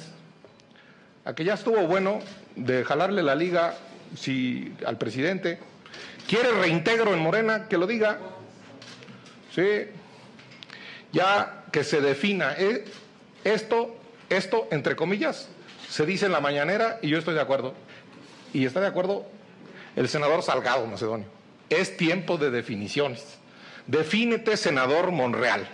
a que ya estuvo bueno de jalarle la liga si, al presidente. ¿Quiere reintegro en Morena? Que lo diga. Sí. Ya que se defina. Eh, Esto, esto, entre comillas, se dice en la mañanera y yo estoy de acuerdo. Y está de acuerdo el senador Salgado Macedonio. Es tiempo de definiciones. Defínete, senador Monreal.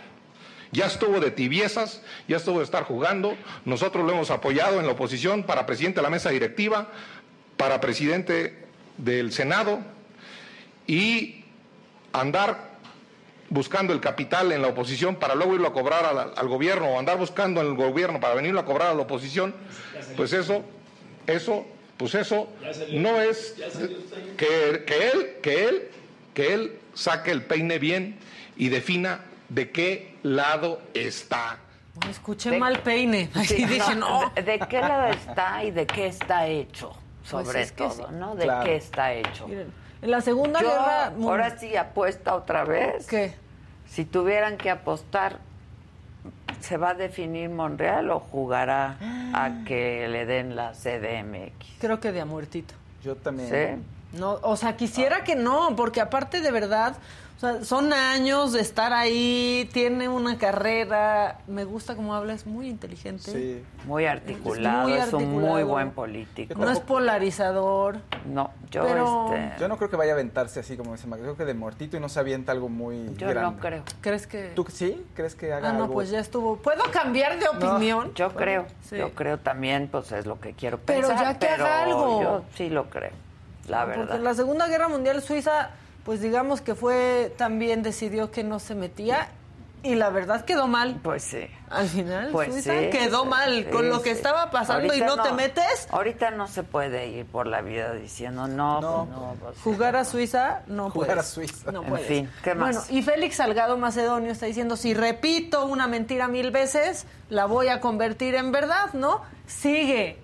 Ya estuvo de tibiezas, ya estuvo de estar jugando. Nosotros lo hemos apoyado en la oposición para presidente de la mesa directiva, para presidente del Senado y andar buscando el capital en la oposición para luego irlo a cobrar al, al gobierno o andar buscando en el gobierno para venirlo a cobrar a la oposición, pues eso, eso, pues eso no es que, que él, que él, que él saque el peine bien y defina de qué lado está. Escuché De- mal peine. <laughs> Sí, y dije, no. ¿De, de qué lado está y de qué está hecho? Sobre Pues es que todo, sí. ¿no? ¿De Claro. qué está hecho? Miren, en la Segunda Yo, Guerra ahora sí apuesta otra vez. ¿Qué? Si tuvieran que apostar, ¿se va a definir Monreal o jugará a <gasps> que le den la CDMX? Creo que de a muertito. Yo también. ¿Sí? No, o sea, quisiera que no, porque aparte de verdad, o sea, son años de estar ahí, tiene una carrera, me gusta cómo habla, es muy inteligente. Sí. Muy articulado, es, un muy articulado. buen político. No es polarizador. No, yo Pero- este, Yo no creo que vaya a aventarse así como dice Mac. Creo que de muertito y no se avienta algo muy yo grande. no creo. ¿Crees que...? ¿Tú sí? ¿Crees que haga Ah, no, algo? pues ya estuvo. ¿Puedo cambiar de opinión? Yo creo, Sí. yo creo también, pues es lo que quiero Pero pensar. ya que haga algo. Yo sí lo creo, la Porque verdad. en la Segunda Guerra Mundial Suiza, pues digamos que fue, también decidió que no se metía y la verdad quedó mal. Pues sí. Al final, Pues Suiza sí, quedó mal sí, con lo que sí. estaba pasando y no, te metes. Ahorita no se puede ir por la vida diciendo no, no, no pues, Jugar a Suiza no Jugar puedes. a Suiza. No En puedes. fin, ¿qué más? Bueno, y Félix Salgado Macedonio está diciendo, si repito una mentira mil veces, la voy a convertir en verdad, ¿no? Sigue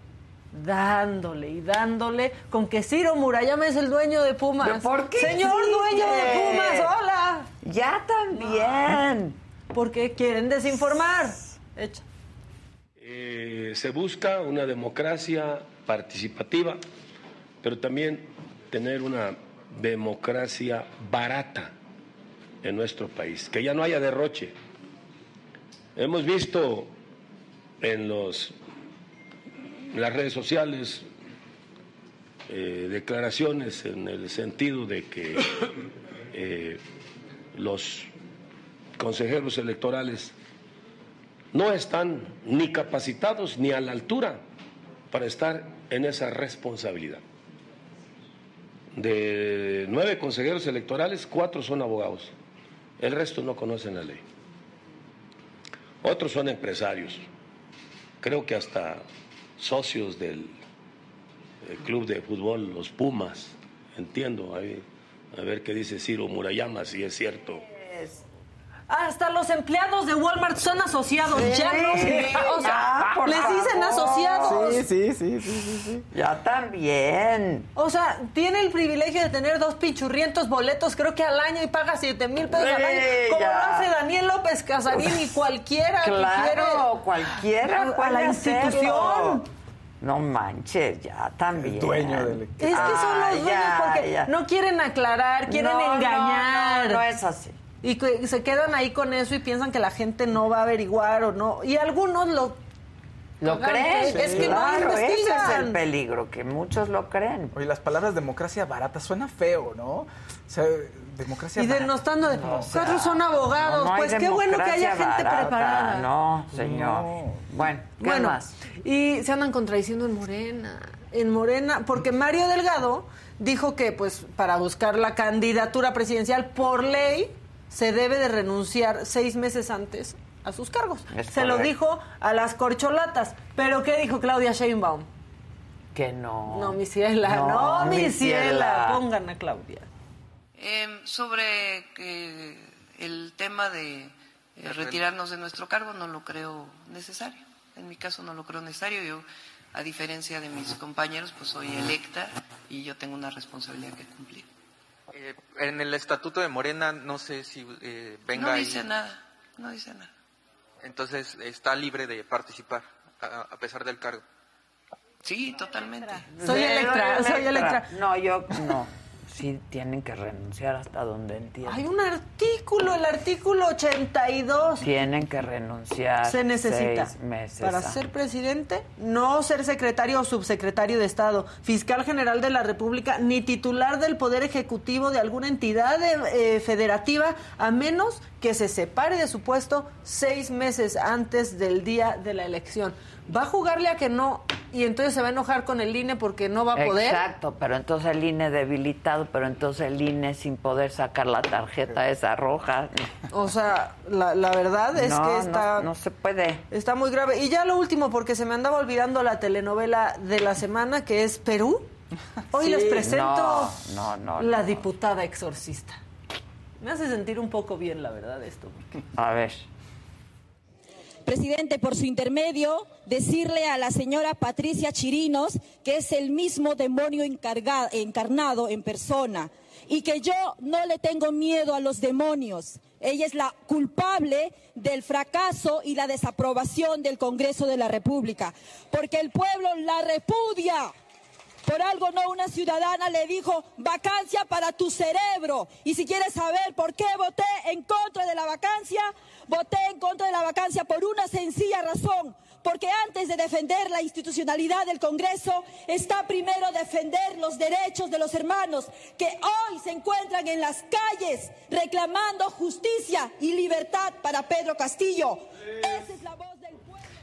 dándole y dándole con que Ciro Murayama es el dueño de Pumas. ¿Pero por qué Señor dueño de Pumas, hola. Ya también. Porque quieren desinformar. Echa. Eh, se busca una democracia participativa, pero también tener una democracia barata en nuestro país, que ya no haya derroche. Hemos visto en los las redes sociales eh, declaraciones en el sentido de que eh, los consejeros electorales no están ni capacitados ni a la altura para estar en esa responsabilidad. de nueve consejeros electorales, cuatro son abogados. El resto no conocen la ley. Otros son empresarios. Creo que hasta socios del, del club de fútbol, los Pumas. Entiendo. ahí, a ver qué dice Ciro Murayama, si es cierto. Hasta los empleados de Walmart son asociados. ya no Sí, o sea, ya, les dicen favor. asociados. Sí, sí, sí, sí, sí, sí. Ya también. O sea, tiene el privilegio de tener dos pichurrientos boletos, creo que al año, y paga 7 mil pesos al año. Como ya. lo hace Daniel López Casarín y cualquiera que Claro, quiere. cualquiera a- la hacerlo. institución. No manches, ya también. dueño del- Es que son los dueños ya, porque ya. no quieren aclarar, quieren No, no, engañar. No, no, es así. Y que se quedan ahí con eso y piensan que la gente no va a averiguar o no. Y algunos lo... ¿Lo creen? Es que no ese es el peligro, que muchos lo creen. Oye, las palabras democracia barata suena feo, ¿no? O sea, democracia Y barata. denostando de... No, o sea, Cuatro son abogados. No, no pues qué bueno que haya gente barata, preparada. No, señor. Bueno, ¿qué Bueno, más? y se andan contradiciendo en Morena. En Morena, porque Mario Delgado dijo que, pues, para buscar la candidatura presidencial por ley, se debe de renunciar seis meses antes a sus cargos. Es se lo dijo a las corcholatas. ¿Pero qué dijo Claudia Sheinbaum? Que no. No, mi ciela, no, No, mi ciela. ciela. Pongan a Claudia. Eh, sobre eh, el tema de eh, retirarnos de nuestro cargo, no lo creo necesario. En mi caso no lo creo necesario. Yo, a diferencia de mis compañeros, pues soy electa y yo tengo una responsabilidad que cumplir. Eh, en el estatuto de Morena, no sé si eh, venga no ahí. dice nada, no dice nada. Entonces está libre de participar a, a pesar del cargo. Sí, totalmente. Soy Electra, soy Electra. No, yo no. Sí, tienen que renunciar hasta donde entiendo. Hay un artículo, el artículo 82. Tienen que renunciar. se necesita seis meses para antes. ser presidente, no ser secretario o subsecretario de Estado, fiscal general de la República, ni titular del Poder Ejecutivo de alguna entidad eh, federativa, a menos que se separe de su puesto seis meses antes del día de la elección. Va a jugarle a que no y entonces se va a enojar con el INE porque no va a poder. Exacto, pero entonces el INE debilitado, pero entonces el INE sin poder sacar la tarjeta esa roja. O sea, la, la verdad es No, que no- está... no se puede. Está muy grave. Y ya lo último, porque se me andaba olvidando la telenovela de la semana, que es Perú. Hoy Sí. les presento No, no, no, la no. diputada exorcista. Me hace sentir un poco bien, la verdad, esto. A ver. Presidente, por su intermedio, decirle a la señora Patricia Chirinos que es el mismo demonio encarnado en persona y que yo no le tengo miedo a los demonios. Ella es la culpable del fracaso y la desaprobación del Congreso de la República, porque el pueblo la repudia. Por algo no una ciudadana le dijo vacancia para tu cerebro. Y si quieres saber por qué voté en contra de la vacancia, voté en contra de la vacancia por una sencilla razón. Porque antes de defender la institucionalidad del Congreso, está primero defender los derechos de los hermanos que hoy se encuentran en las calles reclamando justicia y libertad para Pedro Castillo. Esa es la voz.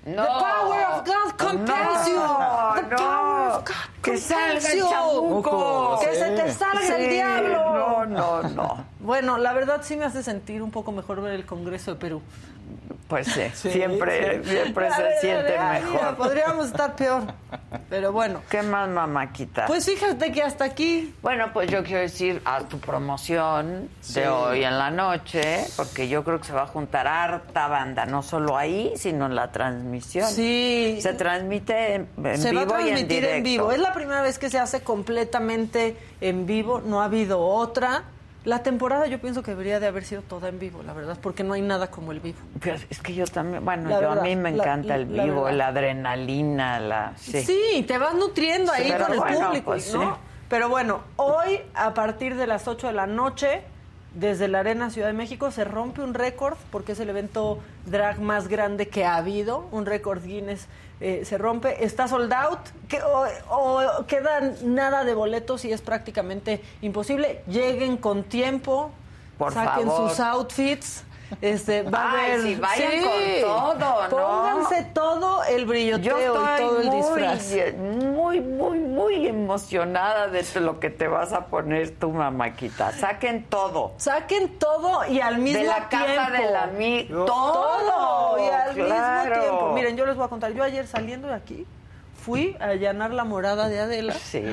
No. The power of God compels you. No, The no. power of God Que salga compels el you. chamuco. Que se te salga Sí, el diablo. No, no, no. Bueno, la verdad sí me hace sentir un poco mejor ver el Congreso de Perú. Pues sí, Sí, siempre, sí. siempre se siente mejor. mira, podríamos estar peor. Pero bueno. ¿Qué más, mamáquita? Pues fíjate que hasta aquí. Bueno, pues yo quiero decir a tu promoción Sí. de hoy en la noche, porque yo creo que se va a juntar harta banda, no solo ahí, sino en la transmisión. Sí. Se transmite en, en se vivo va a y en transmitir directo. en vivo. Es la primera vez que se hace completamente en vivo. No ha habido otra. La temporada yo pienso que debería de haber sido toda en vivo, la verdad, porque no hay nada como el vivo. Pero es que yo también, bueno, yo verdad, a mí me la- encanta el vivo, la adrenalina, la... Sí. Sí, te vas nutriendo ahí con el bueno, público, pues ¿no? sí. Pero bueno, hoy a partir de las 8 de la noche, desde la Arena Ciudad de México, se rompe un récord, porque es el evento drag más grande que ha habido, un récord Guinness eh, se rompe, está sold out, que, o, o quedan nada de boletos y es prácticamente imposible. Lleguen con tiempo, Por saquen favor. sus outfits. Este, va a haber. sí, vayan con todo, ¿no? Pónganse todo el brilloteo Yo estoy y todo el muy, disfraz. muy muy, muy, emocionada de lo que te vas a poner tu mamáquita. Saquen todo. Saquen todo y al mismo de la tiempo. casa de la mi todo, todo y al claro. mismo tiempo. Miren, yo les voy a contar. Yo ayer saliendo de aquí fui a allanar la morada de Adela. Sí.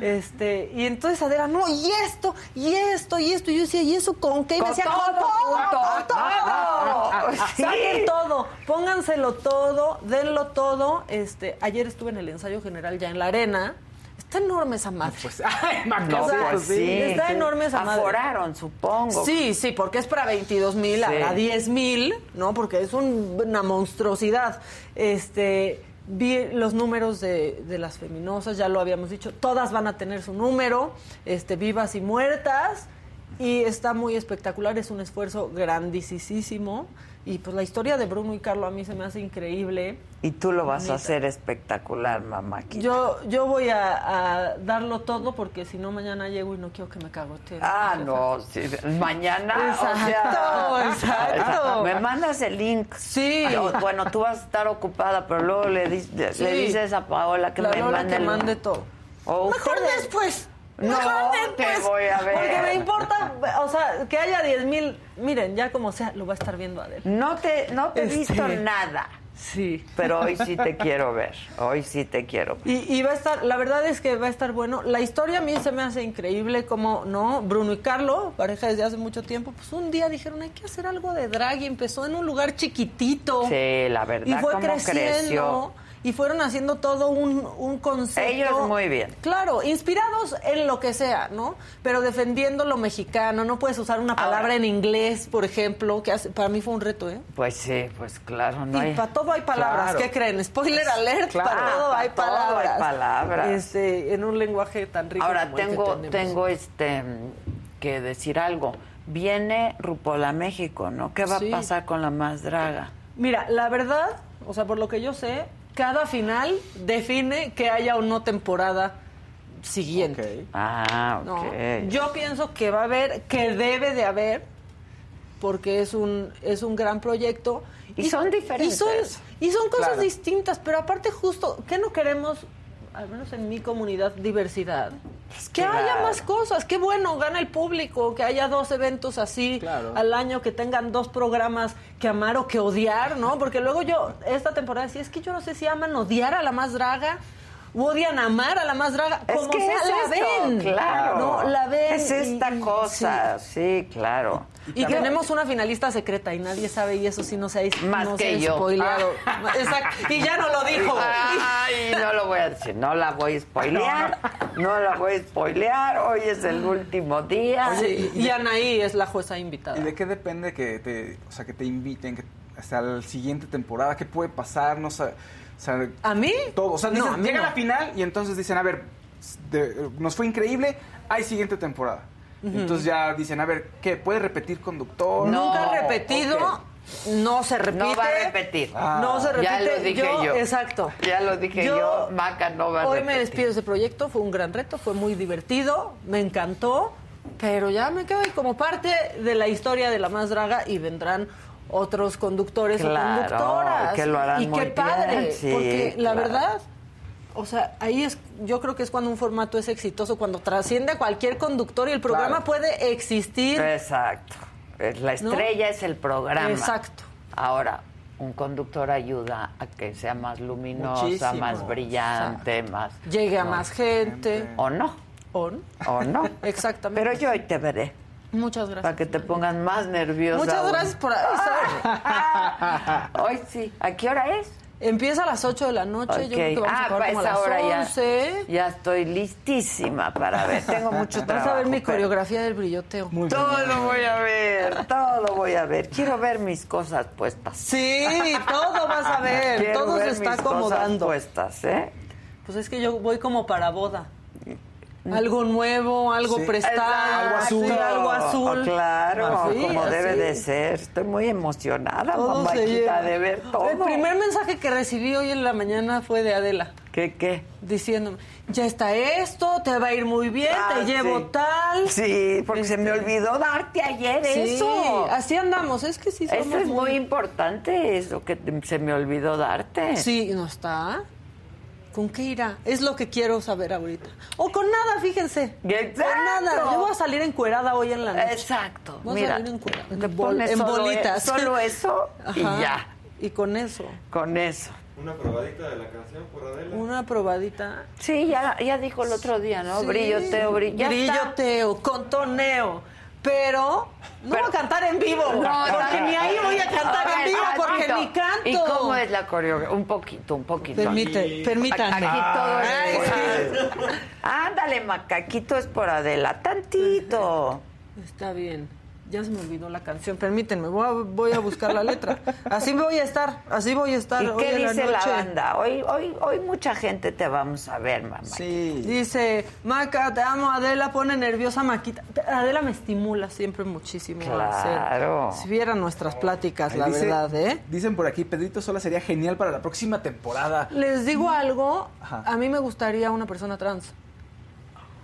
Este, y entonces Adela, no, y esto, y esto, y esto. Y yo decía, ¿y eso con qué? Y me Con decía, todo con todo, con todo. Sí. Saquen todo, pónganselo todo, denlo todo. Este, ayer estuve en el ensayo general ya en la arena. Está enorme esa madre. Pues, <laughs> ay, No, O sea, pues sí. Está enorme esa madre. Aforaron, supongo. Sí, sí, porque es para 22 mil, Sí. a 10 mil, ¿no? Porque es un- una monstruosidad. Este, vi los números de, de las feminosas, ya lo habíamos dicho, todas van a tener su número, este, vivas y muertas, y está muy espectacular, es un esfuerzo grandísimo. Y pues la historia de Bruno y Carlo a mí se me hace increíble. Y tú lo vas a hacer espectacular, mamáquita. Yo, yo voy a, a darlo todo porque si no mañana llego y no quiero que me cagoteen. Ah, no, sí, mañana. Exacto, o sea, exacto. <laughs> Me mandas el link. Sí. Bueno, tú vas a estar ocupada, pero luego le, le Sí. dices a Paola que La me mande que mande todo. O Mejor ustedes- después. No, Mejor te después. voy a ver. Porque me importa, o sea, que haya 10 mil. Miren, ya como sea, lo va a estar viendo Adel. No te, no te he Este, visto nada. Sí. Pero hoy sí te quiero ver. Hoy sí te quiero ver. Y, y va a estar, la verdad es que va a estar bueno. La historia a mí se me hace increíble, como, ¿no? Bruno y Carlo, pareja desde hace mucho tiempo, pues un día dijeron, hay que hacer algo de drag y empezó en un lugar chiquitito. Sí, la verdad, Y fue cómo creciendo. creció. Y fueron haciendo todo un, un concepto. Ellos muy bien. Claro, inspirados en lo que sea, ¿no? Pero defendiendo lo mexicano. No puedes usar una palabra Ahora- en inglés, por ejemplo, que hace- para mí fue un reto, ¿eh? Pues sí, pues claro, no y hay. para todo hay palabras. Claro. ¿Qué creen? Spoiler alert, Claro, para todo pa' hay todo hay palabras. palabras. Este, en un lenguaje tan rico Ahora como el que tengo, tengo este que decir algo. Viene RuPaul a México, ¿no? ¿Qué va Sí. a pasar con la más draga? Mira, la verdad, o sea, por lo que yo sé, cada final define que haya o no temporada siguiente. Ah, ¿no? ok. Yo pienso que va a haber, que debe de haber, porque es un, es un gran proyecto. Y son diferentes. Y son, y son cosas Claro. distintas, pero aparte justo, ¿qué no queremos, al menos en mi comunidad, diversidad? que claro. haya más cosas, qué bueno, gana el público, que haya dos eventos así al año, que tengan dos programas que amar o que odiar, ¿no? Porque luego yo, esta temporada decía, es que yo no sé si aman odiar a la más draga o odian amar a la más draga, Es como que sea, es la esto, ven. claro. No, la ven. Es esta y- cosa, sí, claro. Y tenemos una finalista secreta y nadie sabe y eso sí no se ha Más no que se yo. spoileado. <laughs> Exacto. Y ya no lo dijo. Ay, no lo voy a decir, no la voy a spoilear, no la voy a spoilear, hoy es el último día. Y Anaí es la jueza invitada. ¿Y de qué depende que te, o sea, que te inviten que, hasta la siguiente temporada? ¿Qué puede pasar? No sé. O sea, ¿A mí? Todo. O sea, No, dicen, a mí llega no. la final y entonces dicen, a ver, de- nos fue increíble, hay siguiente temporada. Entonces ya dicen, a ver, ¿qué? ¿Puede repetir conductor? Nunca ha repetido, no se repite. No va a repetir. No se repite. Ya lo dije yo. Exacto. Ya lo dije yo, Maca no va a Hoy repetir. me despido de ese proyecto, fue un gran reto, fue muy divertido, me encantó, pero ya me quedo ahí como parte de la historia de la más draga y vendrán otros conductores Claro, o conductoras. que lo harán y muy qué padre, bien, sí, porque la verdad, o sea, ahí es, yo creo que es cuando un formato es exitoso, cuando trasciende a cualquier conductor y el programa Claro. puede existir. Exacto. La ¿No? estrella es el programa. Exacto. Ahora, un conductor ayuda a que sea más luminosa, Muchísimo. más brillante, más... Llegue a ¿no? más gente. O no. ¿O no? O no. <laughs> Exactamente. Pero yo hoy te veré. Muchas gracias. Para que te pongan más nerviosa. Muchas aún. gracias por avisar. <laughs> Hoy sí. ¿A qué hora es? Empieza a las 8 de la noche, yo creo que vamos a ah, acabar para como a las hora ya, 11. ya estoy listísima para ver. Tengo mucho trabajo. <laughs> Vas a ver mi pero- coreografía del brilloteo. Todo lo voy a ver, todo lo voy a ver. Quiero ver mis cosas puestas. Sí, todo vas a <laughs> ver, Quiero todo ver se está mis cosas acomodando. puestas, ¿eh? Pues es que yo voy como para boda. Algo nuevo, algo Sí. prestado, Exacto. sí, algo azul. Claro, Sí, como debe de ser. Estoy muy emocionada, mamáquita, de ver todo. El primer mensaje que recibí hoy en la mañana fue de Adela. ¿Qué, qué? Diciéndome, ya está esto, te va a ir muy bien, Ah, te llevo sí. tal. Sí, porque se me olvidó darte ayer Sí, eso. así andamos, es que sí somos Eso es muy importante, eso que te- se me olvidó darte. Sí, no está. ¿Con qué irá? Es lo que quiero saber ahorita. O con nada, fíjense. Exacto. Con nada. Yo voy a salir encuerada hoy en la noche. Exacto. Voy a Mira, salir encuerada. En, bol- en solo bolitas. e- solo eso y Ajá. ya. Y con eso. Con eso. Una probadita de la canción por Adela. Una probadita. Sí, ya, ya dijo el otro día, ¿no? Sí. Brilloteo, brillo. ya está. Brilloteo, contoneo. Pero no voy a cantar en vivo. No, porque no. ni ahí voy a cantar A en ver, vivo porque ni canto. ¿Y cómo es la coreografía? Un poquito, un poquito. Permite, Aquí- permítanme. Aquí todo es Ándale, macaquito es por Adela. Tantito. Está bien. Ya se me olvidó la canción. Permítanme, voy a, voy a buscar la letra. Así voy a estar, así voy a estar. ¿Y hoy qué en dice la, noche. banda? Hoy, hoy, hoy mucha gente te vamos a ver, mamá. Sí. Dice, Maca, te amo, Adela pone nerviosa Maquita. Adela me estimula siempre muchísimo. Claro. Si vieran nuestras pláticas, Ahí la dice- verdad, ¿eh? Dicen por aquí, Pedrito Sola sería genial para la próxima temporada. Les digo algo, Ajá. a mí me gustaría una persona trans.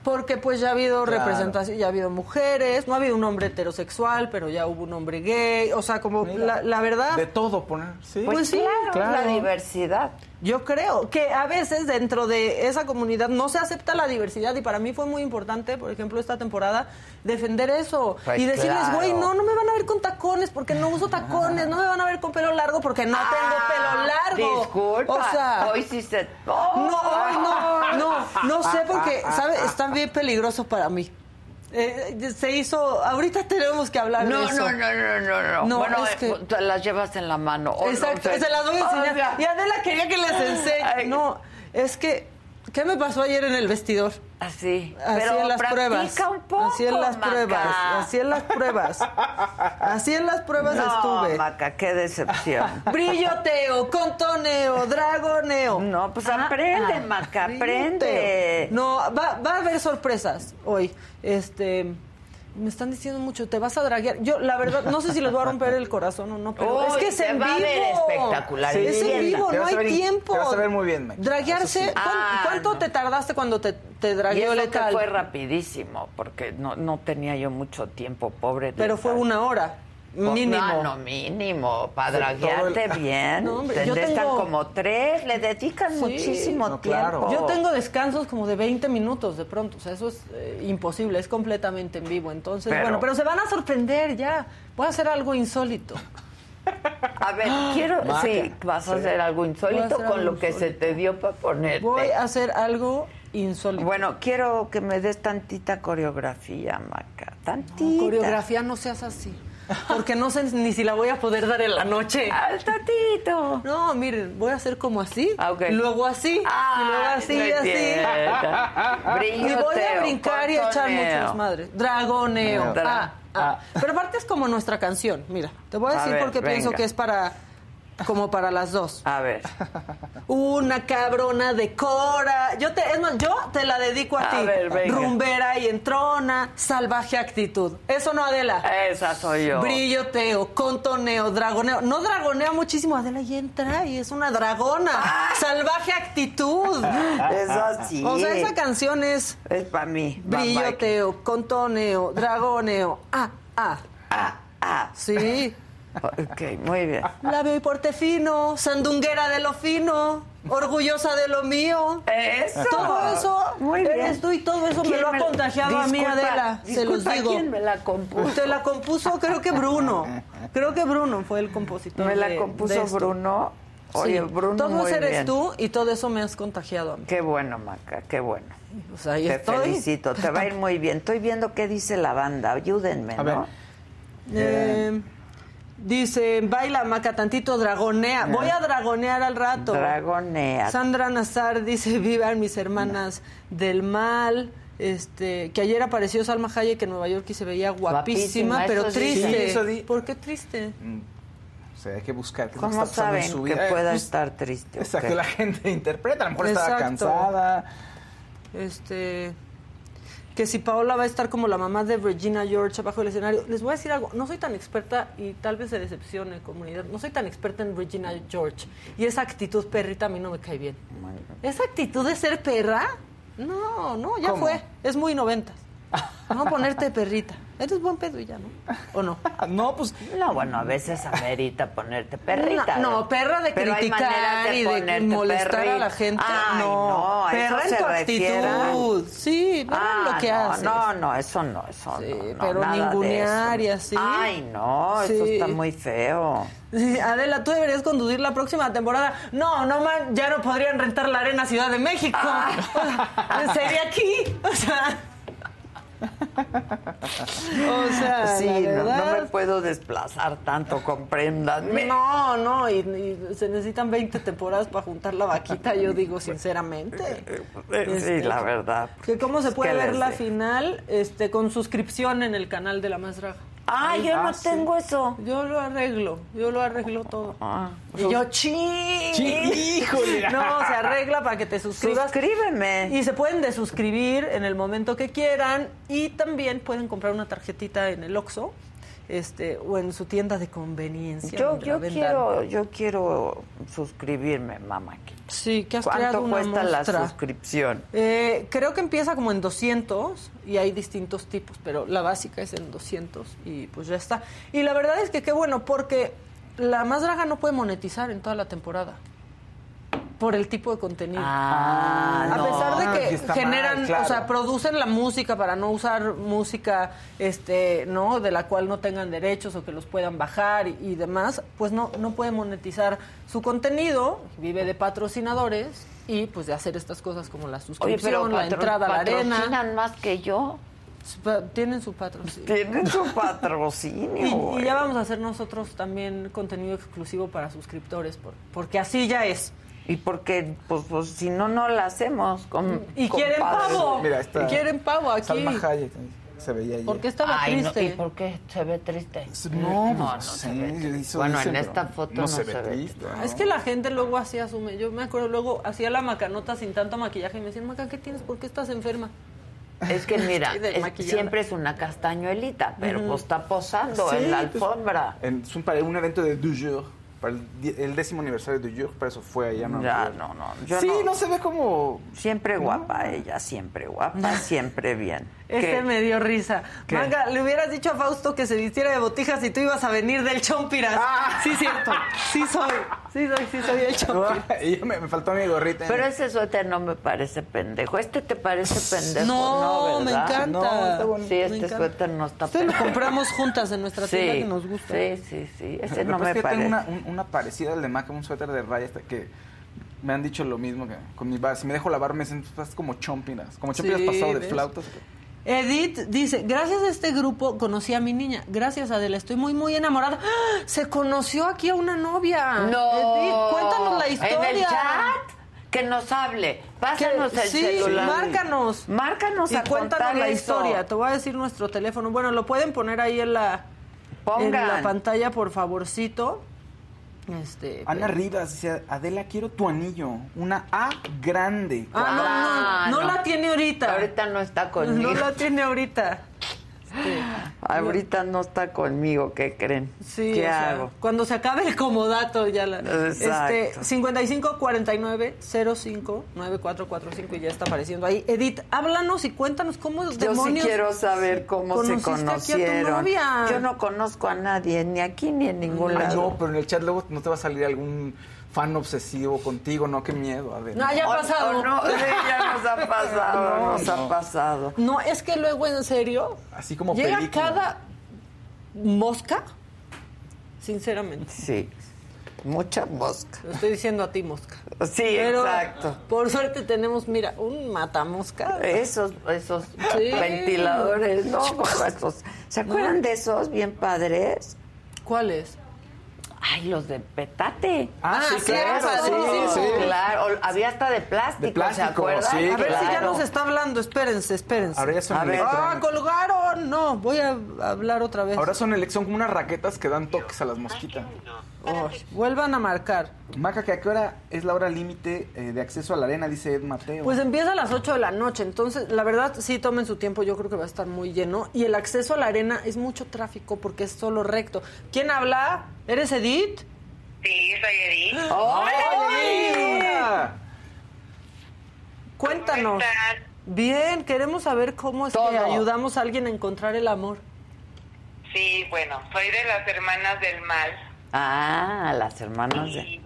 Porque pues ya ha habido Claro. representación, ya ha habido mujeres, no ha habido un hombre heterosexual, pero ya hubo un hombre gay, o sea, como la, la verdad... De todo poner. Sí. Pues, sí, claro, la diversidad. Yo creo que a veces dentro de esa comunidad no se acepta la diversidad y para mí fue muy importante, por ejemplo, esta temporada, defender eso Pues y decirles, claro. güey, no, no me van a ver con tacones porque no uso tacones, no me van a ver con pelo largo porque no tengo pelo largo. Disculpa. O sea, hoy sí se. no, no, no, no sé porque, ¿sabes? Está bien peligroso para mí. Eh, se hizo, ahorita tenemos que hablar No, de eso. no, no, no, no, no. No, bueno, es eh, que- te las llevas en la mano. no Exacto, se las voy a enseñar. y Adela quería que les enseñe. No, es que, ¿qué me pasó ayer en el vestidor? Así. Así Pero en las pruebas. un poco, así en las Maca. pruebas. Así en las pruebas. Así en las pruebas no, estuve. Maca, qué decepción. <laughs> Brilloteo, contoneo, dragoneo. No, pues aprende, Maca, aprende. No, va, va a haber sorpresas hoy. Este. Me están diciendo mucho, te vas a draguear. Yo, la verdad, no sé si les voy a romper el corazón o no, pero Uy, es que es se en va a vivo. ver espectacular. Es en vivo, no a hay ver tiempo. te vas a ver muy bien, Mike. Draguearse. Eso sí. ¿cuán- Ah, ¿Cuánto no. te tardaste cuando te, te Y dragueó que letal? fue rapidísimo, porque no, no tenía yo mucho tiempo, pobre. Pero fue una hora, mínimo. No, no, mínimo. Para draguearte el- bien. No, hombre, yo tengo- como tres, le dedican Sí. muchísimo No, tiempo. claro. Yo tengo descansos como de 20 minutos de pronto, o sea, eso es eh, imposible, es completamente en vivo. Entonces, Pero- bueno, pero se van a sorprender ya. Voy a hacer algo insólito. A ver, quiero. <gasps> Maca. Sí, vas a hacer algo insólito hacer con algo lo que se te dio para ponerte. Voy a hacer algo insólito. Bueno, quiero que me des tantita coreografía, Maca. Tantita. coreografía no seas así. Porque no sé ni si la voy a poder dar en la noche. Al tantito. No, miren, voy a hacer como así, Ah, ok. luego así, Ah, y luego así, no así. Y voy a brincar y echar contoneo. muchas madres. Dragoneo. Dra- Ah, ah. Pero aparte es como nuestra canción. Mira, te voy a A decir ver, porque pienso que es para como para las dos. A ver. Una cabrona de Cora. Yo te, es más, yo te la dedico a, A ti. ver, venga. Rumbera y entrona, salvaje actitud. Eso no, Adela. Esa soy yo. Brilloteo, contoneo, dragoneo. No dragonea muchísimo, Adela y entra y es una dragona. Salvaje actitud. Eso sí. O sea, esa canción es Es para mí. Brilloteo, contoneo, dragoneo. Ah, ah. Ah, ah. Sí. Ok, muy bien. Labio y porte fino, sandunguera de lo fino, orgullosa de lo mío. Eso. Todo eso Muy bien. eres tú y todo eso me ¿Quién lo ha contagiado a mí, Disculpa, Adela. Se los digo. ¿Quién me la compuso? Te la compuso, creo que Bruno. Creo que Bruno fue el compositor. Me la de- compuso de esto. Bruno. Oye, Sí, Bruno, Todo muy eres bien. tú y todo eso me has contagiado a mí. Qué bueno, Maca, qué bueno. O sea, Te estoy. felicito, te va a ir muy bien. Estoy viendo qué dice la banda. Ayúdenme, A ¿no? Eh, dice, baila maca tantito, dragonea. Voy a dragonear al rato. Dragonea. Sandra Nazar dice, <laughs> vivan mis hermanas del mal. Este, que ayer apareció Salma Hayek en Nueva York y se veía guapísima, Guapísima, pero triste. Sí, eso di- ¿Por qué triste? O sea, hay que buscar qué que ¿Cómo está pasando en saben su que vida. pueda Pues, estar triste? o <laughs> Exacto, qué? la gente interpreta, a lo mejor estaba cansada. Este que si Paola va a estar como la mamá de Regina George abajo del escenario. Les voy a decir algo, no soy tan experta y tal vez se decepcione comunidad. No soy tan experta en Regina George y esa actitud perrita a mí no me cae bien. Esa actitud de ser perra, no, no, ya ¿Cómo? fue. Es muy noventas. Vamos a ponerte perrita. Eres buen pedo y ya, ¿no? ¿O no? <laughs> no, pues. No, bueno, a veces amerita ponerte perrita. No, no, perra de Pero criticar y de molestar perrita. a la gente. Ay, no, no, perra eso en tu actitud. Sí, verán Ah, lo que no, haces. No, no, eso no, eso no, no. pero ningunear y así. Ay, no, eso Sí. está muy feo. Sí, Adela, tú deberías conducir la próxima temporada. No, no, man, ya no podrían rentar la arena Ciudad de México. <laughs> O sea, sería aquí. O sea. O sea, <laughs> Sí, la no, me puedo desplazar tanto, compréndanme. No, no, y, y se necesitan 20 temporadas para juntar la vaquita, yo digo sinceramente. <laughs> Eh, Sí, la verdad. Que cómo se puede ¿Qué ver la final este con suscripción en el canal de La Más Draga. Ah, yo no sí. tengo eso. Yo lo arreglo, yo lo arreglo todo. Ah, y yo, ¡chin! ¡Chin! ¡Híjole! <laughs> No, se arregla para que te suscribas. Suscríbeme. Y se pueden desuscribir en el momento que quieran y también pueden comprar una tarjetita en el Oxxo este, o en su tienda de conveniencia. Yo, yo quiero, yo quiero suscribirme, mamá. Sí, que has ¿Cuánto una cuesta la suscripción? Eh, creo que empieza como en 200 y hay distintos tipos, pero la básica es en 200 y pues ya está. Y la verdad es que qué bueno, porque la más draga no puede monetizar en toda la temporada por el tipo de contenido. Ah, a no. pesar de que está generan, mal, claro. o sea, producen la música para no usar música, este, no, de la cual no tengan derechos o que los puedan bajar y, y demás, pues no, no puede monetizar su contenido, vive de patrocinadores y pues de hacer estas cosas como la Oye, suscripción, pero la entrada a la arena. patrocinan más que yo. Tienen su patrocinio. Tienen su <laughs> patrocinio. Y, ya vamos a hacer nosotros también contenido exclusivo para suscriptores, por- porque así ya es. Y porque, pues, pues si no, no la hacemos. Con, Y con quieren padres. pavo. Mira, está. Quieren pavo aquí. Salma Hayek se veía ayer. ¿Por qué estaba Ay, no, triste? ¿Y por qué se ve triste? No, no, se sí, ve triste. eso Bueno, en esta foto no, se, ve triste. Es que la gente luego así asume. Yo me acuerdo luego hacía la macanota sin tanto maquillaje y me decían, Maca, ¿qué tienes? ¿Por qué estás enferma? Es que <laughs> mira, es- siempre es una castañuelita, pero pues está posando Sí, en la pues, alfombra. en- es un, para un evento de Du Jour, para el, décimo aniversario de Jour, para eso fue allá. ¿no? Ya, no, no. yo sí, no. no. se ve como... Siempre guapa ella, siempre guapa, siempre bien. Este ¿Qué? me dio risa. ¿Qué? Maca, le hubieras dicho a Fausto que se vistiera de botijas y tú ibas a venir del Chompiras. Ah. Sí, cierto. Sí soy. Sí soy, sí soy el Chompiras. y yo me, me faltó mi gorrita. Pero ese suéter no me parece pendejo. ¿Este te parece pendejo? No, me ¿verdad? encanta. No, está bonito. Sí, Me este encanta. suéter no está Este lo pendejo. compramos juntas en nuestra Sí, tienda que nos gusta. Sí, sí, sí. Ese Lo no me es que parece. tengo una, un- una parecida al de Maca, un suéter de rayas que me han dicho lo mismo que con mi base. Si me dejo lavar me siento estás como chompinas, como chompinas Sí, pasado de ¿ves? flautas. Edith dice, gracias a este grupo conocí a mi niña. Gracias, Adela, estoy muy, muy enamorada. ¡Ah! Se conoció aquí a una novia. No. Edith, cuéntanos la historia. En el chat, que nos hable. Pásanos Que- el sí, celular. márcanos. Márcanos y a cuéntanos la historia. Te voy a decir nuestro teléfono. Bueno, lo pueden poner ahí en la, en la pantalla, por favorcito. Este, Ana pero- Rivas dice, Adela, quiero tu anillo. Una A grande. Ah, no, no, Ah, no, no. la tiene ahorita. Ahorita no está conmigo. No la tiene ahorita. Este, <gasps> Ahorita no está conmigo, ¿qué creen? Sí, ¿Qué o sea, hago? cuando se acabe el comodato ya la Exacto. este 55 49 05 9445 y ya está apareciendo ahí. Edith, háblanos y cuéntanos cómo Yo sí demonios quiero saber cómo se conociste aquí a tu conocieron. novia. Yo no conozco a nadie, ni aquí ni en ningún Ay, lado. no, pero en el chat luego no te va a salir algún fan obsesivo contigo, no, qué miedo, Adela. No, ya ha O- pasado. o no, sí, ya nos ha <laughs> pasado, No, nos no. ha pasado. No, es que luego en serio Así como llega película. cada mosca. Sinceramente, Sí, mucha mosca. lo estoy diciendo a ti mosca. Sí, Pero exacto. por suerte tenemos, mira, un matamosca. Esos, esos Sí. ventiladores, ¿no? Esos, ¿Se acuerdan de esos bien padres? ¿Cuáles? Ay, los de petate. Ah, sí, claro, sí, sí. Claro, o- había hasta de plástico, De plástico, ¿se acuerdan? sí, A ver si ya nos está hablando, espérense, espérense. Ahora ya son A ver. ¡Ah, colgaron! No, voy a hablar otra vez. Ahora son, son como unas raquetas que dan toques a las mosquitas. Ay, vuelvan a marcar. Maca, que a qué hora es la hora límite eh, de acceso a la arena, dice Ed Mateo. Pues empieza a las 8 de la noche, entonces la verdad sí tomen su tiempo, yo creo que va a estar muy lleno. Y el acceso a la arena es mucho tráfico porque es solo recto. ¿Quién habla? ¿Eres Edith? Sí, soy Edith. ¡Hola! Cuéntanos. ¿Cómo estás? Bien, queremos saber cómo es que ayudamos a alguien a encontrar el amor. Sí, bueno, soy de las hermanas del mal Ah, las hermanas de...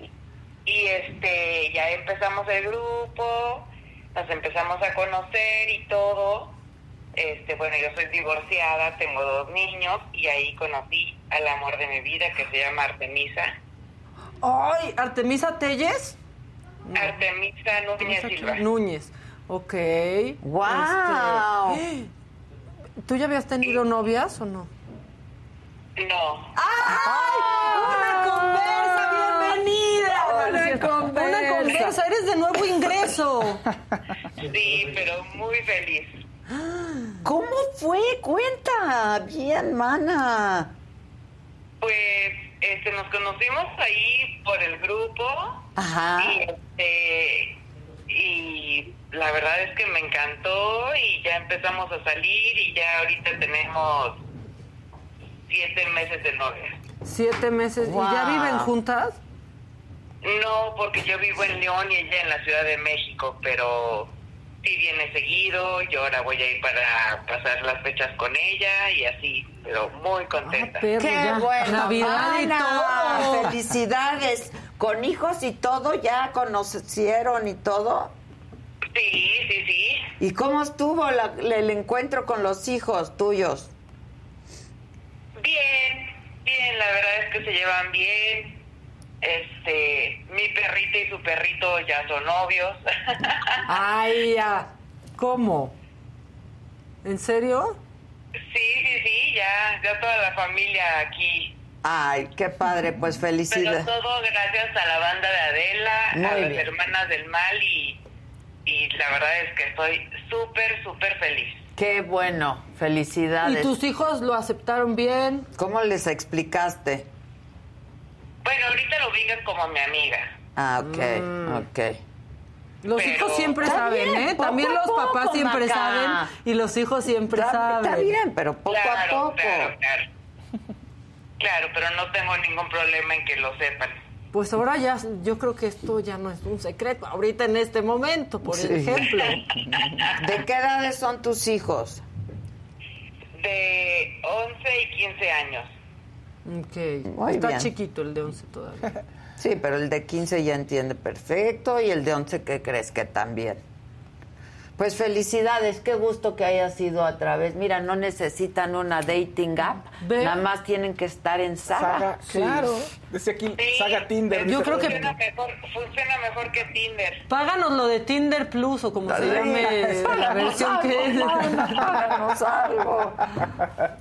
y este ya empezamos el grupo, nos empezamos a conocer y todo. Este, bueno, yo soy divorciada, tengo dos niños y ahí conocí al amor de mi vida que se llama Artemisa. Ay, Artemisa Telles. Artemisa Núñez Silva. Núñez. Ok. ¡Guau! Este, <gasps> ¿Tú ya habías tenido novias o no? No. ¡Una conversa! ¡Bienvenida! Una conversa. Una conversa, eres de nuevo ingreso. Sí, pero muy feliz. ¿Cómo fue? Cuenta. Bien, mana. Pues este, nos conocimos ahí por el grupo Ajá. y este y la verdad es que me encantó y ya empezamos a salir y ya ahorita tenemos siete meses de novia. Siete meses. ¿Y ya viven juntas? No, porque yo vivo en León y ella en la Ciudad de México, pero sí viene seguido. Yo ahora voy a ir para pasar las fechas con ella y así, pero muy contenta. perro, ¡Qué ya. bueno! Navidad y mana! todo. ¡Felicidades! ¿Con hijos y todo? ¿Ya conocieron y todo? Sí, sí, sí. ¿Y cómo estuvo la- el encuentro con los hijos tuyos? Bien, bien, la verdad es que se llevan bien. Este, mi perrita y su perrito ya son novios. <laughs> Ay, ya. ¿Cómo? ¿En serio? sí, sí, sí, ya, ya toda la familia aquí. Ay, qué padre, pues Pero felicidades. todo gracias a la banda de Adela, Muy a las hermanas del mal y, y la verdad es que estoy súper, súper feliz. Qué bueno, ¿Y felicidades. tus hijos lo aceptaron bien? ¿Cómo les explicaste? Bueno, ahorita lo digas como mi amiga. Ah, ok, Mm. ok. Los Pero- hijos siempre Está saben, bien, ¿eh? También los poco, papás siempre Maca. saben y los hijos siempre Está, saben. está bien, pero poco claro, a poco. claro, claro. Claro, pero no tengo ningún problema en que lo sepan. Pues ahora ya, yo creo que esto ya no es un secreto, ahorita en este momento, por Sí. ejemplo. ¿De qué edades son tus hijos? De 11 y 15 años. Ok, Muy está bien. chiquito el de 11 todavía. <laughs> Sí, pero el de 15 ya entiende perfecto y el de 11, ¿qué crees que también? Pues felicidades, qué gusto que haya sido a través. Mira, no necesitan una dating app, Ve. nada más tienen que estar en Saga. Saga, claro. Decía aquí, Saga Tinder. Yo creo que- Funciona mejor, funciona mejor que Tinder. Páganos lo de Tinder Plus o como se llame <laughs> la versión que es. páganos algo.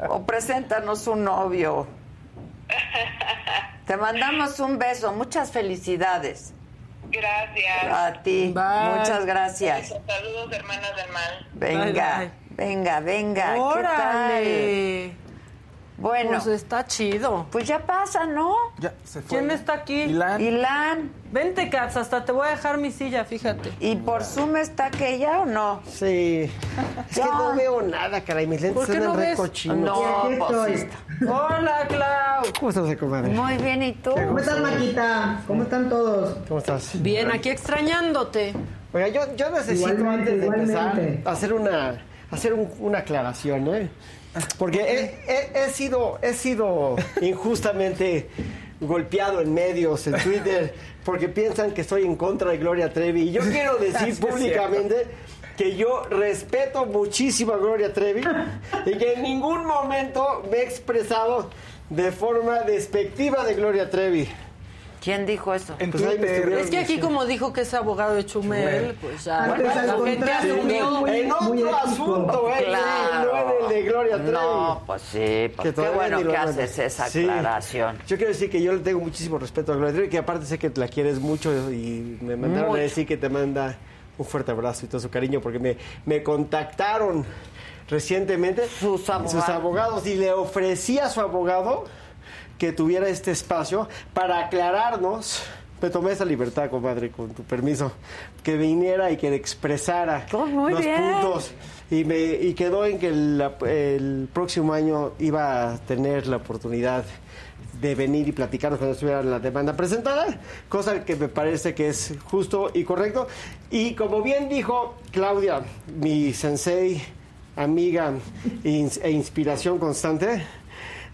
O preséntanos un novio. Te mandamos un beso, muchas felicidades. Gracias. A ti, Bye. muchas gracias. Saludos, hermanas del mal. Venga, Bye, venga, venga. ¿Qué tal? Bueno, Pues está chido. pues ya pasa, ¿no? Ya, se fue. ¿Quién está aquí? Ilan. Ilan, Vente, Katz, hasta te voy a dejar mi silla, fíjate. ¿y por Zoom está aquella o no? Sí. Es que no veo nada, caray. Mis lentes ¿Por qué están no re ves? cochinos. No, pues. Hola, Clau. ¿Cómo estás, comadre? Muy bien, ¿y tú? ¿Cómo estás, Maquita? ¿Cómo están todos? ¿Cómo estás? Bien, aquí extrañándote. Oiga, yo, yo necesito Igualmente, antes de igualmente. empezar hacer una hacer un- una aclaración, ¿eh? Porque he, he- he sido he sido injustamente golpeado en medios, en Twitter, porque piensan que estoy en contra de Gloria Trevi. Y yo <laughs> quiero decir públicamente que yo respeto muchísimo a Gloria Trevi y que en ningún momento me he expresado de forma despectiva de Gloria Trevi. ¿Quién dijo eso? En Pues Es que aquí como dijo que es abogado de Chumel, pues ya Antes, la al gente contrario, asumió. en otro asunto, ¿eh? Claro. No en el de Gloria Trevi. No, pues sí, pues Que qué bueno que haces esa Sí. aclaración. Yo quiero decir que yo le tengo muchísimo respeto a Gloria Trevi, que aparte sé que la quieres mucho y me mandaron Mucho. a decir que te manda un fuerte abrazo y todo su cariño porque me, me contactaron recientemente Sus abogados. abogados y le ofrecí a su abogado que tuviera este espacio para aclararnos. Me tomé esa libertad, compadre, con tu permiso, que viniera y que expresara muy los bien. puntos y, me, y quedó en que el, el próximo año iba a tener la oportunidad de venir y platicarnos cuando estuviera la demanda presentada, cosa que me parece que es justo y correcto. Y como bien dijo Claudia, mi sensei, amiga e inspiración constante,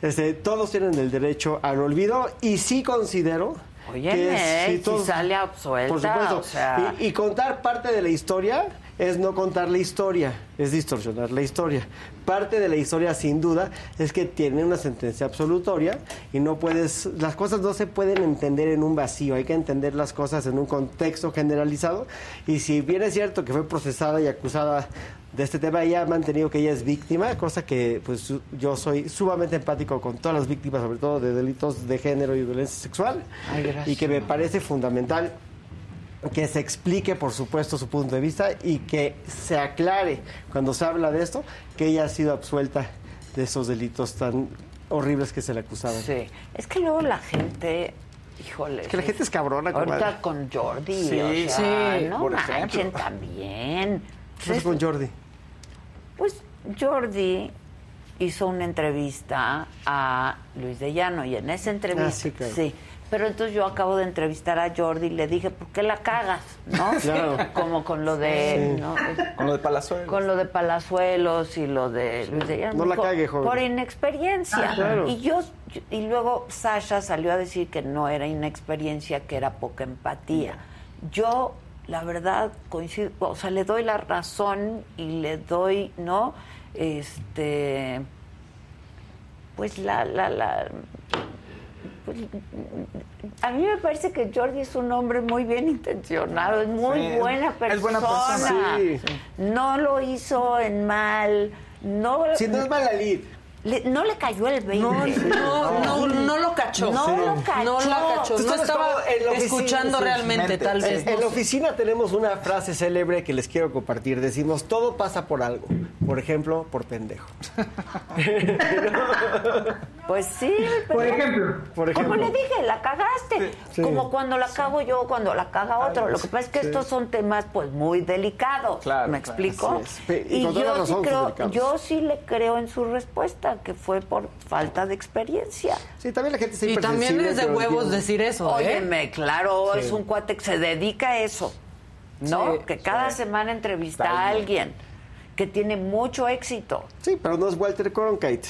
este, todos tienen el derecho al olvido y sí considero Oye, que si, sale absuelta, por supuesto, y, contar parte de la historia es no contar la historia, es distorsionar la historia. Parte de la historia, sin duda, es que tiene una sentencia absolutoria y no puedes, las cosas no se pueden entender en un vacío, hay que entender las cosas en un contexto generalizado. Y si bien es cierto que fue procesada y acusada de este tema, ella ha mantenido que ella es víctima, cosa que pues yo soy sumamente empático con todas las víctimas, sobre todo de delitos de género y violencia sexual, y que me parece fundamental que se explique, por supuesto, su punto de vista y que se aclare cuando se habla de esto que ella ha sido absuelta de esos delitos tan horribles que se le acusaban. Sí, es que luego la gente, híjole. Es que la gente es cabrona. Ahorita con Jordi, sí, sí, no manchen también. ¿Qué con Jordi? Pues Jordi hizo una entrevista a Luis de Llano y en esa entrevista, ah, sí, pero entonces yo acabo de entrevistar a Jordi y le dije, ¿por qué la cagas? ¿No? <laughs> Claro. Como con lo de... ¿no? Con lo de Palazuelos. Con lo de Palazuelos y lo de Luis de Llano. No la cague, joven. Por inexperiencia. Ah, claro. Y yo... Y luego Sasha salió a decir que no era inexperiencia, que era poca empatía. Yo la verdad coincido, o sea, le doy la razón y le doy, ¿no? Este, pues la, la, la, a mí me parece que Jordi es un hombre muy bien intencionado, es muy buena persona. Es buena persona. Sí. No lo hizo en mal, no. Si no es malalid no le cayó el 20. No, no, no, lo cachó. No lo cachó. No lo cachó. No estaba escuchando realmente, tal vez. En, la oficina tenemos una frase célebre que les quiero compartir. Decimos, todo pasa por algo. Por ejemplo, por pendejo. <laughs> pues sí. Por ejemplo. Como le dije, la cagaste. Como cuando la cago yo, cuando la caga otro. Lo que pasa es que estos son temas pues muy delicados. Claro, ¿Me explico? Y, yo sí, creo, yo sí le creo en su respuesta que fue por falta de experiencia. Sí, también la gente se Y también es de huevos decir eso, ¿eh? Óyeme, claro, es un cuate que se dedica a eso, ¿no? que cada semana entrevista a alguien que tiene mucho éxito. Sí, pero no es Walter Cronkite.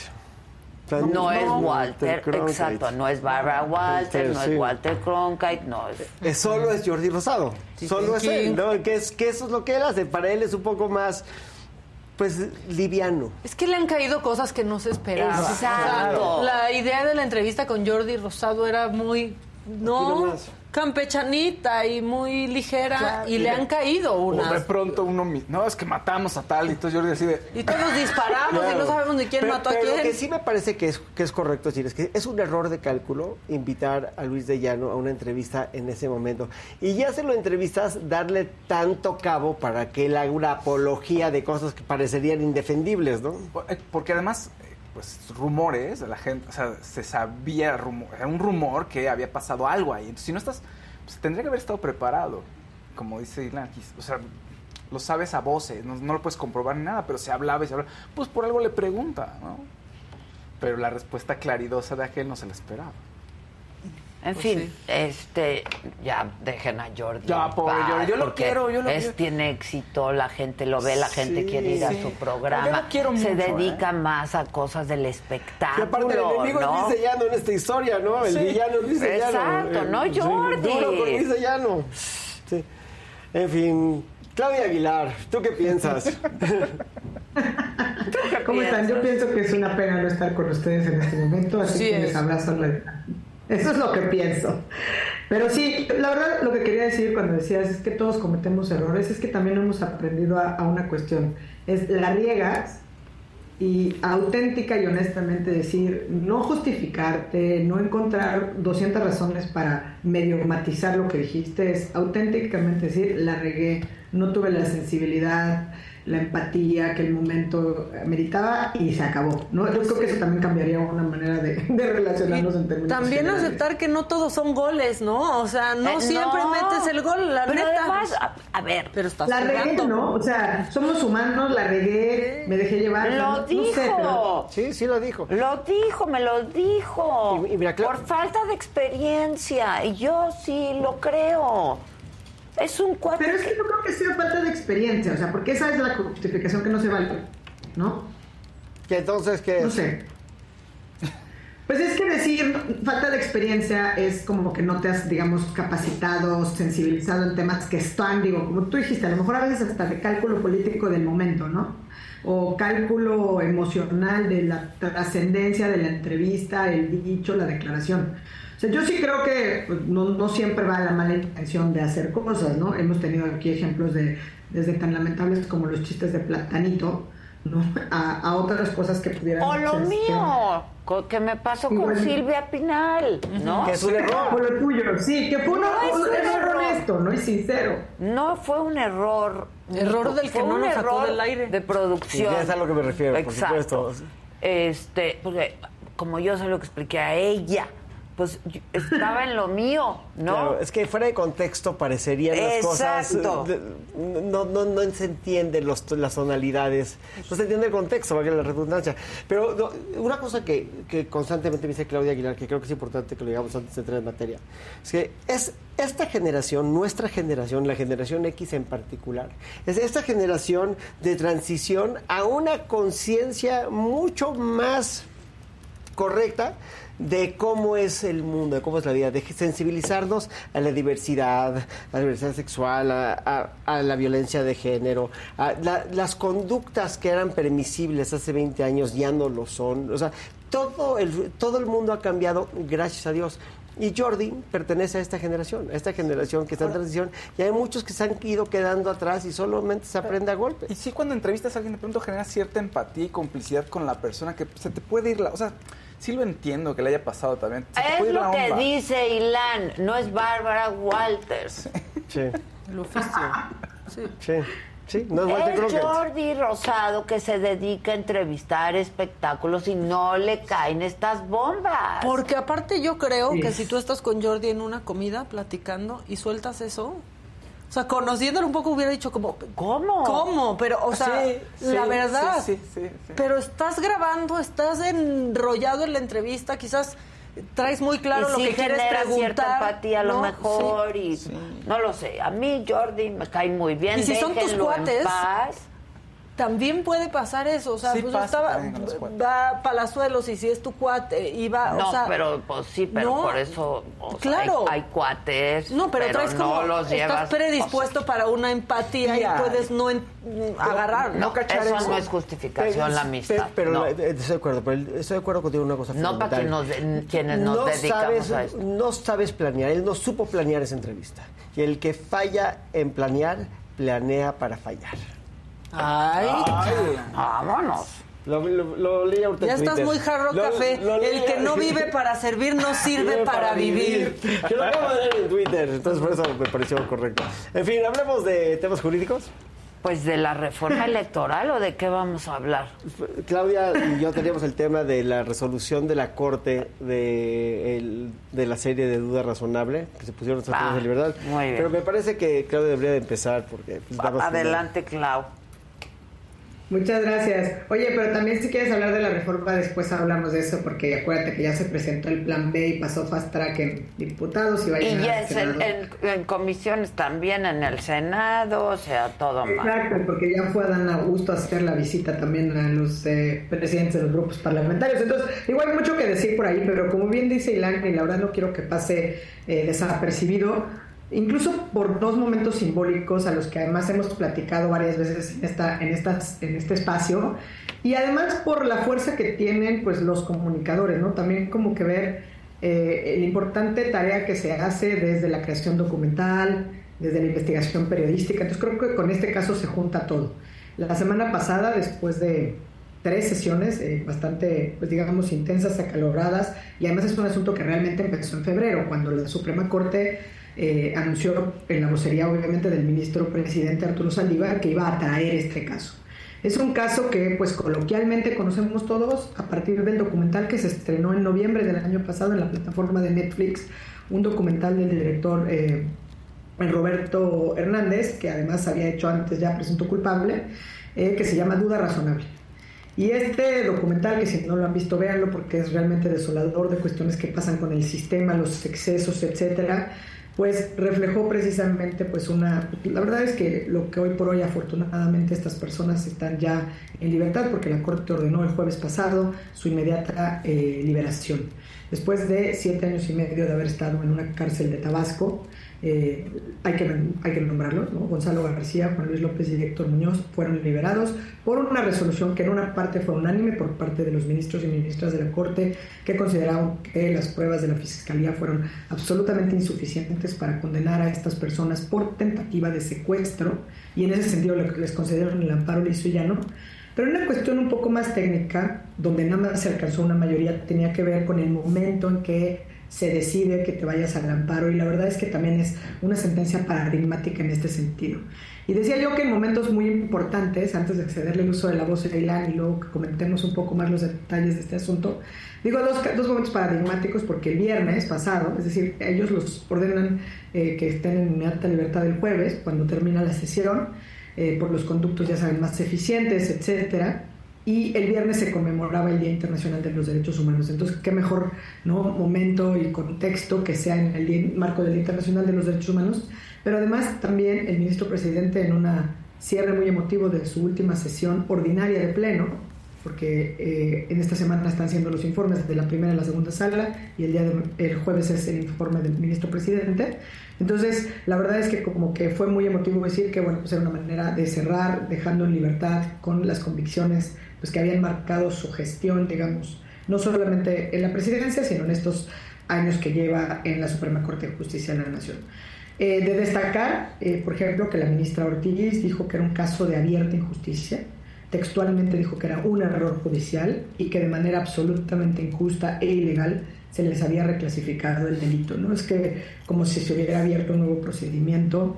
No, es Walter, exacto, no es Barbara Walter, no es Walter Cronkite, no es... es solo es Jordi Rosado, solo es él, ¿no? Que, es, que eso es lo que él hace, para él es un poco más pues liviano. Es que le han caído cosas que no se esperaban. Exacto. La idea de la entrevista con Jordi Rosado era muy no campechanita y muy ligera y le han caído unas. de pronto uno, no, es que matamos a tal y entonces Jordi decide. Y todos disparamos y no sabemos ni quién mató a quién. Lo que sí me parece que es, que es correcto decir es que es un error de cálculo invitar a Luis de Llano a una entrevista en ese momento. Y ya se lo entrevistas, darle tanto cabo para que él haga una apología de cosas que parecerían indefendibles, ¿no? Eh, porque además pues rumores de la gente, o sea, se sabía un rumor que había pasado algo ahí. Entonces, si no estás, pues tendría que haber estado preparado, como dice Ilan, o sea, lo sabes a voces, no, no, lo puedes comprobar ni nada, pero se hablaba y se hablaba, pues por algo le pregunta, ¿no? Pero la respuesta claridosa de aquel no se la esperaba. En pues fin, este, ya dejen a Jordi. Ya, pobre Jordi, yo lo quiero, yo lo es, Tiene éxito, la gente lo ve, la gente quiere ir a su programa. quiero Se dedica ¿eh? más a cosas del espectáculo. Y aparte, el enemigo ¿no? es Luis Llano en esta historia, ¿no? El villano es Luis Llano. Exacto, no Jordi. duro con Luis Llano. Sí. En fin, Claudia Aguilar, ¿tú qué piensas? <laughs> ¿Cómo están? Yo pienso que es una pena no estar con ustedes en este momento, así que les abrazo la eso es lo que pienso. Pero sí, la verdad lo que quería decir cuando decías es que todos cometemos errores, es que también hemos aprendido a, una cuestión. Es la riegas y auténtica y honestamente decir, no justificarte, no encontrar 200 razones para medio matizar lo que dijiste, es auténticamente decir, la regué, no tuve la sensibilidad, la empatía que el momento meritaba y se acabó. ¿no? Yo creo que eso también cambiaría una manera de, relacionarnos en términos También aceptar que no todos son goles, ¿no? O sea, no eh, siempre metes el gol, la pero neta. Además, a, ver, pero estás La regué, ¿no? O sea, somos humanos, la regué, me dejé llevar. Lo dijo. Sí, sí lo dijo. Lo dijo, me lo dijo. Por falta de experiencia. Y yo sí lo creo. Es un cuate. Pero es que yo creo que sea falta de experiencia, o sea, porque esa es la justificación que no se vale, ¿no? Que entonces, ¿qué No sé. Pues es que decir falta de experiencia es como que no te has, digamos, capacitado, sensibilizado en temas que están, digo, como tú dijiste, a lo mejor a veces hasta de cálculo político del momento, ¿no? O cálculo emocional de la trascendencia de la entrevista, el dicho, la declaración yo sí creo que pues, no, siempre va la mala intención de hacer cosas, ¿no? Hemos tenido aquí ejemplos de desde tan lamentables como los chistes de platanito, ¿no? A, otras cosas que pudieran O lo mío, que me pasó con Silvia Pinal, ¿no? Que es un error. Fue lo tuyo, sí, que fue un, error honesto, ¿no? Y sincero. No fue un error. Error del que no nos sacó del aire. De producción. es a lo que me refiero, Exacto. por supuesto. Este, porque como yo sé lo que expliqué a ella, pues estaba en lo mío, ¿no? Claro, es que fuera de contexto parecerían las cosas. No, no, no se entienden los, las tonalidades, no se entiende el contexto, valga la redundancia. Pero una cosa que, que, constantemente me dice Claudia Aguilar, que creo que es importante que lo digamos antes de entrar en materia, es que es esta generación, nuestra generación, la generación X en particular, es esta generación de transición a una conciencia mucho más correcta de cómo es el mundo, de cómo es la vida, de sensibilizarnos a la diversidad, a la diversidad sexual, a, la violencia de género, a las conductas que eran permisibles hace 20 años ya no lo son. O sea, todo el, todo el mundo ha cambiado, gracias a Dios. Y Jordi pertenece a esta generación, a esta generación que está en transición, y hay muchos que se han ido quedando atrás y solamente se aprende a golpes. Y sí, cuando entrevistas a alguien, de pronto genera cierta empatía y complicidad con la persona que se te puede ir la. O sea, sí lo entiendo que le haya pasado también. es lo que dice Ilan, no es Bárbara Walters. Sí. El oficio. Sí. Sí. Sí, no es, Walter es Jordi Rosado que se dedica a entrevistar espectáculos y no le caen estas bombas. Porque aparte yo creo que si tú estás con Jordi en una comida platicando y sueltas eso, o sea, conociéndolo un poco hubiera dicho como, ¿cómo? ¿Cómo? Pero, o sea, la verdad. Sí, sí, pero estás grabando, estás enrollado en la entrevista, quizás traes muy claro lo que quieres preguntar. cierta empatía a lo mejor y no lo sé. A mí Jordi me cae muy bien. Y si son tus cuates, también puede pasar eso, o sea, pues estaba, va a Palazuelos y si es tu cuate, iba, no, o sea... pero, pues sí, pero por eso, claro. hay, cuates, No, pero, traes como, los estás predispuesto para una empatía y puedes no agarrar, no, cachar eso. no es justificación la amistad. Pero, eh, estoy de acuerdo, pero estoy de acuerdo contigo en una cosa No para que nos, quienes nos dedicamos a esto. No sabes planear, él no supo planear esa entrevista. Y el que falla en planear, planea para fallar. Ay, vámonos. Lo, lo, leí ahorita Ya estás muy jarro café. el que no vive para servir no <laughs> sirve para, vivir. Que lo acabo de leer en Twitter, entonces por eso me pareció correcto. En fin, hablemos de temas jurídicos. Pues de la reforma electoral o de qué vamos a hablar. Claudia y yo teníamos el tema de la resolución de la Corte de, de la serie de duda razonable, que se pusieron los ah, de libertad. Muy bien. Pero me parece que Claudia debería de empezar porque... Pues, Adelante, Clau. Muchas gracias. Oye, pero también si quieres hablar de la reforma, después hablamos de eso, porque acuérdate que ya se presentó el plan B y pasó fast track en diputados y va a Y ya es en, comisiones también en el Senado, o sea, todo mal. Exacto, porque ya fue a Dan Augusto a hacer la visita también a los eh, presidentes de los grupos parlamentarios. Entonces, igual hay mucho que decir por ahí, pero como bien dice Ilan, y la verdad no quiero que pase eh, desapercibido, incluso por dos momentos simbólicos a los que además hemos platicado varias veces en, esta, en, estas, en este espacio, y además por la fuerza que tienen pues, los comunicadores, ¿no? También como que ver eh, la importante tarea que se hace desde la creación documental, desde la investigación periodística, entonces creo que con este caso se junta todo. La semana pasada, después de tres sesiones eh, bastante, pues digamos, intensas, acaloradas, y además es un asunto que realmente empezó en febrero, cuando la Suprema Corte eh, anunció en la vocería obviamente del ministro presidente Arturo Saldívar que iba a traer este caso. Es un caso que pues coloquialmente conocemos todos a partir del documental que se estrenó en noviembre del año pasado en la plataforma de Netflix, un documental del director eh, Roberto Hernández, que además había hecho antes ya presunto culpable, eh, que se llama Duda Razonable. Y este documental, que si no lo han visto, véanlo porque es realmente desolador de cuestiones que pasan con el sistema, los excesos, etcétera, pues reflejó precisamente pues una la verdad es que lo que hoy por hoy afortunadamente estas personas están ya en libertad porque la corte ordenó el jueves pasado su inmediata eh, liberación. Después de siete años y medio de haber estado en una cárcel de Tabasco eh, hay, que, hay que nombrarlo, Gonzalo García, Juan Luis López y Héctor Muñoz fueron liberados por una resolución que en una parte fue unánime por parte de los ministros y ministras de la Corte que consideraron que las pruebas de la Fiscalía fueron absolutamente insuficientes para condenar a estas personas por tentativa de secuestro y en ese sentido les concedieron el amparo liso y llano. Pero una cuestión un poco más técnica, donde nada más se alcanzó una mayoría, tenía que ver con el momento en que se decide que te vayas al amparo y la verdad es que también es una sentencia paradigmática en este sentido. Y decía yo que en momentos muy importantes, antes de accederle el uso de la voz de Ilan y luego que comentemos un poco más los detalles de este asunto, digo dos, dos momentos paradigmáticos porque el viernes pasado, es decir, ellos los ordenan eh, que estén en alta libertad el jueves, cuando termina la sesión, eh, por los conductos, ya saben, más eficientes, etcétera y el viernes se conmemoraba el Día Internacional de los Derechos Humanos. Entonces, qué mejor ¿no? momento y contexto que sea en el marco del Día Internacional de los Derechos Humanos. Pero además también el ministro presidente en un cierre muy emotivo de su última sesión ordinaria de pleno, porque eh, en esta semana están siendo los informes de la primera y la segunda sala y el día de, el jueves es el informe del ministro presidente. Entonces, la verdad es que como que fue muy emotivo decir que bueno, pues era una manera de cerrar dejando en libertad con las convicciones pues que habían marcado su gestión, digamos, no solamente en la presidencia, sino en estos años que lleva en la Suprema Corte de Justicia de la Nación. Eh, de destacar, eh, por ejemplo, que la ministra Ortiz dijo que era un caso de abierta injusticia, textualmente dijo que era un error judicial y que de manera absolutamente injusta e ilegal se les había reclasificado el delito. No es que como si se hubiera abierto un nuevo procedimiento.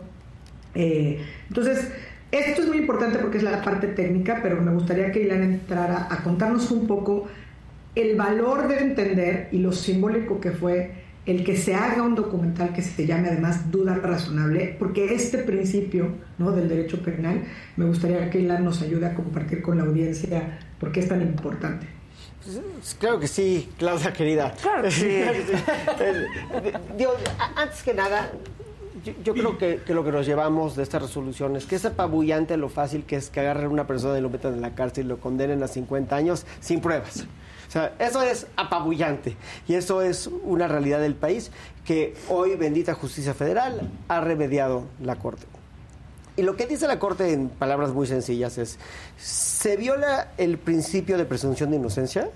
Eh, entonces, esto es muy importante porque es la parte técnica, pero me gustaría que Ilan entrara a contarnos un poco el valor de entender y lo simbólico que fue el que se haga un documental que se llame además Duda Razonable, porque este principio ¿no? del derecho penal me gustaría que Ilan nos ayude a compartir con la audiencia por qué es tan importante. Pues, claro que sí, Claudia querida. Claro que sí. <laughs> antes que nada, yo, creo que, lo que nos llevamos de esta resolución es que es apabullante lo fácil que es que agarren a una persona y lo metan en la cárcel y lo condenen a 50 años sin pruebas. O sea, eso es apabullante y eso es una realidad del país que hoy, bendita justicia federal, ha remediado la Corte. Y lo que dice la Corte en palabras muy sencillas es, se viola el principio de presunción de inocencia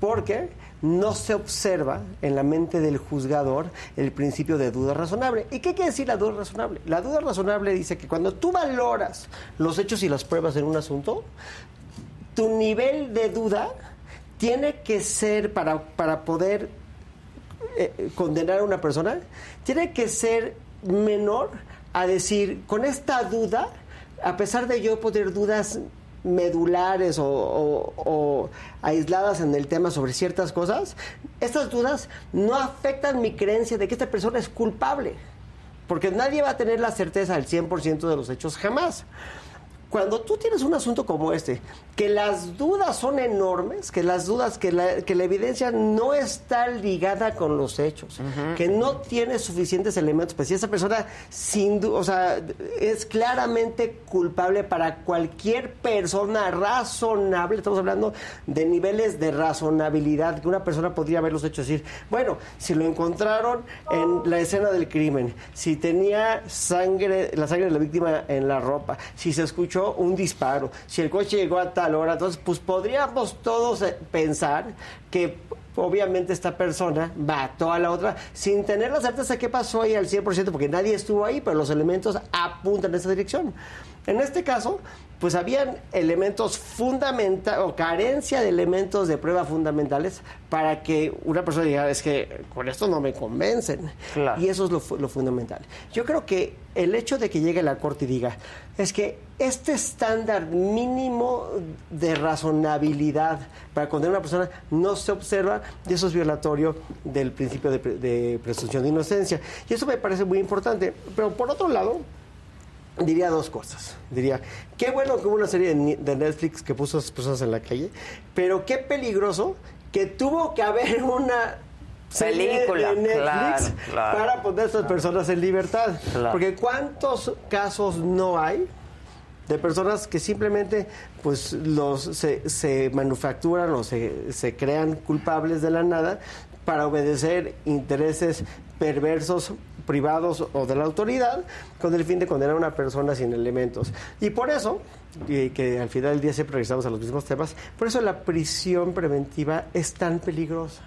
porque no se observa en la mente del juzgador el principio de duda razonable. ¿Y qué quiere decir la duda razonable? La duda razonable dice que cuando tú valoras los hechos y las pruebas en un asunto, tu nivel de duda tiene que ser para, para poder eh, condenar a una persona, tiene que ser menor a decir, con esta duda, a pesar de yo poder dudas medulares o, aisladas en el tema sobre ciertas cosas, estas dudas no afectan mi creencia de que esta persona es culpable, porque nadie va a tener la certeza al 100% de los hechos jamás. Cuando tú tienes un asunto como este, que las dudas son enormes, que las dudas, que la, que la evidencia no está ligada con los hechos, que no tiene suficientes elementos, pues si esa persona sin duda, o sea, es claramente culpable para cualquier persona razonable, estamos hablando de niveles de razonabilidad, que una persona podría haber los hechos decir, bueno, si lo encontraron en la escena del crimen, si tenía sangre, la sangre de la víctima en la ropa, si se escuchó un disparo, si el coche llegó a tal hora, entonces pues podríamos todos eh, pensar que obviamente esta persona mató a la otra sin tener la certeza de qué pasó ahí al 100%, porque nadie estuvo ahí, pero los elementos apuntan en esa dirección. En este caso, pues habían elementos fundamentales o carencia de elementos de prueba fundamentales para que una persona diga, es que con esto no me convencen. Y eso es lo, lo, fundamental. Yo creo que el hecho de que llegue la Corte y diga, es que este estándar mínimo de razonabilidad para condenar a una persona no se observa y eso es violatorio del principio de, de presunción de inocencia. Y eso me parece muy importante. Pero por otro lado, diría dos cosas. Diría, qué bueno que hubo una serie de Netflix que puso a esas personas en la calle, pero qué peligroso que tuvo que haber <laughs> una película de Netflix para poner a estas personas en libertad. Porque cuántos casos no hay de personas que simplemente pues los se, se manufacturan o se, se crean culpables de la nada para obedecer intereses perversos privados o de la autoridad con el fin de condenar a una persona sin elementos. Y por eso, y que al final del día siempre regresamos a los mismos temas, por eso la prisión preventiva es tan peligrosa.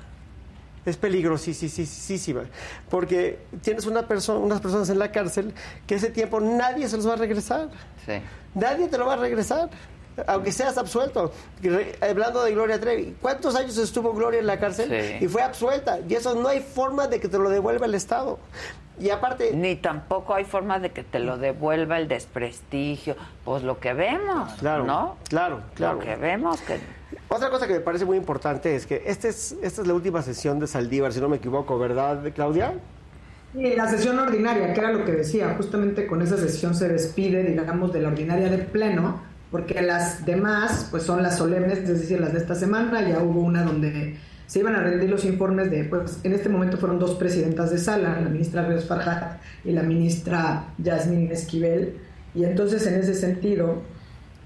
Es peligrosísima. Porque tienes una persona, unas personas en la cárcel que ese tiempo nadie se los va a regresar. Nadie te lo va a regresar aunque seas absuelto. Hablando de Gloria Trevi, ¿cuántos años estuvo Gloria en la cárcel? Y fue absuelta. Y eso no hay forma de que te lo devuelva el Estado. Y aparte... Ni tampoco hay forma de que te lo devuelva el desprestigio. Pues lo que vemos, claro, ¿no? Claro, claro. Lo que vemos que... Otra cosa que me parece muy importante es que este es, esta es la última sesión de Saldívar, si no me equivoco, ¿verdad, Claudia? Sí, la sesión ordinaria, que era lo que decía, justamente con esa sesión se despide, digamos, de la ordinaria de pleno, porque las demás, pues son las solemnes, es decir, las de esta semana, ya hubo una donde se iban a rendir los informes de, pues en este momento fueron dos presidentas de sala, la ministra Ríos Farhat y la ministra Yasmín Esquivel, y entonces en ese sentido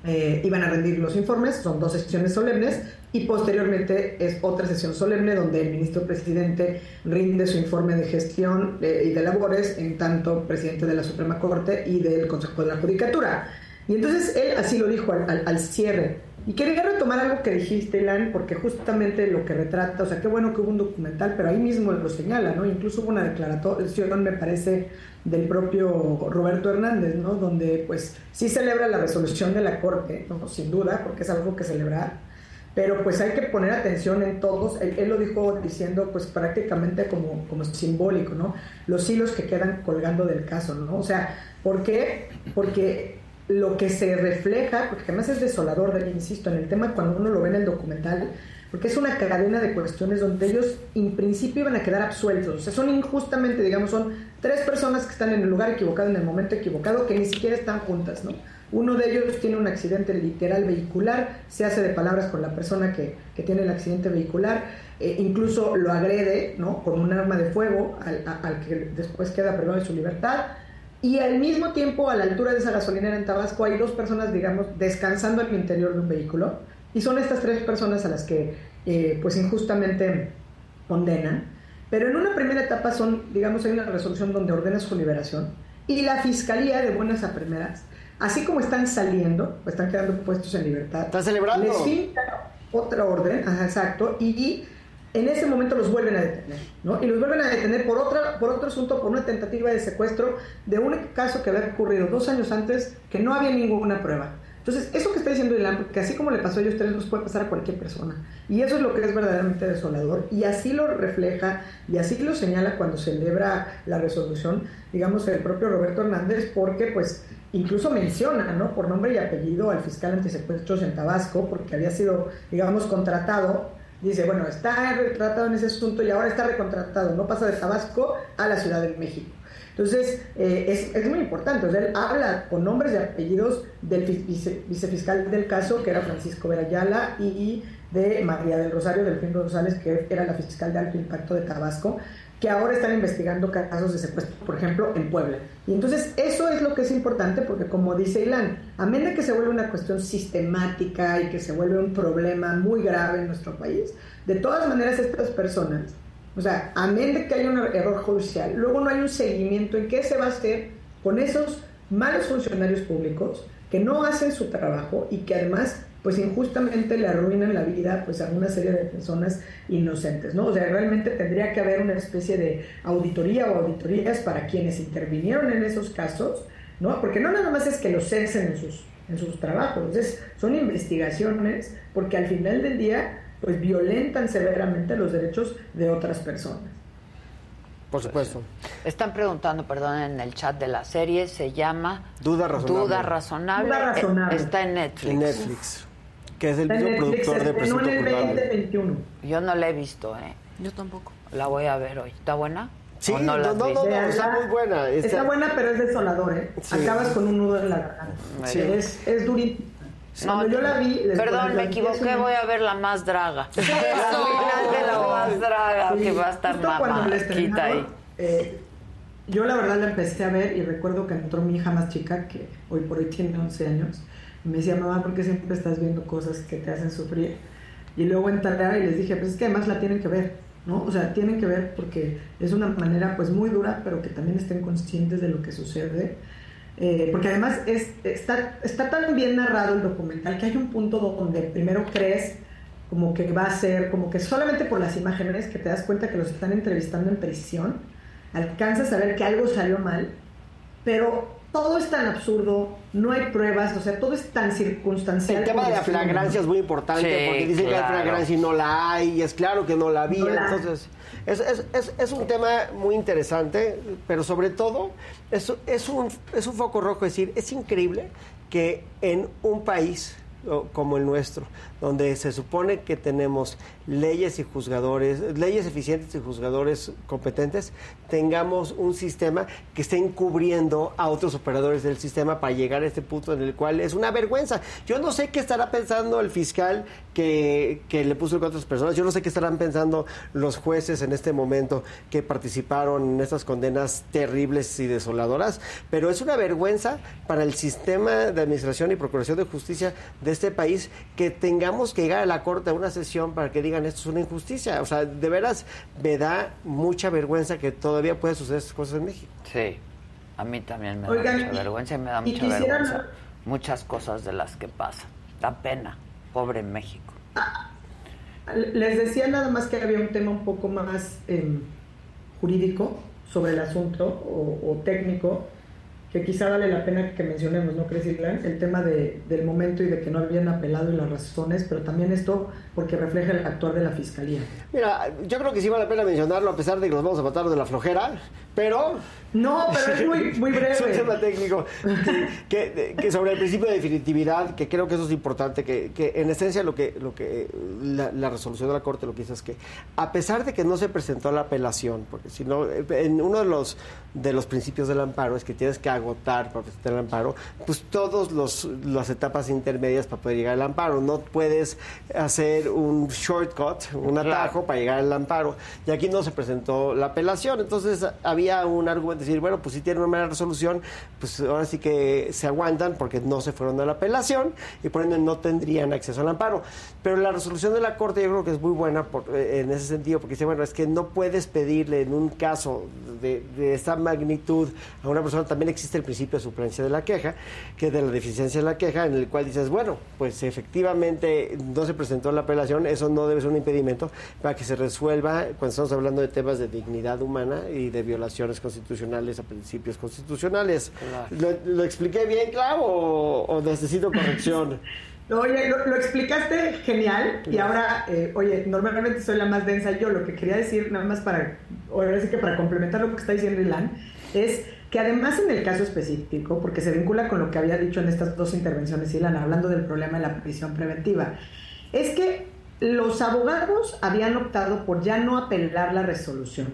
eh, iban a rendir los informes, son dos sesiones solemnes, y posteriormente es otra sesión solemne donde el ministro presidente rinde su informe de gestión eh, y de labores, en tanto presidente de la Suprema Corte y del Consejo de la Judicatura. Y entonces él así lo dijo al, al cierre y quería retomar algo que dijiste, Ilan, porque justamente lo que retrata, o sea, qué bueno que hubo un documental, pero ahí mismo lo señala, ¿no? Incluso hubo una declaración, me parece, del propio Roberto Hernández, ¿no? Donde, pues, sí celebra la resolución de la Corte, ¿no? Sin duda, porque es algo que celebrar, pero pues hay que poner atención en todos, él, lo dijo diciendo, pues, prácticamente como, como simbólico, ¿no? Los hilos que quedan colgando del caso, ¿no? O sea, ¿por qué? Porque lo que se refleja, porque además es desolador, insisto, en el tema cuando uno lo ve en el documental, porque es una cadena de cuestiones donde ellos en principio iban a quedar absueltos, o sea, son injustamente, digamos, son tres personas que están en el lugar equivocado, en el momento equivocado, que ni siquiera están juntas, ¿no? Uno de ellos tiene un accidente literal vehicular, se hace de palabras con la persona que, que tiene el accidente vehicular, eh, incluso lo agrede, ¿no? Con un arma de fuego al, al que después queda privado de su libertad, y al mismo tiempo, a la altura de esa gasolinera en Tabasco, hay dos personas, digamos, descansando en el interior de un vehículo. Y son estas tres personas a las que, eh, pues, injustamente condenan. Pero en una primera etapa son, digamos, hay una resolución donde ordena su liberación. Y la fiscalía, de buenas a primeras, así como están saliendo, pues están quedando puestos en libertad. Están celebrando. Les finca otra orden, ajá, exacto, y en ese momento los vuelven a detener, ¿no? Y los vuelven a detener por, otra, por otro asunto, por una tentativa de secuestro de un caso que había ocurrido dos años antes que no había ninguna prueba. Entonces, eso que está diciendo Ilan, que así como le pasó a ellos tres, nos puede pasar a cualquier persona. Y eso es lo que es verdaderamente desolador. Y así lo refleja y así lo señala cuando celebra la resolución, digamos, el propio Roberto Hernández, porque pues incluso menciona, ¿no? Por nombre y apellido al fiscal antisecuestros en Tabasco, porque había sido, digamos, contratado dice, bueno, está retratado en ese asunto y ahora está recontratado, no pasa de Tabasco a la Ciudad de México. Entonces, eh, es, es, muy importante. O él habla con nombres y apellidos del vicefiscal del caso, que era Francisco Verayala, y de María del Rosario Delfín Rosales, que era la fiscal de alto impacto de Tabasco, que ahora están investigando casos de secuestro, por ejemplo, en Puebla. Y entonces eso es lo que es importante porque como dice Ilan, a menos de que se vuelva una cuestión sistemática y que se vuelve un problema muy grave en nuestro país, de todas maneras estas personas, o sea, a menos de que haya un error judicial, luego no hay un seguimiento en qué se va a hacer con esos malos funcionarios públicos que no hacen su trabajo y que además pues injustamente le arruinan la vida pues a una serie de personas inocentes, ¿no? O sea, realmente tendría que haber una especie de auditoría o auditorías para quienes intervinieron en esos casos ¿no? Porque no nada más es que los cesen en sus, en sus trabajos, es, son investigaciones porque al final del día pues violentan severamente los derechos de otras personas. Por supuesto. Están preguntando, perdón, en el chat de la serie, se llama Duda Razonable. Duda Razonable. Duda Razonable. Está en Netflix. En Netflix. Que es el Está en mismo Netflix, productor de Presunto en el Culpable. 2021. Yo no la he visto, ¿eh? Yo tampoco. La voy a ver hoy. ¿Está buena? Sí, ¿O no, no, no, no, no, está muy buena. Está, Está- buena, pero es desolador, ¿eh? Sí. Acabas con un nudo en la garganta. Sí. Es, es durísimo. No, yo la vi... Perdón, me equivoqué, voy a ver la más draga. <laughs> Eso. La final de la más draga, Sí, que va a estar justo cuando mamá. la Quita ahí. eh, yo la verdad la empecé a ver y recuerdo que entró mi hija más chica, que hoy por hoy tiene 11 años, me decía, mamá, ¿por qué siempre estás viendo cosas que te hacen sufrir? Y luego entré y les dije, pues es que además la tienen que ver, ¿no? O sea, tienen que ver porque es una manera pues muy dura, pero que también estén conscientes de lo que sucede. Eh, porque además es, está, está tan bien narrado el documental que hay un punto donde primero crees como que va a ser, como que solamente por las imágenes que te das cuenta que los están entrevistando en prisión, alcanzas a ver que algo salió mal, pero todo es tan absurdo, no hay pruebas, o sea, todo es tan circunstancial. El tema de la flagrancia es muy importante Sí, porque dicen que hay flagrancia y no la hay, y es claro que no la había. No la hay. entonces, es, es, es, es un tema muy interesante, pero sobre todo es, es, un, es un foco rojo. Es decir, es increíble que en un país como el nuestro, donde se supone que tenemos leyes y juzgadores, leyes eficientes y juzgadores competentes, tengamos un sistema que esté encubriendo a otros operadores del sistema para llegar a este punto en el cual es una vergüenza. Yo no sé qué estará pensando el fiscal que, que le puso el a otras personas, yo no sé qué estarán pensando los jueces en este momento que participaron en estas condenas terribles y desoladoras, pero es una vergüenza para el sistema de administración y procuración de justicia de este país que tengamos que llegar a la corte a una sesión para que digan esto es una injusticia. O sea, de veras me da mucha vergüenza que todavía puedan suceder estas cosas en México. Sí, a mí también me da Oigan, mucha y- vergüenza y me da y mucha quisiera- vergüenza. Muchas cosas de las que pasan. Da pena. Pobre México. Les decía nada más que había un tema un poco más em, jurídico sobre el asunto o, o técnico que quizá vale la pena que mencionemos, ¿no crees? El tema de, del momento y de que no habían apelado y las razones, pero también esto porque refleja el actuar de la Fiscalía. Mira, yo creo que sí vale la pena mencionarlo a pesar de que nos vamos a matar de la flojera, pero... No, pero es muy, muy breve. <laughs> es un tema técnico que, <laughs> que- que sobre el principio de definitividad, que creo que eso es importante, que, que en esencia lo que, lo que la, la resolución de la Corte lo que dice es que a pesar de que no se presentó la apelación, porque si no, en uno de los, de los principios del amparo es que tienes que agotar para presentar el amparo, pues todas las etapas intermedias para poder llegar al amparo. No puedes hacer un shortcut, un atajo para llegar al amparo. Y aquí no se presentó la apelación. Entonces había un argumento de decir, bueno, pues si tienen una mala resolución, pues ahora sí que se aguantan porque no se fueron a la apelación y por ende no tendrían acceso al amparo. Pero la resolución de la Corte yo creo que es muy buena por- eh, en ese sentido, porque dice, bueno, es que no puedes pedirle en un caso de, de esta magnitud a una persona, también existe el principio de suplencia de la queja, que es de la deficiencia de la queja, en el cual dices, bueno, pues efectivamente no se presentó la apelación, eso no debe ser un impedimento para que se resuelva cuando estamos hablando de temas de dignidad humana y de violaciones constitucionales a principios constitucionales. ¿Lo, lo expliqué bien, claro, o, o necesito corrección? <laughs> Oye, lo, lo explicaste genial y ahora, eh, oye, normalmente soy la más densa yo. Lo que quería decir, nada más para, ahora sí que para complementar lo que está diciendo Ilan, es que además en el caso específico, porque se vincula con lo que había dicho en estas dos intervenciones, Ilan, hablando del problema de la prisión preventiva, es que los abogados habían optado por ya no apelar la resolución,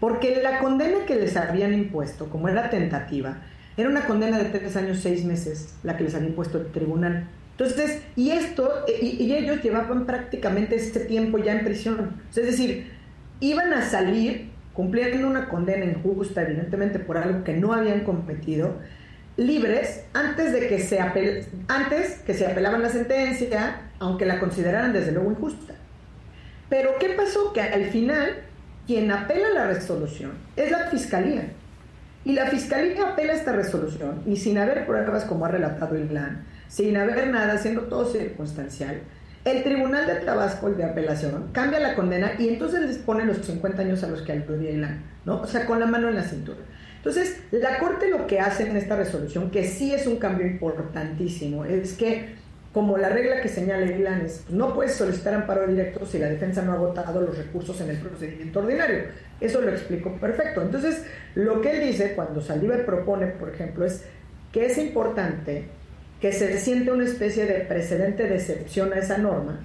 porque la condena que les habían impuesto, como era tentativa, era una condena de tres años, seis meses, la que les había impuesto el tribunal. Entonces, y esto, y, y ellos llevaban prácticamente este tiempo ya en prisión. Es decir, iban a salir cumpliendo una condena injusta, evidentemente por algo que no habían cometido, libres antes de que se apel antes que se apelaban la sentencia, aunque la consideraran desde luego injusta. Pero ¿qué pasó? Que al final quien apela la resolución es la fiscalía. Y la fiscalía apela esta resolución y sin haber pruebas como ha relatado Ilan, sin haber nada, siendo todo circunstancial, el Tribunal de Tabasco, el de apelación, cambia la condena y entonces les pone los 50 años a los que aludía Ilan, ¿no? O sea, con la mano en la cintura. Entonces, la Corte lo que hace en esta resolución, que sí es un cambio importantísimo, es que como la regla que señala Ilan es, no puedes solicitar amparo directo si la defensa no ha agotado los recursos en el procedimiento ordinario. Eso lo explico perfecto. Entonces, lo que él dice cuando Saldívar propone, por ejemplo, es que es importante que se siente una especie de precedente de excepción a esa norma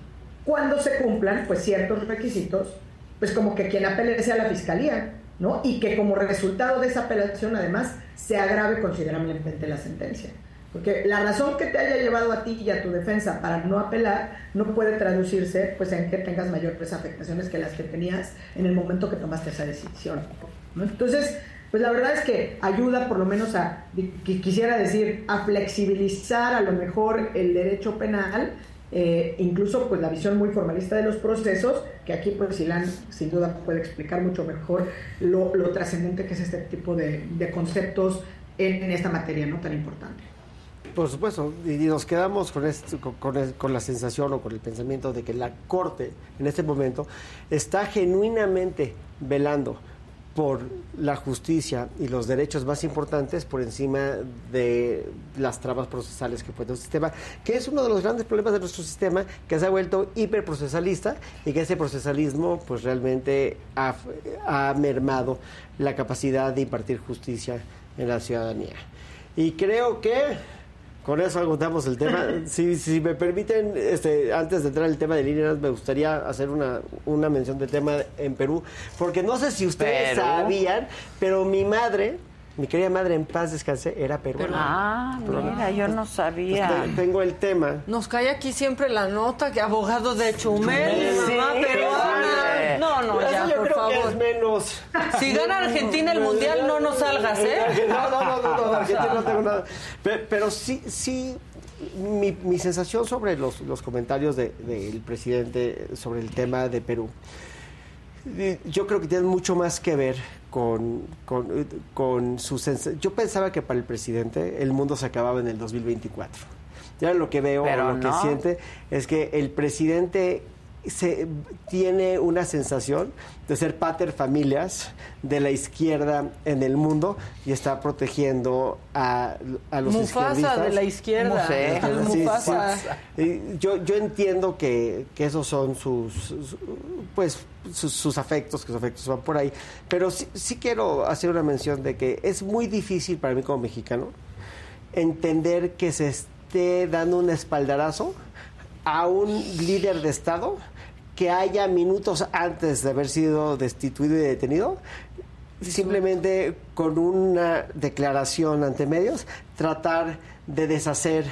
cuando se cumplan pues ciertos requisitos, pues como que quien apele sea la fiscalía, ¿no? Y que como resultado de esa apelación además se agrave considerablemente la sentencia. Porque la razón que te haya llevado a ti y a tu defensa para no apelar no puede traducirse pues en que tengas mayores afectaciones que las que tenías en el momento que tomaste esa decisión. Entonces, pues la verdad es que ayuda por lo menos a, quisiera decir, a flexibilizar a lo mejor el derecho penal, eh, incluso pues la visión muy formalista de los procesos, que aquí pues Silán sin duda puede explicar mucho mejor lo, trascendente que es este tipo de, conceptos en, esta materia no tan importante. Por supuesto, y nos quedamos con, con, la sensación o con el pensamiento de que la Corte en este momento está genuinamente velando por la justicia y los derechos más importantes por encima de las trabas procesales que puede un sistema, que es uno de los grandes problemas de nuestro sistema, que se ha vuelto hiperprocesalista y que ese procesalismo pues realmente ha, ha mermado la capacidad de impartir justicia en la ciudadanía. Y creo que con eso agotamos el tema. <laughs> Si, si me permiten, este, antes de entrar al tema de líneas, me gustaría hacer una, una mención del tema en Perú, porque no sé si ustedes sabían, pero mi madre mi querida madre en paz descanse era peruana. Ah, mira, yo no sabía. tengo el tema. Nos cae aquí siempre la nota que abogado de Chumel, mamá peruana. No, no, ya, por favor. menos. Si gana Argentina el mundial, no nos salgas, ¿eh? <laughs> No, no, no, no, no, <laughs> Argentina no tengo nada. Pero, sí, sí, mi, mi, sensación sobre los, los comentarios del de, presidente sobre el tema de Perú, yo creo que tiene mucho más que ver con, con, su Yo pensaba que para el presidente el mundo se acababa en el 2024. Ya lo que veo, lo que siente, es que el presidente se, tiene una sensación de ser pater familias de la izquierda en el mundo y está protegiendo a, a los Mufasa de la izquierda. Yo, yo entiendo que, que esos son sus, pues sus, afectos, que sus afectos van por ahí, pero sí, sí quiero hacer una mención de que es muy difícil para mí como mexicano entender que se esté dando un espaldarazo a un líder de Estado que haya minutos antes de haber sido destituido y detenido, simplemente con una declaración ante medios, tratar de deshacer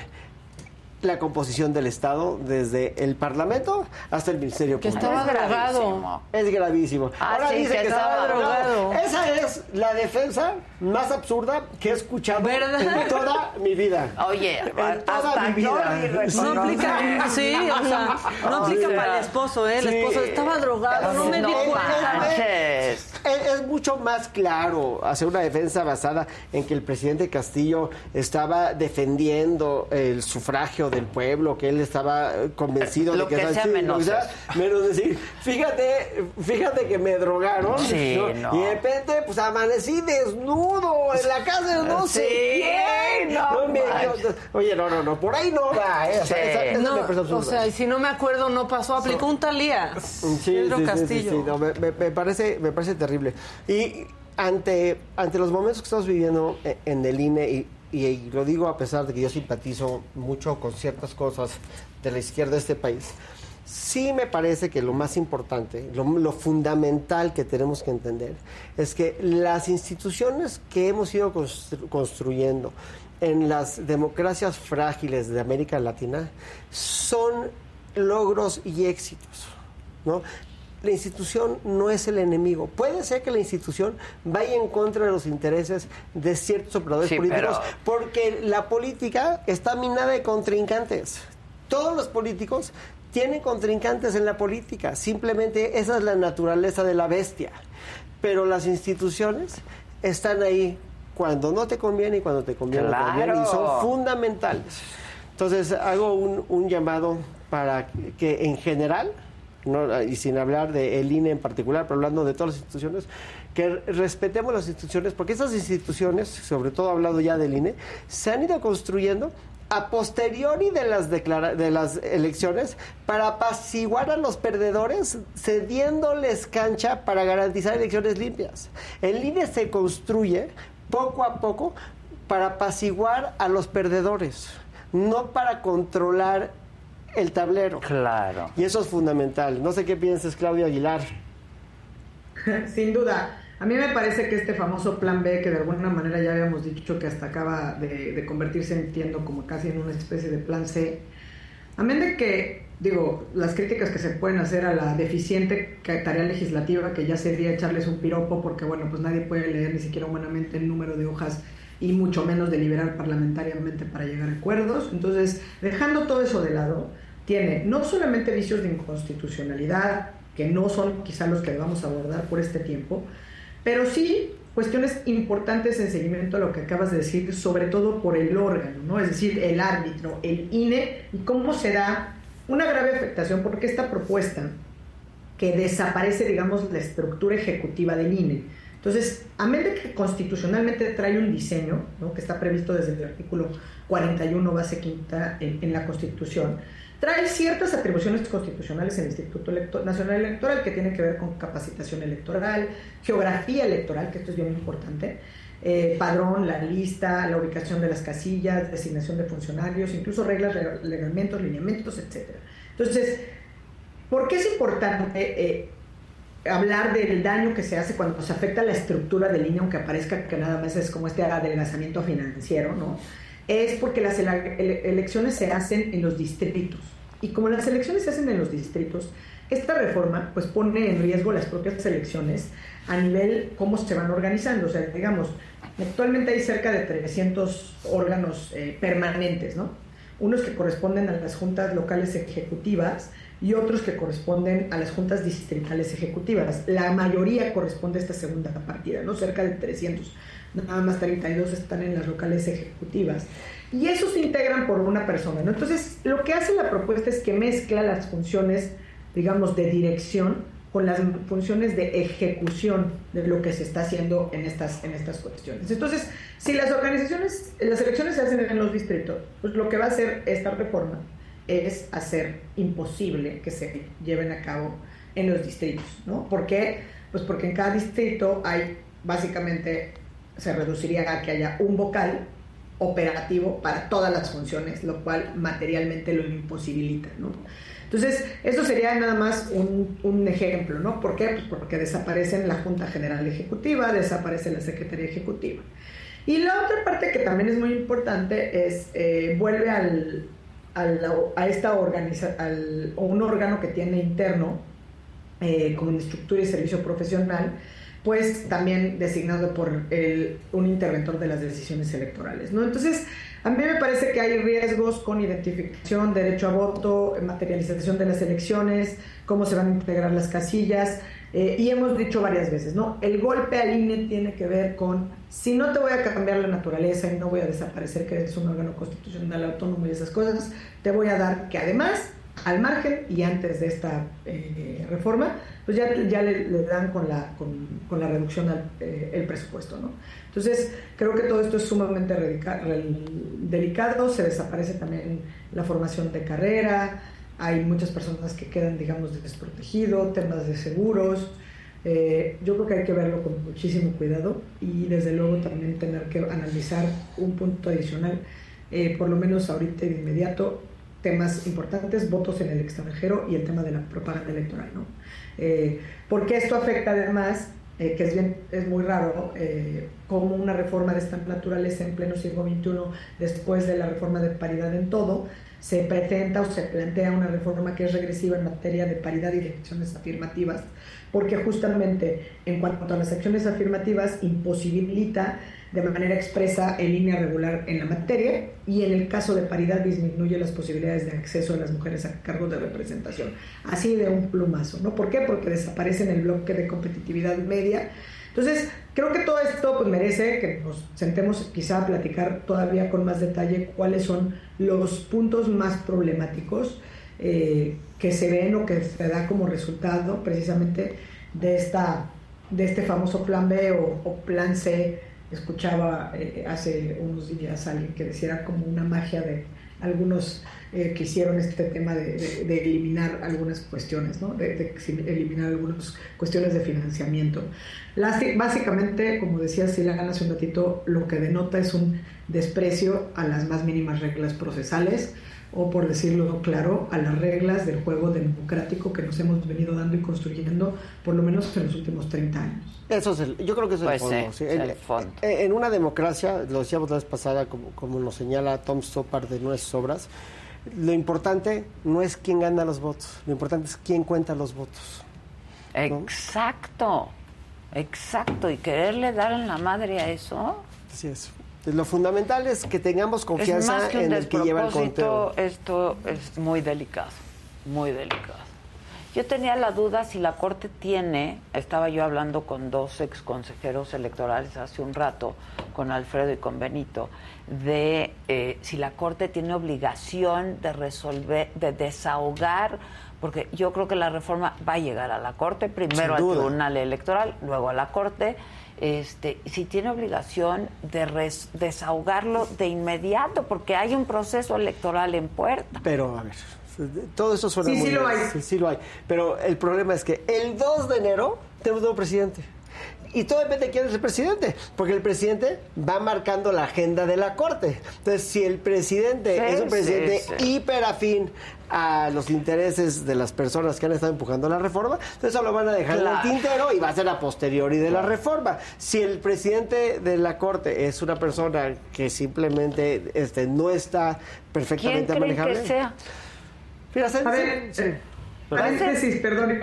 la composición del Estado desde el Parlamento hasta el Ministerio Público. Que estaba drogado. Es gravísimo. Ah, Ahora dice que, estaba, drogado. esa es la defensa más absurda que he escuchado en toda mi vida. Oye, en toda mi vida. No aplica, sí, o sea, no <laughs> aplica para el esposo, ¿eh? El esposo estaba drogado, no, me di Es, es mucho más claro hacer una defensa basada en que el presidente Castillo estaba defendiendo el sufragio del pueblo, que él estaba convencido de que, que sea menos, menos decir, fíjate, fíjate que me drogaron y de repente pues amanecí desnudo en la casa de no sé quién. oye, no, no, no, por ahí no va, ¿eh? o sea, y si no me acuerdo no pasó, aplicó un talía. Pedro Castillo. me, me, parece, me parece terrible. Y ante, ante los momentos que estamos viviendo en el INE y, y lo digo a pesar de que yo simpatizo mucho con ciertas cosas de la izquierda de este país, sí me parece que lo más importante, lo, fundamental que tenemos que entender es que las instituciones que hemos ido construyendo en las democracias frágiles de América Latina son logros y éxitos. ¿no? La institución no es el enemigo. Puede ser que la institución vaya en contra de los intereses de ciertos operadores políticos, porque la política está minada de contrincantes. Todos los políticos tienen contrincantes en la política, simplemente esa es la naturaleza de la bestia. Pero las instituciones están ahí cuando no te conviene y cuando te conviene, y son fundamentales. Entonces hago un, un llamado para que en general y sin hablar de el INE en particular, pero hablando de todas las instituciones, que respetemos las instituciones, porque esas instituciones, sobre todo hablando ya del INE, se han ido construyendo a posteriori de las, de las elecciones para apaciguar a los perdedores, cediéndoles cancha para garantizar elecciones limpias. El INE se construye poco a poco para apaciguar a los perdedores, no para controlar el tablero. Claro. Y eso es fundamental. No sé qué piensas, Claudio Aguilar. <laughs> Sin duda. A mí me parece que este famoso plan B, que de alguna manera ya habíamos dicho que hasta acaba de, convertirse, entiendo, como casi en una especie de plan C, amén de que, digo, las críticas que se pueden hacer a la deficiente tarea legislativa, que ya sería echarles un piropo, porque bueno, pues nadie puede leer ni siquiera humanamente el número de hojas y mucho menos deliberar parlamentariamente para llegar a acuerdos. Entonces, dejando todo eso de lado, tiene no solamente vicios de inconstitucionalidad, que no son quizá los que vamos a abordar por este tiempo, pero sí cuestiones importantes en seguimiento a lo que acabas de decir, sobre todo por el órgano, ¿no? Es decir, el árbitro, el INE, y cómo se da una grave afectación, porque esta propuesta que desaparece, digamos, la estructura ejecutiva del INE. Entonces, a menos que constitucionalmente trae un diseño, ¿no? que está previsto desde el artículo 41, base quinta, en la Constitución, trae ciertas atribuciones constitucionales en el Instituto Nacional Electoral que tienen que ver con capacitación electoral, geografía electoral, que esto es bien importante, eh, padrón, la lista, la ubicación de las casillas, designación de funcionarios, incluso reglas, reglamentos, lineamientos, etc. Entonces, ¿por qué es importante eh, hablar del daño que se hace cuando se afecta la estructura del línea, aunque aparezca que nada más es como este adelgazamiento financiero, ¿no? es porque las elecciones se hacen en los distritos. Y como las elecciones se hacen en los distritos, esta reforma pues pone en riesgo las propias elecciones a nivel cómo se van organizando. O sea, digamos, actualmente hay cerca de 300 órganos eh, permanentes, ¿no? Unos que corresponden a las juntas locales ejecutivas y otros que corresponden a las juntas distritales ejecutivas. La mayoría corresponde a esta segunda partida, ¿no? Cerca de 300 nada más 32 están en las locales ejecutivas. Y esos se integran por una persona, ¿no? Entonces, lo que hace la propuesta es que mezcla las funciones, digamos, de dirección con las funciones de ejecución de lo que se está haciendo en estas, en estas cuestiones. Entonces, si las organizaciones, las elecciones se hacen en los distritos, pues lo que va a hacer esta reforma es hacer imposible que se lleven a cabo en los distritos, ¿no? ¿Por qué? Pues porque en cada distrito hay básicamente se reduciría a que haya un vocal operativo para todas las funciones, lo cual materialmente lo imposibilita, ¿no? Entonces, esto sería nada más un, ejemplo, ¿no? ¿Por qué? Pues porque desaparecen la Junta General Ejecutiva, desaparece la Secretaría Ejecutiva. Y la otra parte que también es muy importante es, eh, vuelve al, a esta organiza, al, un órgano que tiene interno, eh, como estructura y servicio profesional, pues también designado por el, un interventor de las decisiones electorales. ¿no? Entonces, a mí me parece que hay riesgos con identificación, derecho a voto, materialización de las elecciones, cómo se van a integrar las casillas. Eh, y hemos dicho varias veces, ¿no? El golpe al INE tiene que ver con, si no te voy a cambiar la naturaleza y no voy a desaparecer que eres un órgano constitucional autónomo y esas cosas, te voy a dar que además, al margen y antes de esta eh, reforma, pues ya, ya le, dan con la, con, la reducción del eh, el presupuesto. ¿no? Entonces, creo que todo esto es sumamente delicado, se desaparece también la formación de carrera, hay muchas personas que quedan, digamos, desprotegidos, temas de seguros. Eh, yo creo que hay que verlo con muchísimo cuidado y desde luego también tener que analizar un punto adicional, eh, por lo menos ahorita de inmediato, temas importantes, votos en el extranjero y el tema de la propaganda electoral. ¿no? Eh, porque esto afecta además, eh, que es, bien, es muy raro, eh, como una reforma de esta naturaleza en pleno siglo XXI, después de la reforma de paridad en todo, se presenta o se plantea una reforma que es regresiva en materia de paridad y de acciones afirmativas, porque justamente en cuanto a las acciones afirmativas imposibilita de manera expresa en línea regular en la materia y en el caso de paridad disminuye las posibilidades de acceso de las mujeres a cargos de representación. Así de un plumazo, ¿no? ¿Por qué? Porque desaparece en el bloque de competitividad media. Entonces, creo que todo esto pues, merece que nos sentemos quizá a platicar todavía con más detalle cuáles son los puntos más problemáticos eh, que se ven o que se da como resultado precisamente de, esta, de este famoso plan B o, plan C. Escuchaba eh, hace unos días alguien que decía como una magia de algunos eh, que hicieron este tema de, eliminar algunas cuestiones, ¿no? de, eliminar algunas cuestiones de financiamiento. básicamente, como decía Silana hace un ratito, lo que denota es un desprecio a las más mínimas reglas procesales o por decirlo claro, a las reglas del juego democrático que nos hemos venido dando y construyendo por lo menos en los últimos 30 años. Eso es el, yo creo que es el, pues fondo, En, una democracia, lo decíamos la vez pasada, como, como nos señala Tom Stoppard de nuestras obras, lo importante no es quién gana los votos, lo importante es quién cuenta los votos. Exacto, exacto. Y quererle dar en la madre a eso. Así es. Lo fundamental es que tengamos confianza en el que lleva el conteo. Esto es muy delicado, muy delicado. Yo tenía la duda si la Corte tiene, estaba yo hablando con dos ex consejeros electorales hace un rato, con Alfredo y con Benito, de eh, si la Corte tiene obligación de resolver, de desahogar, porque yo creo que la reforma va a llegar a la Corte, primero al Tribunal Electoral, luego a la Corte, este, si tiene obligación de desahogarlo de inmediato, porque hay un proceso electoral en puerta. Pero, a ver, todo eso suena sí, muy sí lo hay. Sí, lo hay. Pero el problema es que el 2 de enero tenemos un nuevo presidente. Y todo depende de quién es el presidente, porque el presidente va marcando la agenda de la Corte. Entonces, si el presidente es un presidente hiperafín a los intereses de las personas que han estado empujando la reforma, entonces eso lo van a dejar en el tintero y va a ser a posteriori de la reforma. Si el presidente de la Corte es una persona que simplemente este, no está perfectamente ¿Quién manejable. Que sea? a ver, sí. paréntesis, perdón,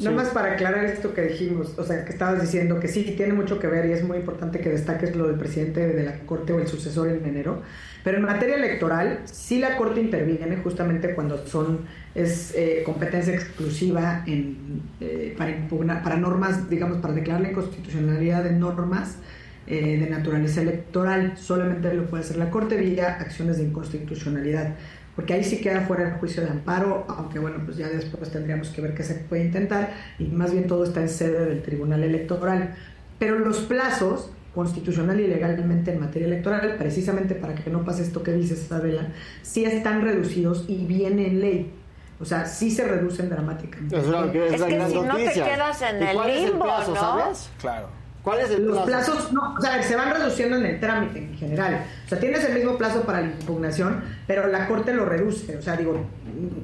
Nada más para aclarar esto que dijimos, o sea, que estabas diciendo que sí, tiene mucho que ver y es muy importante que destaques lo del presidente de la Corte o el sucesor en enero, pero en materia electoral sí la Corte interviene justamente cuando son es eh, competencia exclusiva en, eh, para impugnar, para normas, digamos, para declarar la inconstitucionalidad de normas eh, de naturaleza electoral, solamente lo puede hacer la Corte vía acciones de inconstitucionalidad porque ahí sí queda fuera el juicio de amparo, aunque bueno, pues ya después tendríamos que ver qué se puede intentar, y más bien todo está en sede del Tribunal Electoral. Pero los plazos, constitucional y legalmente en materia electoral, precisamente para que no pase esto que dices, Isabela, sí están reducidos y viene en ley. O sea, sí se reducen dramáticamente. Es, que si no te quedas en el limbo, ¿no? ¿sabes? Claro. ¿Cuál es el Los plazos, no, o sea, se van reduciendo en el trámite en general. O sea, tienes el mismo plazo para la impugnación, pero la Corte lo reduce. O sea, digo,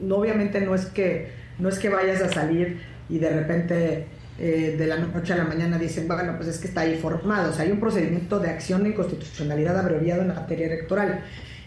no, obviamente no es que no es que vayas a salir y de repente eh, de la noche a la mañana dicen, bueno, pues es que está ahí formado. O sea, hay un procedimiento de acción de inconstitucionalidad abreviado en materia electoral.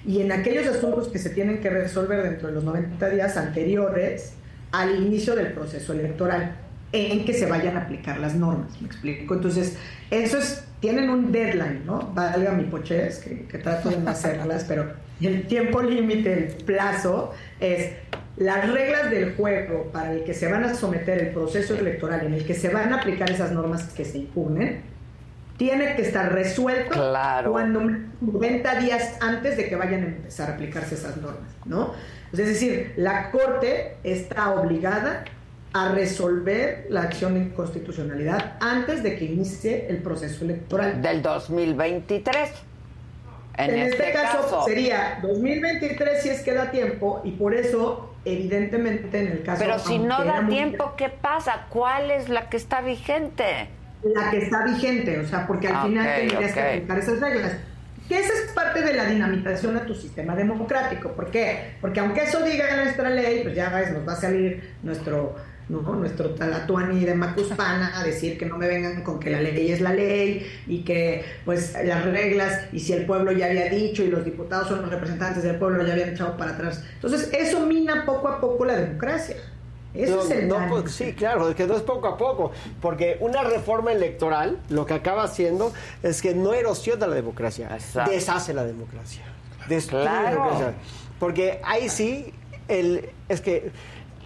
Y en aquellos asuntos que se tienen que resolver dentro de los 90 días anteriores al inicio del proceso electoral en que se vayan a aplicar las normas, ¿me explico? Entonces, eso es, tienen un deadline, ¿no? Valga mi poches, que, que trato de no hacerlas, pero el tiempo límite, el plazo, es las reglas del juego para el que se van a someter el proceso electoral, en el que se van a aplicar esas normas que se impugnen, tiene que estar resuelto cuando 90 días antes de que vayan a empezar a aplicarse esas normas, ¿no? Es decir, la Corte está obligada a resolver la acción de inconstitucionalidad antes de que inicie el proceso electoral. Del 2023. En, este, este caso, sería 2023 si es que da tiempo y por eso, evidentemente, en el caso... Pero si no da tiempo, ¿qué pasa? ¿Cuál es la que está vigente? La que está vigente, o sea, porque al final tendrías que aplicar esas reglas. Que esa es parte de la dinamitación a tu sistema democrático. ¿Por qué? Porque aunque eso diga nuestra ley, pues ya ves, nos va a salir nuestro ¿no? Nuestro talatuani de Macuspana a decir que no me vengan con que la ley es la ley y que pues las reglas y si el pueblo ya había dicho y los diputados son los representantes del pueblo ya habían echado para atrás. Entonces eso mina poco a poco la democracia. Eso es el pues, sí, claro, es que no es poco a poco, porque una reforma electoral lo que acaba haciendo es que no erosiona la democracia, deshace la democracia, destruye la democracia. Porque ahí sí, el, es que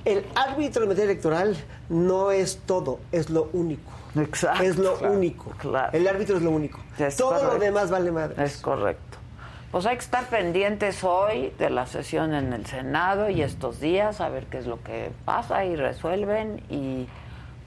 el árbitro electoral no es todo, es lo único. Exacto. Es lo único. El árbitro es lo único. todo lo demás vale madre. Es correcto. pues hay que estar pendientes hoy de la sesión en el Senado y estos días, a ver qué es lo que pasa y resuelven y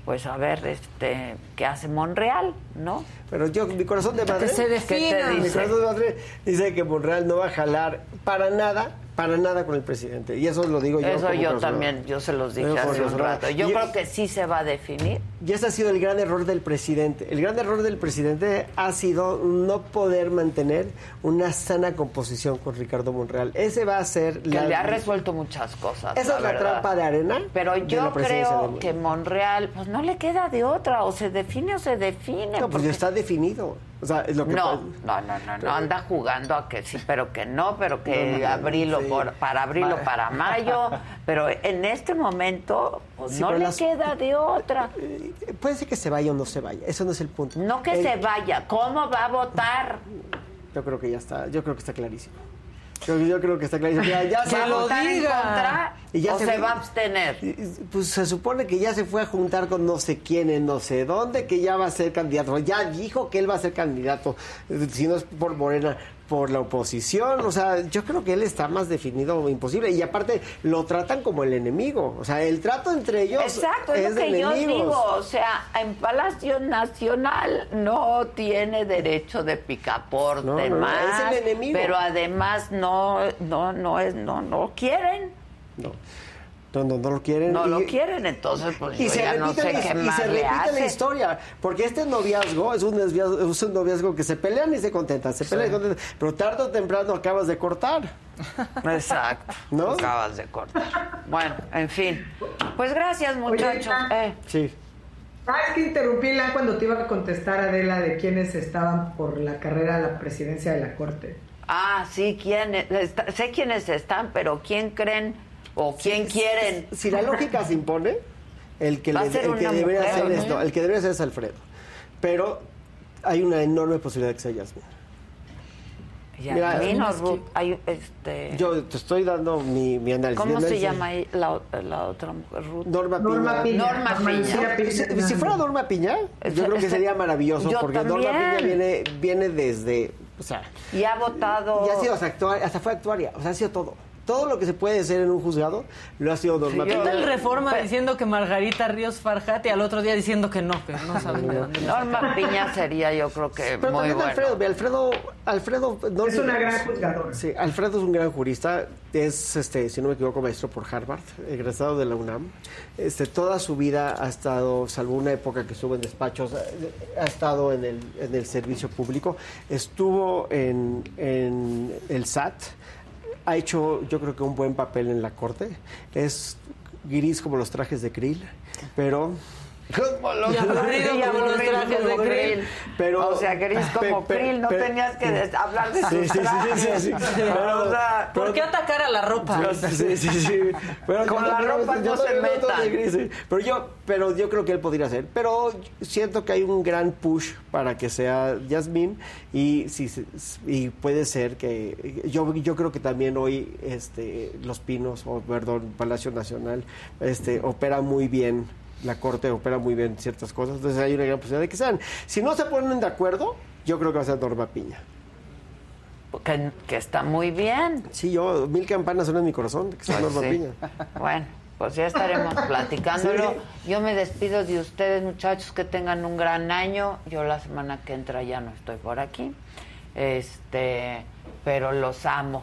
pues a ver este qué hace Monreal, ¿no? Pero yo, mi corazón de madre, Que se defina. mi corazón de madre dice que Monreal no va a jalar para nada, para nada con el presidente. Y eso lo digo yo. Eso yo también, yo se los dije hace un rato. Yo Y- creo que sí se va a definir. Y ese ha sido el gran error del presidente. El gran error del presidente ha sido no poder mantener una sana composición con Ricardo Monreal. Ese va a ser Que la... le ha resuelto muchas cosas. Esa es la verdad. trampa de arena. Pero yo creo que Monreal, pues no le queda de otra, o se define o se define. No, porque- está definido. O sea, es lo que No, pasa. no, no, no, no, anda jugando a que sí, pero que no, pero que No, abrilo sí. por, para abrilo para mayo, <laughs> pero en este momento pues, Sí, no le las- queda de otra. Puede ser que se vaya o no se vaya. Eso no es el punto. No que El- se vaya, ¿cómo va a votar? Yo creo que ya está. Yo creo que está clarísimo. Yo, yo creo que está clarísimo. Ya, ya ¿Va a votar en contra Y ya o se, va a abstener? Pues se supone que ya se fue a juntar con no sé quién en no sé dónde, que ya va a ser candidato. Ya dijo que él va a ser candidato, eh, si no es por Morena, por la oposición. O sea, yo creo que él está más definido imposible. Y aparte, lo tratan como el enemigo. O sea, el trato entre ellos Exacto, es, es lo de que yo enemigos. digo. O sea, en Palacio Nacional no tiene derecho de picaporte no, no, más, es el enemigo. pero además no, no, no es, no, no quieren, No, no, no, no lo quieren. no lo Y- quieren, entonces pues Y yo se ya no repite, sé la, qué y se le repite la historia, porque este noviazgo es un noviazgo, es un noviazgo que se pelean y se contentan, se pelean y se contentan, pero tarde o temprano acabas de cortar. Exacto, ¿No? acabas de cortar. Bueno, en fin, pues gracias muchachos. Eh, Sí. Ah, es que interrumpí, Lan, cuando te iba a contestar, Adela, de quiénes estaban por la carrera a la presidencia de la Corte. Ah, sí, ¿quién, está- sé quiénes están, pero ¿quién creen o quién quieren? Si la lógica se impone, el que, le- el que debería mujer, hacer ¿no? esto, el que debería hacer es Alfredo. Pero hay una enorme posibilidad de que sea Yasmin. Mira, es que- hay, este, Yo te estoy dando mi, mi análisis. ¿Cómo Mi se llama ahí la, la otra mujer? Ruth? Norma. Norma Piña. Norma Norma Piña. Lucía Piña Si, fuera Norma Piña, yo creo que sería maravilloso, yo porque Norma también. Piña viene, viene desde, o sea, Y ha votado... y ha sido hasta, hasta fue actuaria, o sea, ha sido todo. Todo lo que se puede hacer en un juzgado lo ha sido Norma Sí, ¿Qué Piña. tal Reforma Pero- diciendo que Margarita Ríos Farjat y al otro día diciendo que no, que no saben de dónde lo Norma Piña sería yo creo que Pero muy también bueno. Alfredo, Alfredo, Alfredo no Es una gran juzgadora. Sí, Alfredo es un gran jurista, es, este, si no me equivoco, maestro por Harvard, egresado de la UNAM. Este, toda su vida ha estado, salvo una época que estuvo en despachos, ha estado en el, en el servicio público, estuvo en, en el SAT, ha hecho yo creo que un buen papel en la corte, es gris como los trajes de Krill, pero... Como los, Y aburrido y como los trajes de Krill. Pero- o sea, gris como pe- pe- Krill, no pe- tenías que hablar de sus Sí, sí, sí, trajes. sí, sí, sí. <laughs> Pero- o sea, ¿Por qué atacar a la ropa? Sí, sí, sí. Pero Con yo la ropa yo no se metan. de gris, sí. Pero yo, pero yo creo que él podría ser. Pero siento que hay un gran push para que sea Yasmín y sí, sí, y puede ser que yo, yo creo que también hoy este Los Pinos o perdón Palacio Nacional este opera muy bien. La corte opera muy bien ciertas cosas, entonces hay una gran posibilidad de que sean. Si no se ponen de acuerdo, yo creo que va a ser Norma Piña. que, que está muy bien. Sí, yo, mil campanas suenan en mi corazón, que sea Pues Norma sí. Piña. Bueno, pues ya estaremos <laughs> platicándolo. Yo me despido de ustedes, muchachos, que tengan un gran año. Yo la semana que entra ya no estoy por aquí. Este, pero los amo.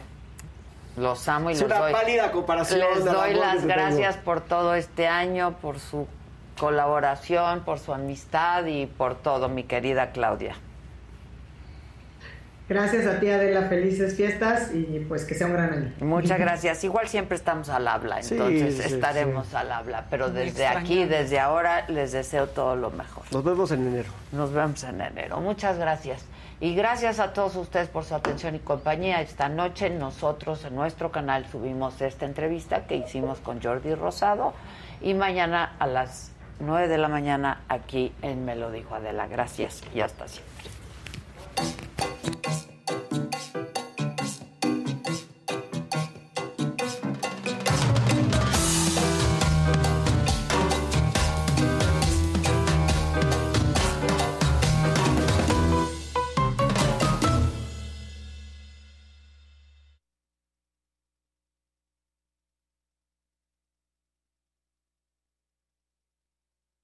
Los amo y Es les una doy, pálida comparación les doy las gracias tengo. por todo este año, por su colaboración, por su amistad y por todo, mi querida Claudia. Gracias a ti, Adela. Felices fiestas y pues que sea un gran año. Muchas <laughs> gracias. Igual siempre estamos al habla, entonces sí, estaremos al habla. Pero Me desde aquí, desde ahora, les deseo todo lo mejor. Nos vemos en enero. Nos vemos en enero. Muchas gracias. Y gracias a todos ustedes por su atención y compañía. Esta noche nosotros en nuestro canal subimos esta entrevista que hicimos con Jordi Rosado y mañana a las 9 de la mañana aquí en Me lo dijo Adela. Gracias y hasta siempre.